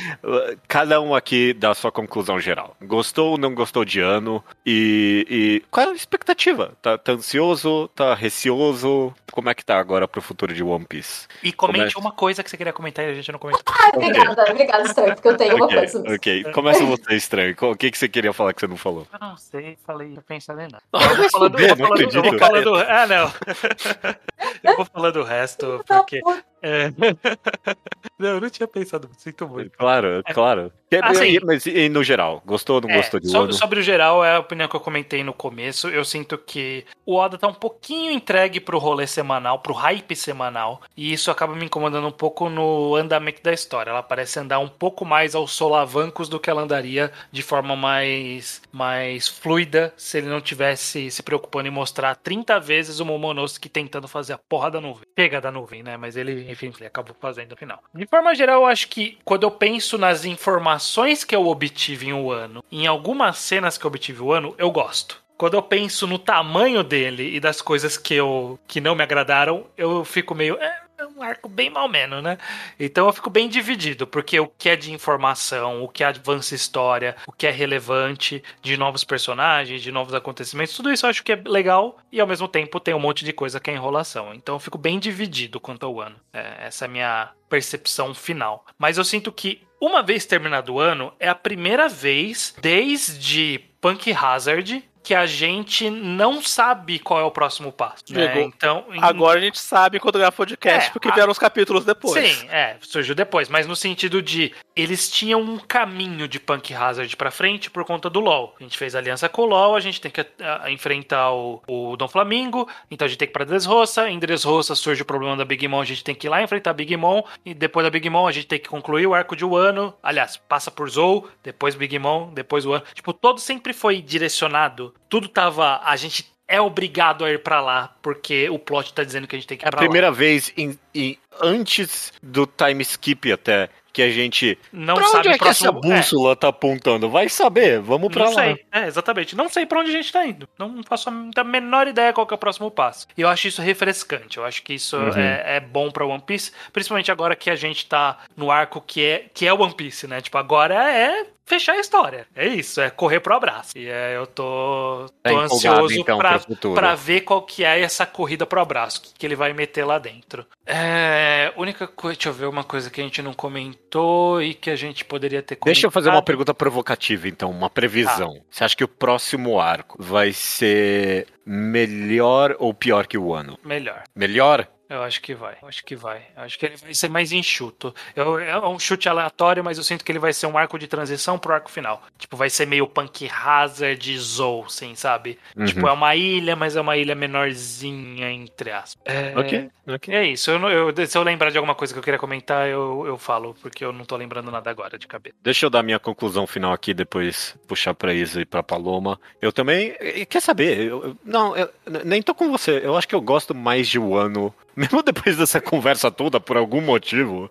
Cada um aqui dá a sua conclusão geral. Gostou ou não gostou de ano? E, e qual é a expectativa? Tá, tá, ansioso? Tá receoso? Como é que tá agora pro futuro de One Piece? E comente uma coisa que você queria comentar e a gente não comentou. Ah, obrigada, obrigada, estranho, porque eu tenho okay, uma coisa. Ok, começa você, estranho. O que, que você queria falar que você não falou? Eu não sei, falei, pensando em nada. Eu vou falar do, eu vou falar do, eu vou falar do, ah, não. eu vou falar do resto, porque é. não, eu não tinha pensado, sinto muito. Claro, é. claro. Assim, mas e, no geral, gostou ou não é, gostou de sobre, sobre o geral, é a opinião que eu comentei no começo. Eu sinto que o Oda tá um pouquinho entregue pro rolê semanal, pro hype semanal. E isso acaba me incomodando um pouco no andamento da história. Ela parece andar um pouco mais aos solavancos do que ela andaria de forma mais, mais fluida se ele não tivesse se preocupando em mostrar 30 vezes o Momonosuke tentando fazer a porra da nuvem. Pega da nuvem, né? Mas ele enfim, ele acabou fazendo no final. De forma geral, eu acho que quando eu penso nas informações que eu obtive em um ano, em algumas cenas que eu obtive o ano, eu gosto quando eu penso no tamanho dele e das coisas que eu que não me agradaram, eu fico meio. É, é um arco bem mal menos, né? Então eu fico bem dividido, porque o que é de informação, o que avança história, o que é relevante de novos personagens, de novos acontecimentos, tudo isso eu acho que é legal e ao mesmo tempo tem um monte de coisa que é enrolação. Então eu fico bem dividido quanto ao ano. É, essa é a minha percepção final. Mas eu sinto que uma vez terminado o ano, é a primeira vez desde Punk Hazard que a gente não sabe qual é o próximo passo. Né? Então, agora a gente sabe quando gravar podcast, é, porque a... vieram os capítulos depois. Sim, é, surgiu depois, mas no sentido de eles tinham um caminho de Punk Hazard para frente por conta do LoL. A gente fez aliança com o LoL, a gente tem que a, a, enfrentar o, o Dom Flamingo, então a gente tem que ir para Dressrosa, em Dressrosa surge o problema da Big Mom, a gente tem que ir lá enfrentar a Big Mom, e depois da Big Mom a gente tem que concluir o arco de Wano, aliás, passa por Zou, depois Big Mom, depois Wano. Tipo, todo sempre foi direcionado tudo tava. A gente é obrigado a ir para lá, porque o plot tá dizendo que a gente tem que ir é pra lá. É a primeira vez em, em, antes do time skip até que a gente não pra sabe onde é que essa bússola é. tá apontando. Vai saber, vamos para lá. Sei. É, exatamente. Não sei para onde a gente tá indo. Não faço a menor ideia qual é o próximo passo. E eu acho isso refrescante. Eu acho que isso uhum. é, é, bom para One Piece, principalmente agora que a gente tá no arco que é que é One Piece, né? Tipo, agora é fechar a história. É isso, é correr pro abraço. E é, eu tô, tô tá ansioso então, pra, pra ver qual que é essa corrida pro abraço, o que, que ele vai meter lá dentro. É, única coisa, deixa eu ver uma coisa que a gente não comentou e que a gente poderia ter comentado. Deixa eu fazer uma pergunta provocativa, então, uma previsão. Ah. Você acha que o próximo arco vai ser melhor ou pior que o ano? Melhor. Melhor? Eu acho que vai. Eu acho que vai. Eu acho que ele vai ser mais enxuto. Eu, é um chute aleatório, mas eu sinto que ele vai ser um arco de transição pro arco final. Tipo, vai ser meio Punk Hazard Zou, assim, sabe? Uhum. Tipo, é uma ilha, mas é uma ilha menorzinha, entre aspas. É, ok, ok. É isso. Eu, eu, se eu lembrar de alguma coisa que eu queria comentar, eu, eu falo, porque eu não tô lembrando nada agora de cabeça. Deixa eu dar minha conclusão final aqui, depois puxar pra Isa e pra Paloma. Eu também. Quer saber? Eu, não, eu, nem tô com você. Eu acho que eu gosto mais de Wano mesmo depois dessa conversa toda, por algum motivo,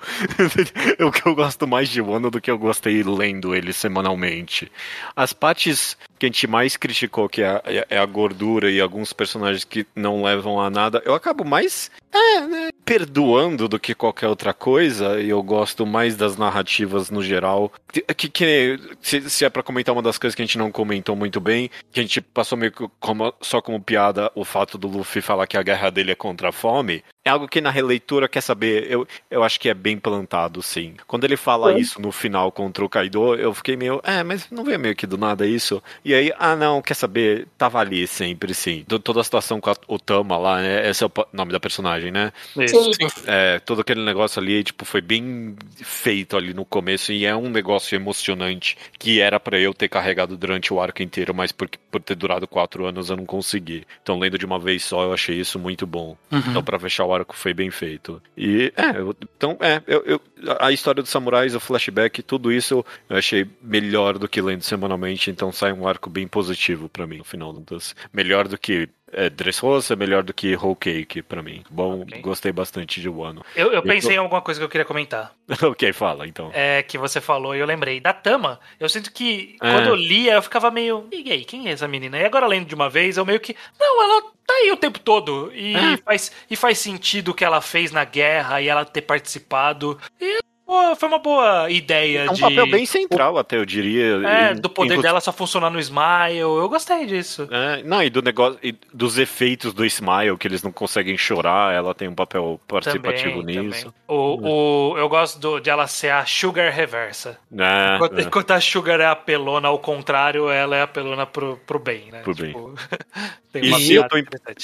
o que eu gosto mais de Wano do que eu gostei lendo ele semanalmente. As partes que a gente mais criticou, que é a, é a gordura e alguns personagens que não levam a nada, eu acabo mais é, né, perdoando do que qualquer outra coisa, e eu gosto mais das narrativas no geral. Que, que se, se é para comentar uma das coisas que a gente não comentou muito bem, que a gente passou meio que como, só como piada o fato do Luffy falar que a guerra dele é contra a fome. É algo que na releitura, quer saber, eu, eu acho que é bem plantado, sim. Quando ele fala isso no final contra o Kaido, eu fiquei meio, é, mas não veio meio que do nada isso. E aí, ah, não, quer saber, tava ali sempre, sim. Toda a situação com a, o Tama lá, né? Esse é o nome da personagem, né? Isso. É, todo aquele negócio ali, tipo, foi bem feito ali no começo e é um negócio emocionante que era para eu ter carregado durante o arco inteiro, mas por, por ter durado quatro anos eu não consegui. Então, lendo de uma vez só, eu achei isso muito bom. Uhum. Então, pra fechar o arco foi bem feito. E, é, eu, então, é, eu, eu, a história dos samurais, o flashback, tudo isso eu achei melhor do que lendo semanalmente, então sai um arco bem positivo para mim, no final das. Melhor do que é, Dressrosa é melhor do que Whole Cake pra mim. Bom, okay. gostei bastante de Wano. Eu, eu pensei tô... em alguma coisa que eu queria comentar. ok, fala então. É que você falou e eu lembrei. Da Tama, eu sinto que é. quando eu lia, eu ficava meio. E aí, quem é essa menina? E agora lendo de uma vez, eu meio que. Não, ela tá aí o tempo todo. E, é. faz, e faz sentido o que ela fez na guerra e ela ter participado. E Pô, foi uma boa ideia é um de. papel bem central, até, eu diria. É, do poder dela só funcionar no Smile. Eu gostei disso. É, não, e do negócio. E dos efeitos do Smile, que eles não conseguem chorar, ela tem um papel participativo também, nisso. Também. O, o, eu gosto do, de ela ser a Sugar reversa. É, enquanto, é. enquanto, a Sugar é apelona ao contrário, ela é apelona pro, pro bem, né? Pro tipo, bem. e, se eu tô,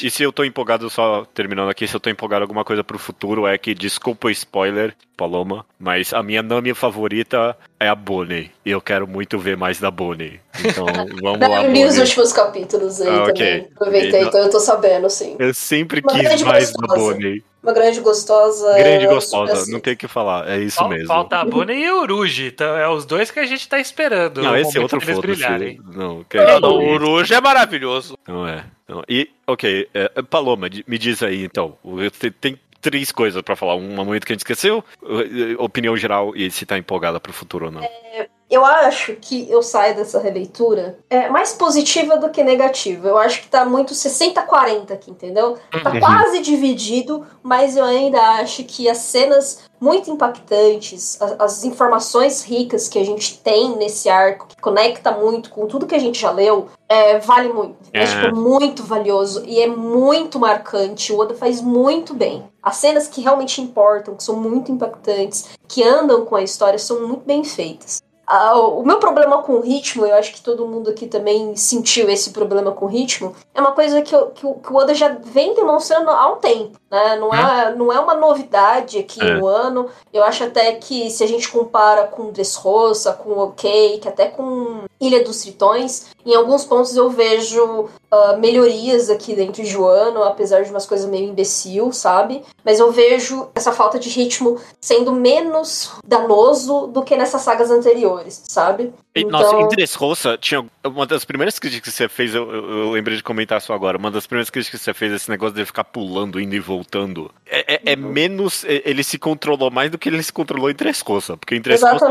e se eu tô empolgado, só terminando aqui, se eu tô empolgado alguma coisa pro futuro, é que, desculpa o spoiler, Paloma, mas a minha Nami favorita é a Bonnie. E eu quero muito ver mais da Bonnie. Então, vamos lá. Eu li os últimos capítulos aí ah, também. Okay. Aproveitei, então eu tô sabendo, sim. Eu sempre Uma quis mais gostosa. da Bonnie. Uma grande gostosa. Grande gostosa, assim. não tem o que falar, é isso mesmo. Falta a Bonnie e o Uruji, então é os dois que a gente tá esperando. Não, esse é outro foda-se. Não, não, não, o Uruji é maravilhoso. Não é. Não. E, ok, é, Paloma, me diz aí então, tem três coisas para falar. Um momento que a gente esqueceu, opinião geral e se tá empolgada pro futuro ou não. É, eu acho que eu saio dessa releitura é, mais positiva do que negativa. Eu acho que tá muito 60-40 aqui, entendeu? Tá uhum. quase dividido, mas eu ainda acho que as cenas muito impactantes, as, as, informações ricas que a gente tem nesse arco, que conecta muito com tudo que a gente já leu, é, vale muito. É. é tipo, muito valioso e é muito marcante. O Oda faz muito bem. As cenas que realmente importam, que são muito impactantes, que andam com a história, são muito bem feitas. Ah, o meu problema com o ritmo, eu acho que todo mundo aqui também sentiu esse problema com o ritmo, é uma coisa que, eu, que, o, que o Oda já vem demonstrando há um tempo. Né? Não, é, não é uma novidade aqui é. no ano. Eu acho até que se a gente compara com Dressrosa, com OK, que até com Ilha dos Tritões, em alguns pontos eu vejo uh, melhorias aqui dentro de Wano, apesar de umas coisas meio imbecil, sabe? Mas eu vejo essa falta de ritmo sendo menos danoso do que nessas sagas anteriores, sabe? Então... Nossa, em Dressrosa, tinha uma das primeiras críticas que você fez, eu, eu, lembrei de comentar isso agora, uma das primeiras críticas que você fez, esse negócio de ficar pulando, indo e voltando, é, é, é uhum. menos, é, ele se controlou mais do que ele se controlou em Dressrosa, porque em Dressrosa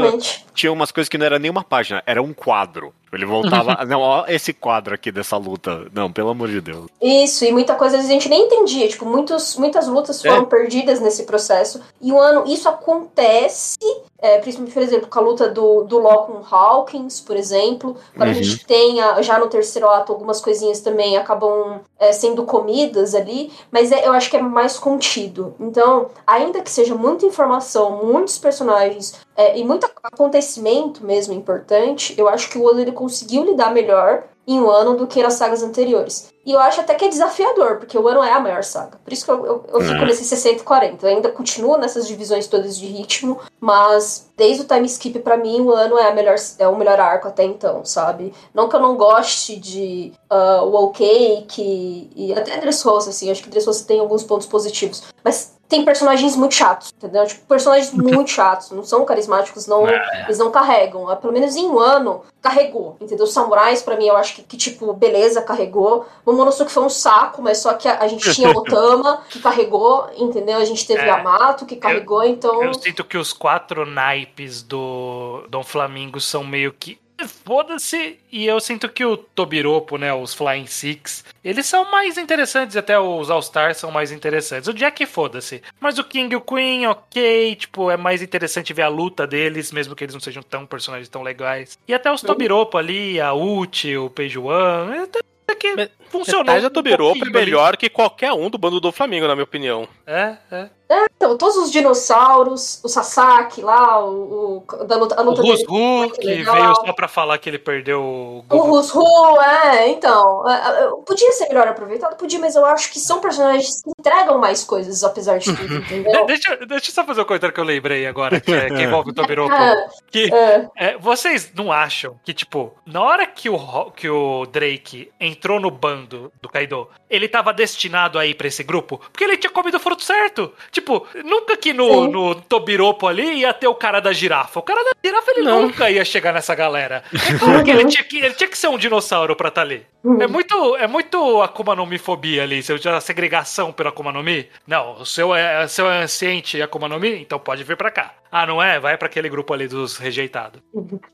tinha umas coisas que não era nem uma página, era um quadro. Ele voltava, não, ó, esse quadro aqui dessa luta. Não, pelo amor de Deus. Isso, e muita coisa a gente nem entendia. Tipo, muitos, muitas lutas foram é. perdidas nesse processo. E o ano, isso acontece, é, principalmente, por exemplo, com a luta do, do Law com Hawkins, por exemplo. Quando uhum. a gente tem, a, já no terceiro ato, algumas coisinhas também acabam é, sendo comidas ali. Mas é, eu acho que é mais contido. Então, ainda que seja muita informação, muitos personagens, é, e muito acontecimento mesmo importante, eu acho que o Oda ele conseguiu lidar melhor em um ano do que nas sagas anteriores. E eu acho até que é desafiador, porque o ano é a maior saga. Por isso que eu, eu, eu fico é. nesse 60 e 40. Eu ainda continuo nessas divisões todas de ritmo, mas desde o time skip para mim, o ano é, a melhor, é o melhor arco até então, sabe? Não que eu não goste de uh, o OK, que, e até Dressrosa, assim, acho que Dressrosa tem alguns pontos positivos. Mas tem personagens muito chatos, entendeu? Tipo, personagens muito chatos, não são carismáticos, não, é. eles não carregam. Pelo menos em um ano, carregou, entendeu? Samurais, para mim, eu acho que, que, tipo, beleza, carregou. Momonosuke foi um saco, mas só que a, a gente tinha Otama, que carregou, entendeu? A gente teve é. Yamato, que carregou, eu, então... Eu sinto que os quatro naipes do Dom Flamingo são meio que Foda-se, e eu sinto que o Tobiropo, né, os Flying Six, eles são mais interessantes, até os All-Stars são mais interessantes. O Jack, foda-se. Mas o King e o Queen, ok, tipo, é mais interessante ver a luta deles, mesmo que eles não sejam tão personagens tão legais. E até os Tobiropo ali, a Uchi, o Peijuan, até que funcionou. Metade um Tobiropo é melhor ali. que qualquer um do bando do Flamengo, na minha opinião. É, é. É, então, todos os dinossauros, o Sasaki lá, o, o da luta, a luta o Rusru, que veio só pra falar que ele perdeu o O Rusru, é, então. É, é, podia ser melhor aproveitado, podia, mas eu acho que são personagens que entregam mais coisas, apesar de tudo, entendeu? deixa, deixa eu só fazer um comentário que eu lembrei agora, que, é, que envolve o Tobiropo. É, que é. vocês não acham que, tipo, na hora que o, que o Drake entrou no bando do Kaido, ele tava destinado a ir pra esse grupo? Porque ele tinha comido o fruto certo. Tipo, nunca que no, no Tobiropo ali ia ter o cara da girafa. O cara da girafa, ele não. nunca ia chegar nessa galera. É claro que ele tinha que, ele tinha que ser um dinossauro pra estar tá ali. É muito, é muito Akuma no Mi fobia ali, a segregação pela Akuma no Mi. Não, o seu é, o seu é anciente Akuma no Mi, então pode vir pra cá. Ah, não é? Vai para aquele grupo ali dos rejeitados.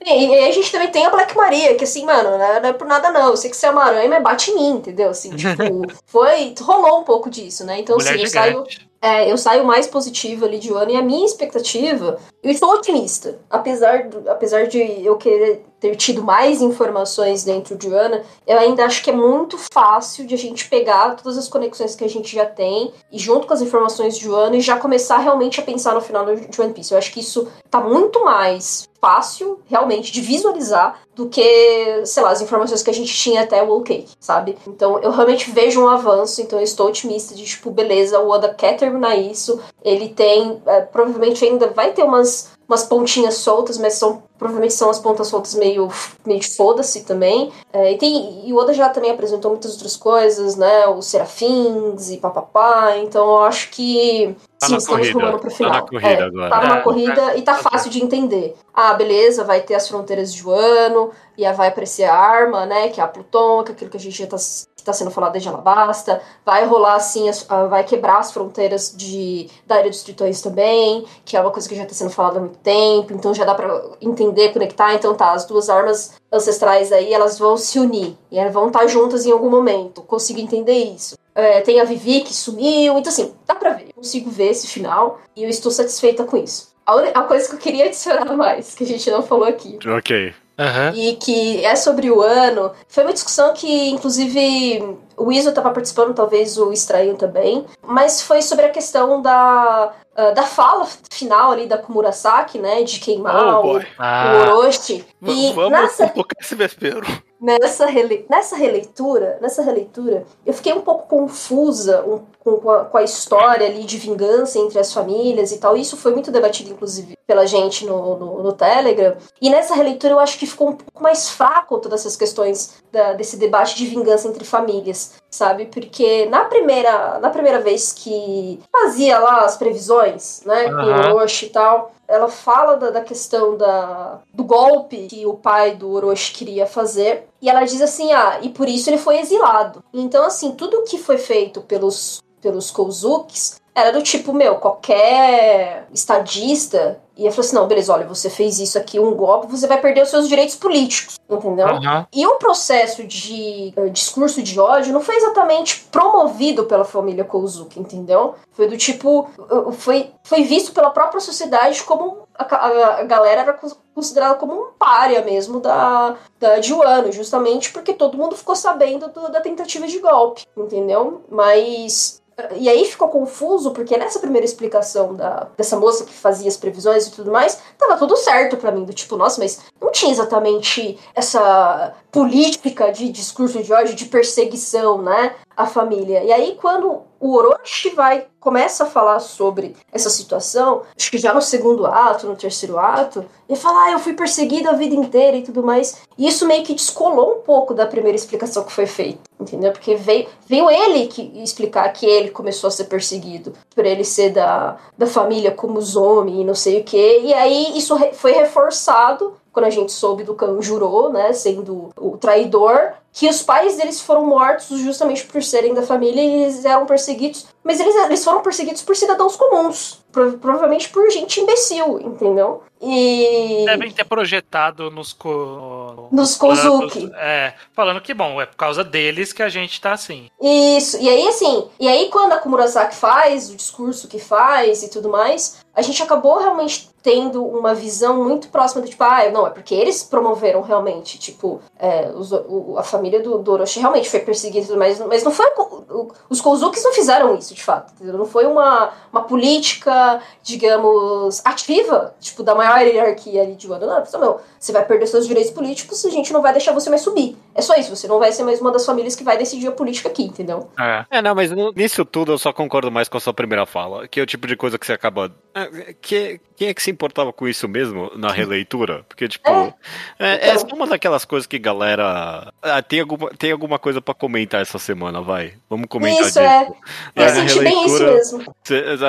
E, e, a gente também tem a Black Maria, que assim, mano, não é, não é por nada não. Eu sei que você é uma aranha, mas bate em mim, entendeu? Assim, tipo, foi. rolou um pouco disso, né? Então, Mulher assim, eu saio. É, eu saio mais positivo ali de ano e a minha expectativa, eu estou otimista. Apesar, do, apesar de eu querer ter tido mais informações dentro de Ana, eu ainda acho que é muito fácil de a gente pegar todas as conexões que a gente já tem e junto com as informações de Ana e já começar realmente a pensar no final de One Piece. Eu acho que isso tá muito mais fácil, realmente, de visualizar do que, sei lá, as informações que a gente tinha até o OK, sabe? Então eu realmente vejo um avanço, então eu estou otimista de, tipo, beleza, o Oda quer terminar isso, ele tem, é, provavelmente ainda vai ter umas umas pontinhas soltas, mas são provavelmente são as pontas soltas meio, meio de foda-se também. É, e, tem, e o Oda já também apresentou muitas outras coisas, né? Os serafins e papapá. Então eu acho que tá sim, estamos corrida. rumando pro final. Tá na corrida é, agora. Tá numa é. corrida e tá fácil de entender. Ah, beleza, vai ter as fronteiras de Wano, e aí vai aparecer a arma, né? Que é a Pluton, que é aquilo que a gente já tá que está sendo falado desde Alabasta, vai rolar assim, as, uh, vai quebrar as fronteiras de, da área dos tritões também, que é uma coisa que já está sendo falada há muito tempo, então já dá para entender, conectar, então tá, as duas armas ancestrais aí, elas vão se unir, e elas vão estar tá juntas em algum momento, consigo entender isso. É, tem a Vivi que sumiu, então assim, dá pra ver, consigo ver esse final, e eu estou satisfeita com isso. A coisa que eu queria adicionar mais, que a gente não falou aqui. Ok. Uhum. E que é sobre o ano. Foi uma discussão que, inclusive, o Iso estava participando, talvez o Estranho também. Mas foi sobre a questão da, uh, da fala final ali da Kumurasaki, né? De queimar oh, o, ah. o Orochi. E vamos nessa... tocar esse vespeiro nessa, rele... nessa releitura, nessa releitura, eu fiquei um pouco confusa um, com, a, com, a, história ali de vingança entre as famílias e tal. Isso foi muito debatido, inclusive, pela gente no, no, no Telegram. E nessa releitura eu acho que ficou um pouco mais fraco todas essas questões da, desse debate de vingança entre famílias, sabe? Porque na primeira, na primeira vez que fazia lá as previsões, né, uhum. com o Orochi e tal, ela fala da, da questão da, do golpe que o pai do Orochi queria fazer. E ela diz assim: ah, e por isso ele foi exilado. Então, assim, tudo que foi feito pelos, pelos Kouzukis era do tipo, meu, qualquer estadista ia falar assim: não, beleza, olha, você fez isso aqui, um golpe, você vai perder os seus direitos políticos, entendeu? Uhum. E o processo de uh, discurso de ódio não foi exatamente promovido pela família Kozuki, entendeu? Foi do tipo, uh, foi, foi visto pela própria sociedade como a, a, a galera era considerada como um párea mesmo da, da de Wano, justamente porque todo mundo ficou sabendo do, da tentativa de golpe, entendeu? Mas E aí ficou confuso, porque nessa primeira explicação da, dessa moça que fazia as previsões e tudo mais, tava tudo certo para mim, do tipo, nossa, mas não tinha exatamente essa política de discurso de ódio, de perseguição, né? A família. E aí, quando o Orochi vai começa a falar sobre essa situação, acho que já no segundo ato, no terceiro ato, ele fala, ah, eu fui perseguido a vida inteira e tudo mais. E isso meio que descolou um pouco da primeira explicação que foi feita, entendeu? Porque veio, veio ele que explicar que ele começou a ser perseguido, por ele ser da, da família como Zomi e não sei o que. E aí isso foi reforçado quando a gente soube do Kanjuro, né, sendo o traidor, que os pais deles foram mortos justamente por serem da família e eles eram perseguidos. Mas eles, eles foram perseguidos por cidadãos comuns. provavelmente por gente imbecil, entendeu? E. Devem ter projetado nos. Co... Nos Kozuki. É, falando que, bom, é por causa deles que a gente tá assim. Isso. E aí, assim. E aí, quando a Kumurasaki faz, o discurso que faz e tudo mais, a gente acabou realmente tendo uma visão muito próxima do tipo, ah, não, é porque eles promoveram realmente, tipo, é, os, o, a família do, do Orochi realmente foi perseguida, mas, mas não foi. O, os Kouzukis não fizeram isso, de fato. Entendeu? Não foi uma, uma política, digamos, ativa, tipo, da maior hierarquia ali de Wano. Não, não, você vai perder seus direitos políticos, a gente não vai deixar você mais subir. É só isso, você não vai ser mais uma das famílias que vai decidir a política aqui, entendeu? É, é não, mas nisso tudo eu só concordo mais com a sua primeira fala, que é o tipo de coisa que você acaba. É, que, quem é que se importava com isso mesmo na releitura? Porque, tipo, é, é, é então. uma daquelas coisas que galera. Ah, tem, alguma, tem alguma coisa para comentar essa semana, vai. Vamos comentar isso, disso. É. Eu senti bem isso mesmo.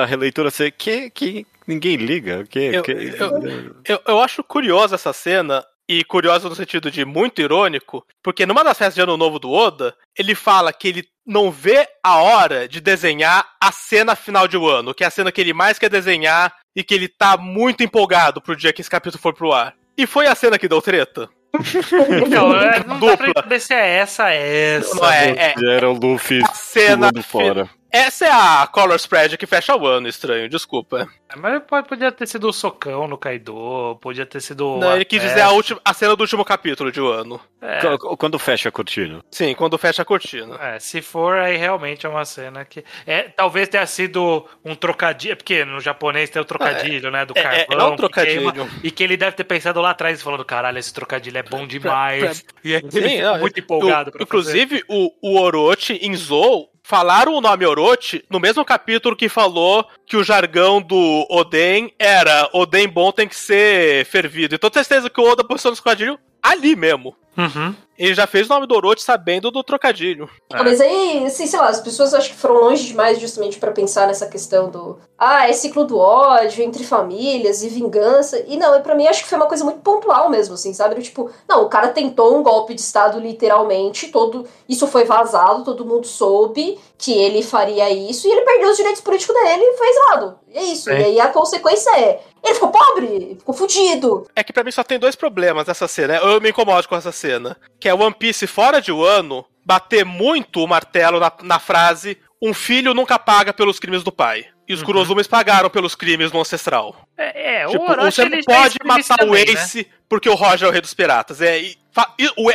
A releitura, você. Que, que, ninguém liga. Que, eu, que... Eu, eu, eu, acho curiosa essa cena. E curiosa no sentido de muito irônico, porque numa das festas de ano novo do Oda, ele fala que ele não vê a hora de desenhar a cena final de um ano, que é a cena que ele mais quer desenhar e que ele tá muito empolgado pro dia que esse capítulo for pro ar. E foi a cena que deu treta. não, é, não dá pra ver se é essa, essa. Não é, é, Era o Luffy a cena fora. Essa é a color spread que fecha o ano, estranho, desculpa. É, mas podia ter sido o socão no Kaido, podia ter sido. Não, ele quis dizer a, última, a cena do último capítulo de ano. É. Quando fecha a cortina. Sim, quando fecha a cortina. É, se for, aí realmente é uma cena que. É, talvez tenha sido um trocadilho. Porque no japonês tem o trocadilho, é, né? Do carvão. É, é um trocadilho. Que queima, e que ele deve ter pensado lá atrás falando: caralho, esse trocadilho é bom demais. Pra, pra... E aí Sim, ele ficou muito empolgado o, pra Inclusive, fazer. o, o Orochi em Zou falaram o nome Orochi no mesmo capítulo que falou que o jargão do Oden era Oden bom tem que ser fervido. Então certeza que o Oda posicionou no esquadrilho ali mesmo. Uhum. Ele já fez o nome do Orochi sabendo do trocadilho. É. Mas aí, assim, sei lá, as pessoas acho que foram longe demais justamente para pensar nessa questão do. Ah, é ciclo do ódio entre famílias e vingança. E não, para mim acho que foi uma coisa muito pontual mesmo, assim, sabe? Tipo, não, o cara tentou um golpe de Estado literalmente, todo. Isso foi vazado, todo mundo soube que ele faria isso e ele perdeu os direitos políticos dele e foi exilado. E é isso. É. E aí a consequência é. Ele ficou pobre, ficou fudido. É que para mim só tem dois problemas nessa cena. Eu me incomodo com essa cena. Que é One Piece fora de Wano bater muito o martelo na, na frase um filho nunca paga pelos crimes do pai. E os uhum. Pagaram pelos crimes do ancestral. É, é tipo, o Orochi, Você não pode matar também, o né? Ace né? porque o Roger é o rei dos piratas. É, e,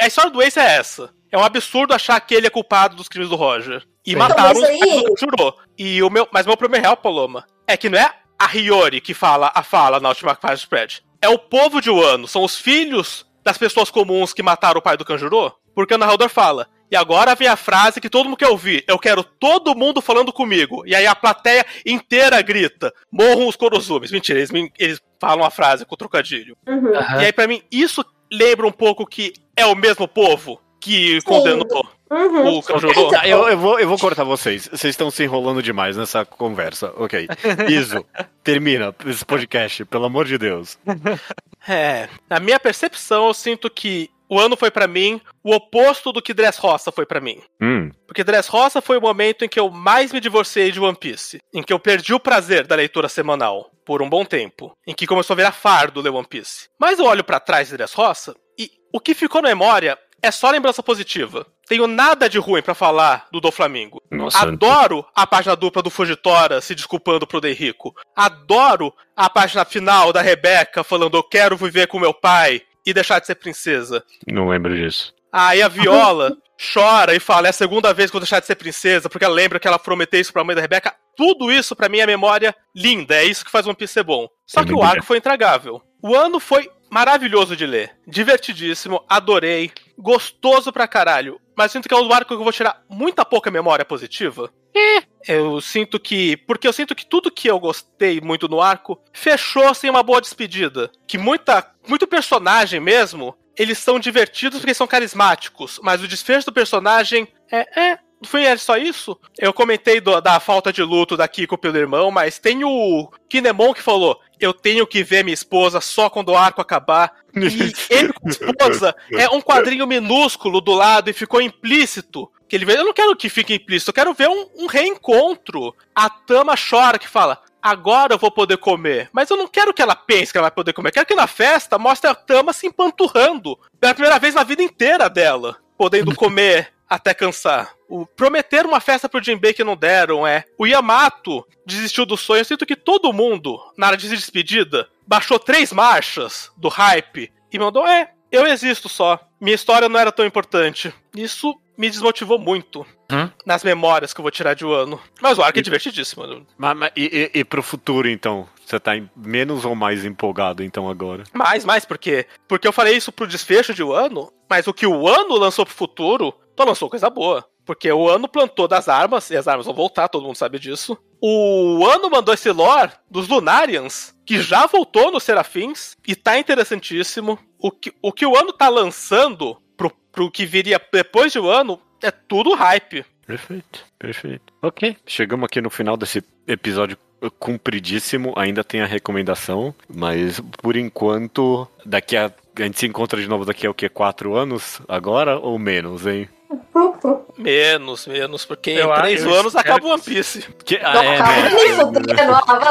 a história do Ace é essa. É um absurdo achar que ele é culpado dos crimes do Roger. E Sim. mataram então, aí... os jurou. E o meu, mas meu problema real, Paloma, é que não é a Hiyori que fala a fala na última fase spread. É o povo de Wano, são os filhos das pessoas comuns que mataram o pai do Kanjuro. Porque o narrador fala, e agora vem a frase que todo mundo quer ouvir. Eu quero todo mundo falando comigo. E aí a plateia inteira grita: morram os Korozumes. Mentira, eles, eles falam a frase com trocadilho. Uhum. E aí, para mim, isso lembra um pouco que é o mesmo povo que Sim. condenou. Uhum. O. Ah, eu, eu, vou, eu vou cortar vocês. Vocês estão se enrolando demais nessa conversa. Ok. Iso, termina esse podcast, pelo amor de Deus. É. Na minha percepção, eu sinto que o ano foi para mim o oposto do que Dressrosa foi para mim. Hum. Porque Dressrosa foi o momento em que eu mais me divorciei de One Piece, em que eu perdi o prazer da leitura semanal por um bom tempo, em que começou a virar fardo ler One Piece. Mas eu olho para trás de Dressrosa e o que ficou na memória é só lembrança positiva. Tenho nada de ruim para falar do Do Flamengo. Nossa, Adoro a página dupla do Fugitora se desculpando pro Rico. Adoro a página final da Rebeca falando eu quero viver com meu pai e deixar de ser princesa. Não lembro disso. Ah, e a Viola chora e fala, é a segunda vez que eu vou deixar de ser princesa, porque ela lembra que ela prometeu isso pra mãe da Rebeca. Tudo isso, para mim, é memória linda. É isso que faz One Piece ser bom. Só que o arco foi intragável. O ano foi maravilhoso de ler. Divertidíssimo, adorei. Gostoso pra caralho. Mas sinto que é um arco que eu vou tirar muita pouca memória positiva. É. Eu sinto que. Porque eu sinto que tudo que eu gostei muito no arco fechou sem uma boa despedida. Que muita. Muito personagem mesmo. Eles são divertidos porque são carismáticos. Mas o desfecho do personagem é. é foi só isso? Eu comentei do, da falta de luto da Kiko pelo irmão, mas tem o Kinemon que falou: Eu tenho que ver minha esposa só quando o arco acabar. E ele com a esposa é um quadrinho minúsculo do lado e ficou implícito. Que ele Eu não quero que fique implícito, eu quero ver um, um reencontro. A Tama chora que fala: agora eu vou poder comer. Mas eu não quero que ela pense que ela vai poder comer. Eu quero que na festa mostre a Tama se empanturrando. Pela primeira vez na vida inteira dela. Podendo comer até cansar. O prometer uma festa pro Jinbei que não deram é. O Yamato desistiu do sonho. Eu sinto que todo mundo, na hora de despedida, baixou três marchas do hype e mandou: É, eu existo só. Minha história não era tão importante. Isso me desmotivou muito hum? nas memórias que eu vou tirar de um ano. Mas o arco é divertidíssimo. Mas, mas, e, e, e pro futuro, então? Você tá menos ou mais empolgado, então, agora? Mais, mais, porque Porque eu falei isso pro desfecho de um ano, mas o que o ano lançou pro futuro só lançou coisa boa. Porque o ano plantou das armas, e as armas vão voltar, todo mundo sabe disso. O ano mandou esse lore dos Lunarians, que já voltou nos Serafins, e tá interessantíssimo. O que o, que o ano tá lançando pro, pro que viria depois de um ano é tudo hype. Perfeito, perfeito. Ok, chegamos aqui no final desse episódio compridíssimo. Ainda tem a recomendação, mas por enquanto, daqui a. A gente se encontra de novo daqui a o quê? Quatro anos agora ou menos, hein? Menos, menos, porque eu, em três anos acaba o One Piece. Que, ah, não, é, né? nem fudendo,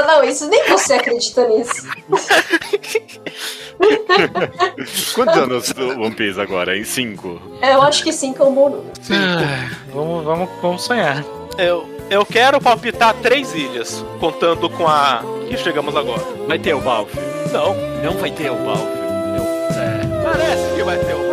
não, isso nem você acredita nisso. Quantos anos o One Piece agora? Em cinco? Eu acho que cinco é um bom número. Ah, vamos, vamos, vamos sonhar. Eu, eu quero palpitar três ilhas, contando com a que chegamos agora. Vai ter o Balf? Não. Não vai ter o Balf. É. Parece que vai ter o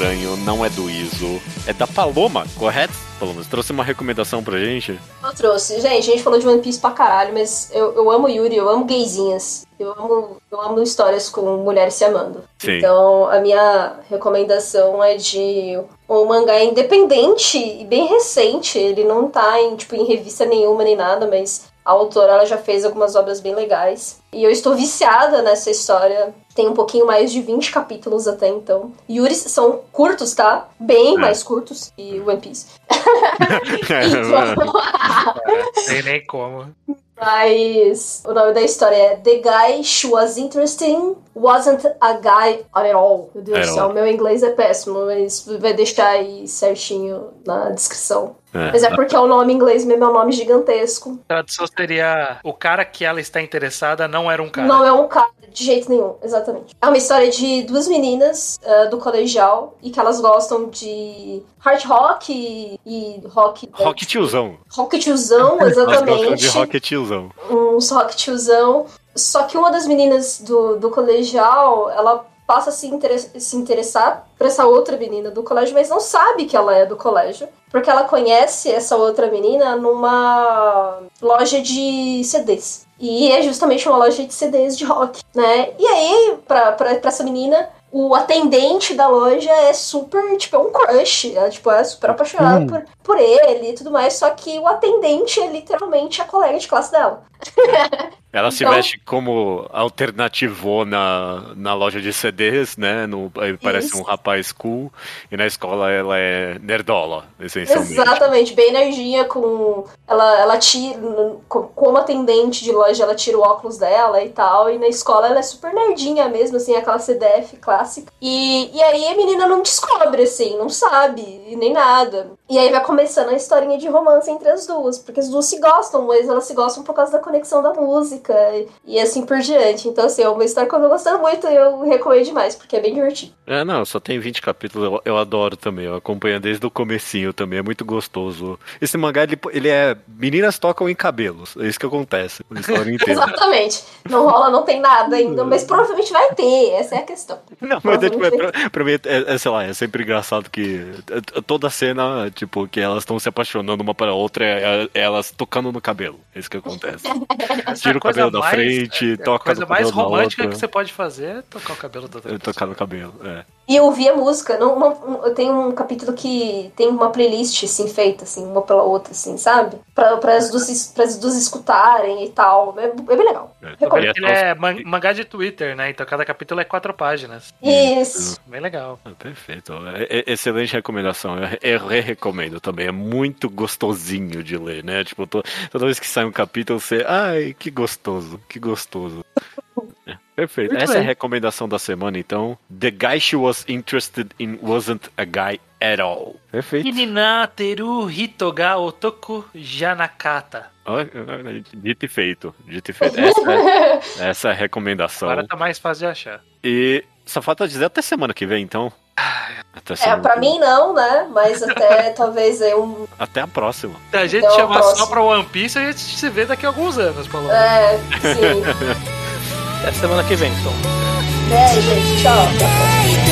estranho, não é do Iso. É da Paloma, correto? Paloma, você trouxe uma recomendação pra gente? Eu trouxe. Gente, a gente falou de One Piece pra caralho, mas eu, eu amo Yuri, eu amo gayzinhas. Eu amo, eu amo histórias com mulheres se amando. Sim. Então, a minha recomendação é de um mangá independente e bem recente. Ele não tá em, tipo, em revista nenhuma nem nada, mas a autora ela já fez algumas obras bem legais. E eu estou viciada nessa história. Tem um pouquinho mais de 20 capítulos até então. Yuri são curtos, tá? Bem é. mais curtos que One Piece. então... Sei nem como. Mas o nome da história é The Guy She Was Interesting Wasn't a Guy at All. Meu Deus do céu, meu inglês é péssimo, mas vai deixar aí certinho na descrição. É. Mas é porque é o nome inglês mesmo, é um nome gigantesco. A tradução seria: o cara que ela está interessada não era um cara. Não é um cara, de jeito nenhum, exatamente. É uma história de duas meninas uh, do colegial e que elas gostam de hard rock e, e rock. Rock tiozão. Rock tiozão, exatamente. Elas gostam de rock tiozão. Uns rock tiozão. Só que uma das meninas do, do colegial, ela passa a se, se interessar por essa outra menina do colégio, mas não sabe que ela é do colégio. Porque ela conhece essa outra menina numa loja de CDs. E é justamente uma loja de CDs de rock, né? E aí, pra, pra, pra essa menina, o atendente da loja é super, tipo, é um crush. Ela, tipo, é super apaixonada hum. por, por ele e tudo mais, só que o atendente é literalmente a colega de classe dela. Ela então... se veste como alternativona na loja de CDs, né? No, parece Isso. um rapaz cool. E na escola ela é nerdola, essencialmente. Exatamente, bem nerdinha com. Ela, ela tira. Como atendente de loja, ela tira o óculos dela e tal. E na escola ela é super nerdinha mesmo, assim, aquela CDF clássica. E, e aí a menina não descobre, assim, não sabe, nem nada. E aí vai começando a historinha de romance entre as duas, porque as duas se gostam, mas elas se gostam por causa da conexão da música e, assim por diante. Então, assim, é uma história que eu tô gostando muito e eu recomendo demais, porque é bem divertido. É, não, só tem 20 capítulos, eu, eu adoro também, eu acompanho desde o comecinho também, é muito gostoso. Esse mangá, ele, ele é... Meninas tocam em cabelos, é isso que acontece, a história inteira. Exatamente. Não rola, não tem nada ainda, mas provavelmente vai ter, essa é a questão. Não, mas tipo, é, pra, pra, mim, é, é, sei lá, é sempre engraçado que toda cena, tipo, que elas estão se apaixonando uma para a outra, é, é elas tocando no cabelo, é isso que acontece. Tira o cabelo da frente, é, toca A coisa mais romântica que você pode fazer é tocar o cabelo da outra é, Tocar no cabelo, é. E eu ouvi a música, não, uma, eu tenho um capítulo que tem uma playlist, assim, feita, assim, uma pela outra, assim, sabe? Pra, pra, as, duas, pra as duas escutarem e tal. É, é bem legal. É, Ele é mangá de Twitter, né? Então cada capítulo é quatro páginas. Isso. Bem legal. Ah, perfeito. É, é, excelente recomendação. Eu, eu recomendo também. É muito gostosinho de ler, né? Tipo, toda vez que sai um capítulo, você. Ai, que gostoso, que gostoso. É, perfeito. Muito Essa bem. é a recomendação da semana, então. The guy she was interested in wasn't a guy at all. Perfeito. Hininateru hitoga otoku janakata. Dito e feito. Dito e feito. Essa, é, essa é a recomendação. Agora tá mais fácil de achar. E só falta dizer até semana que vem, então. Até é, pra mim não, né? Mas até talvez eu. Até a próxima. Se a gente chamar só pra One Piece, a gente se vê daqui a alguns anos, pelo menos. É, sim. Até semana que vem, então. É, gente, tchau.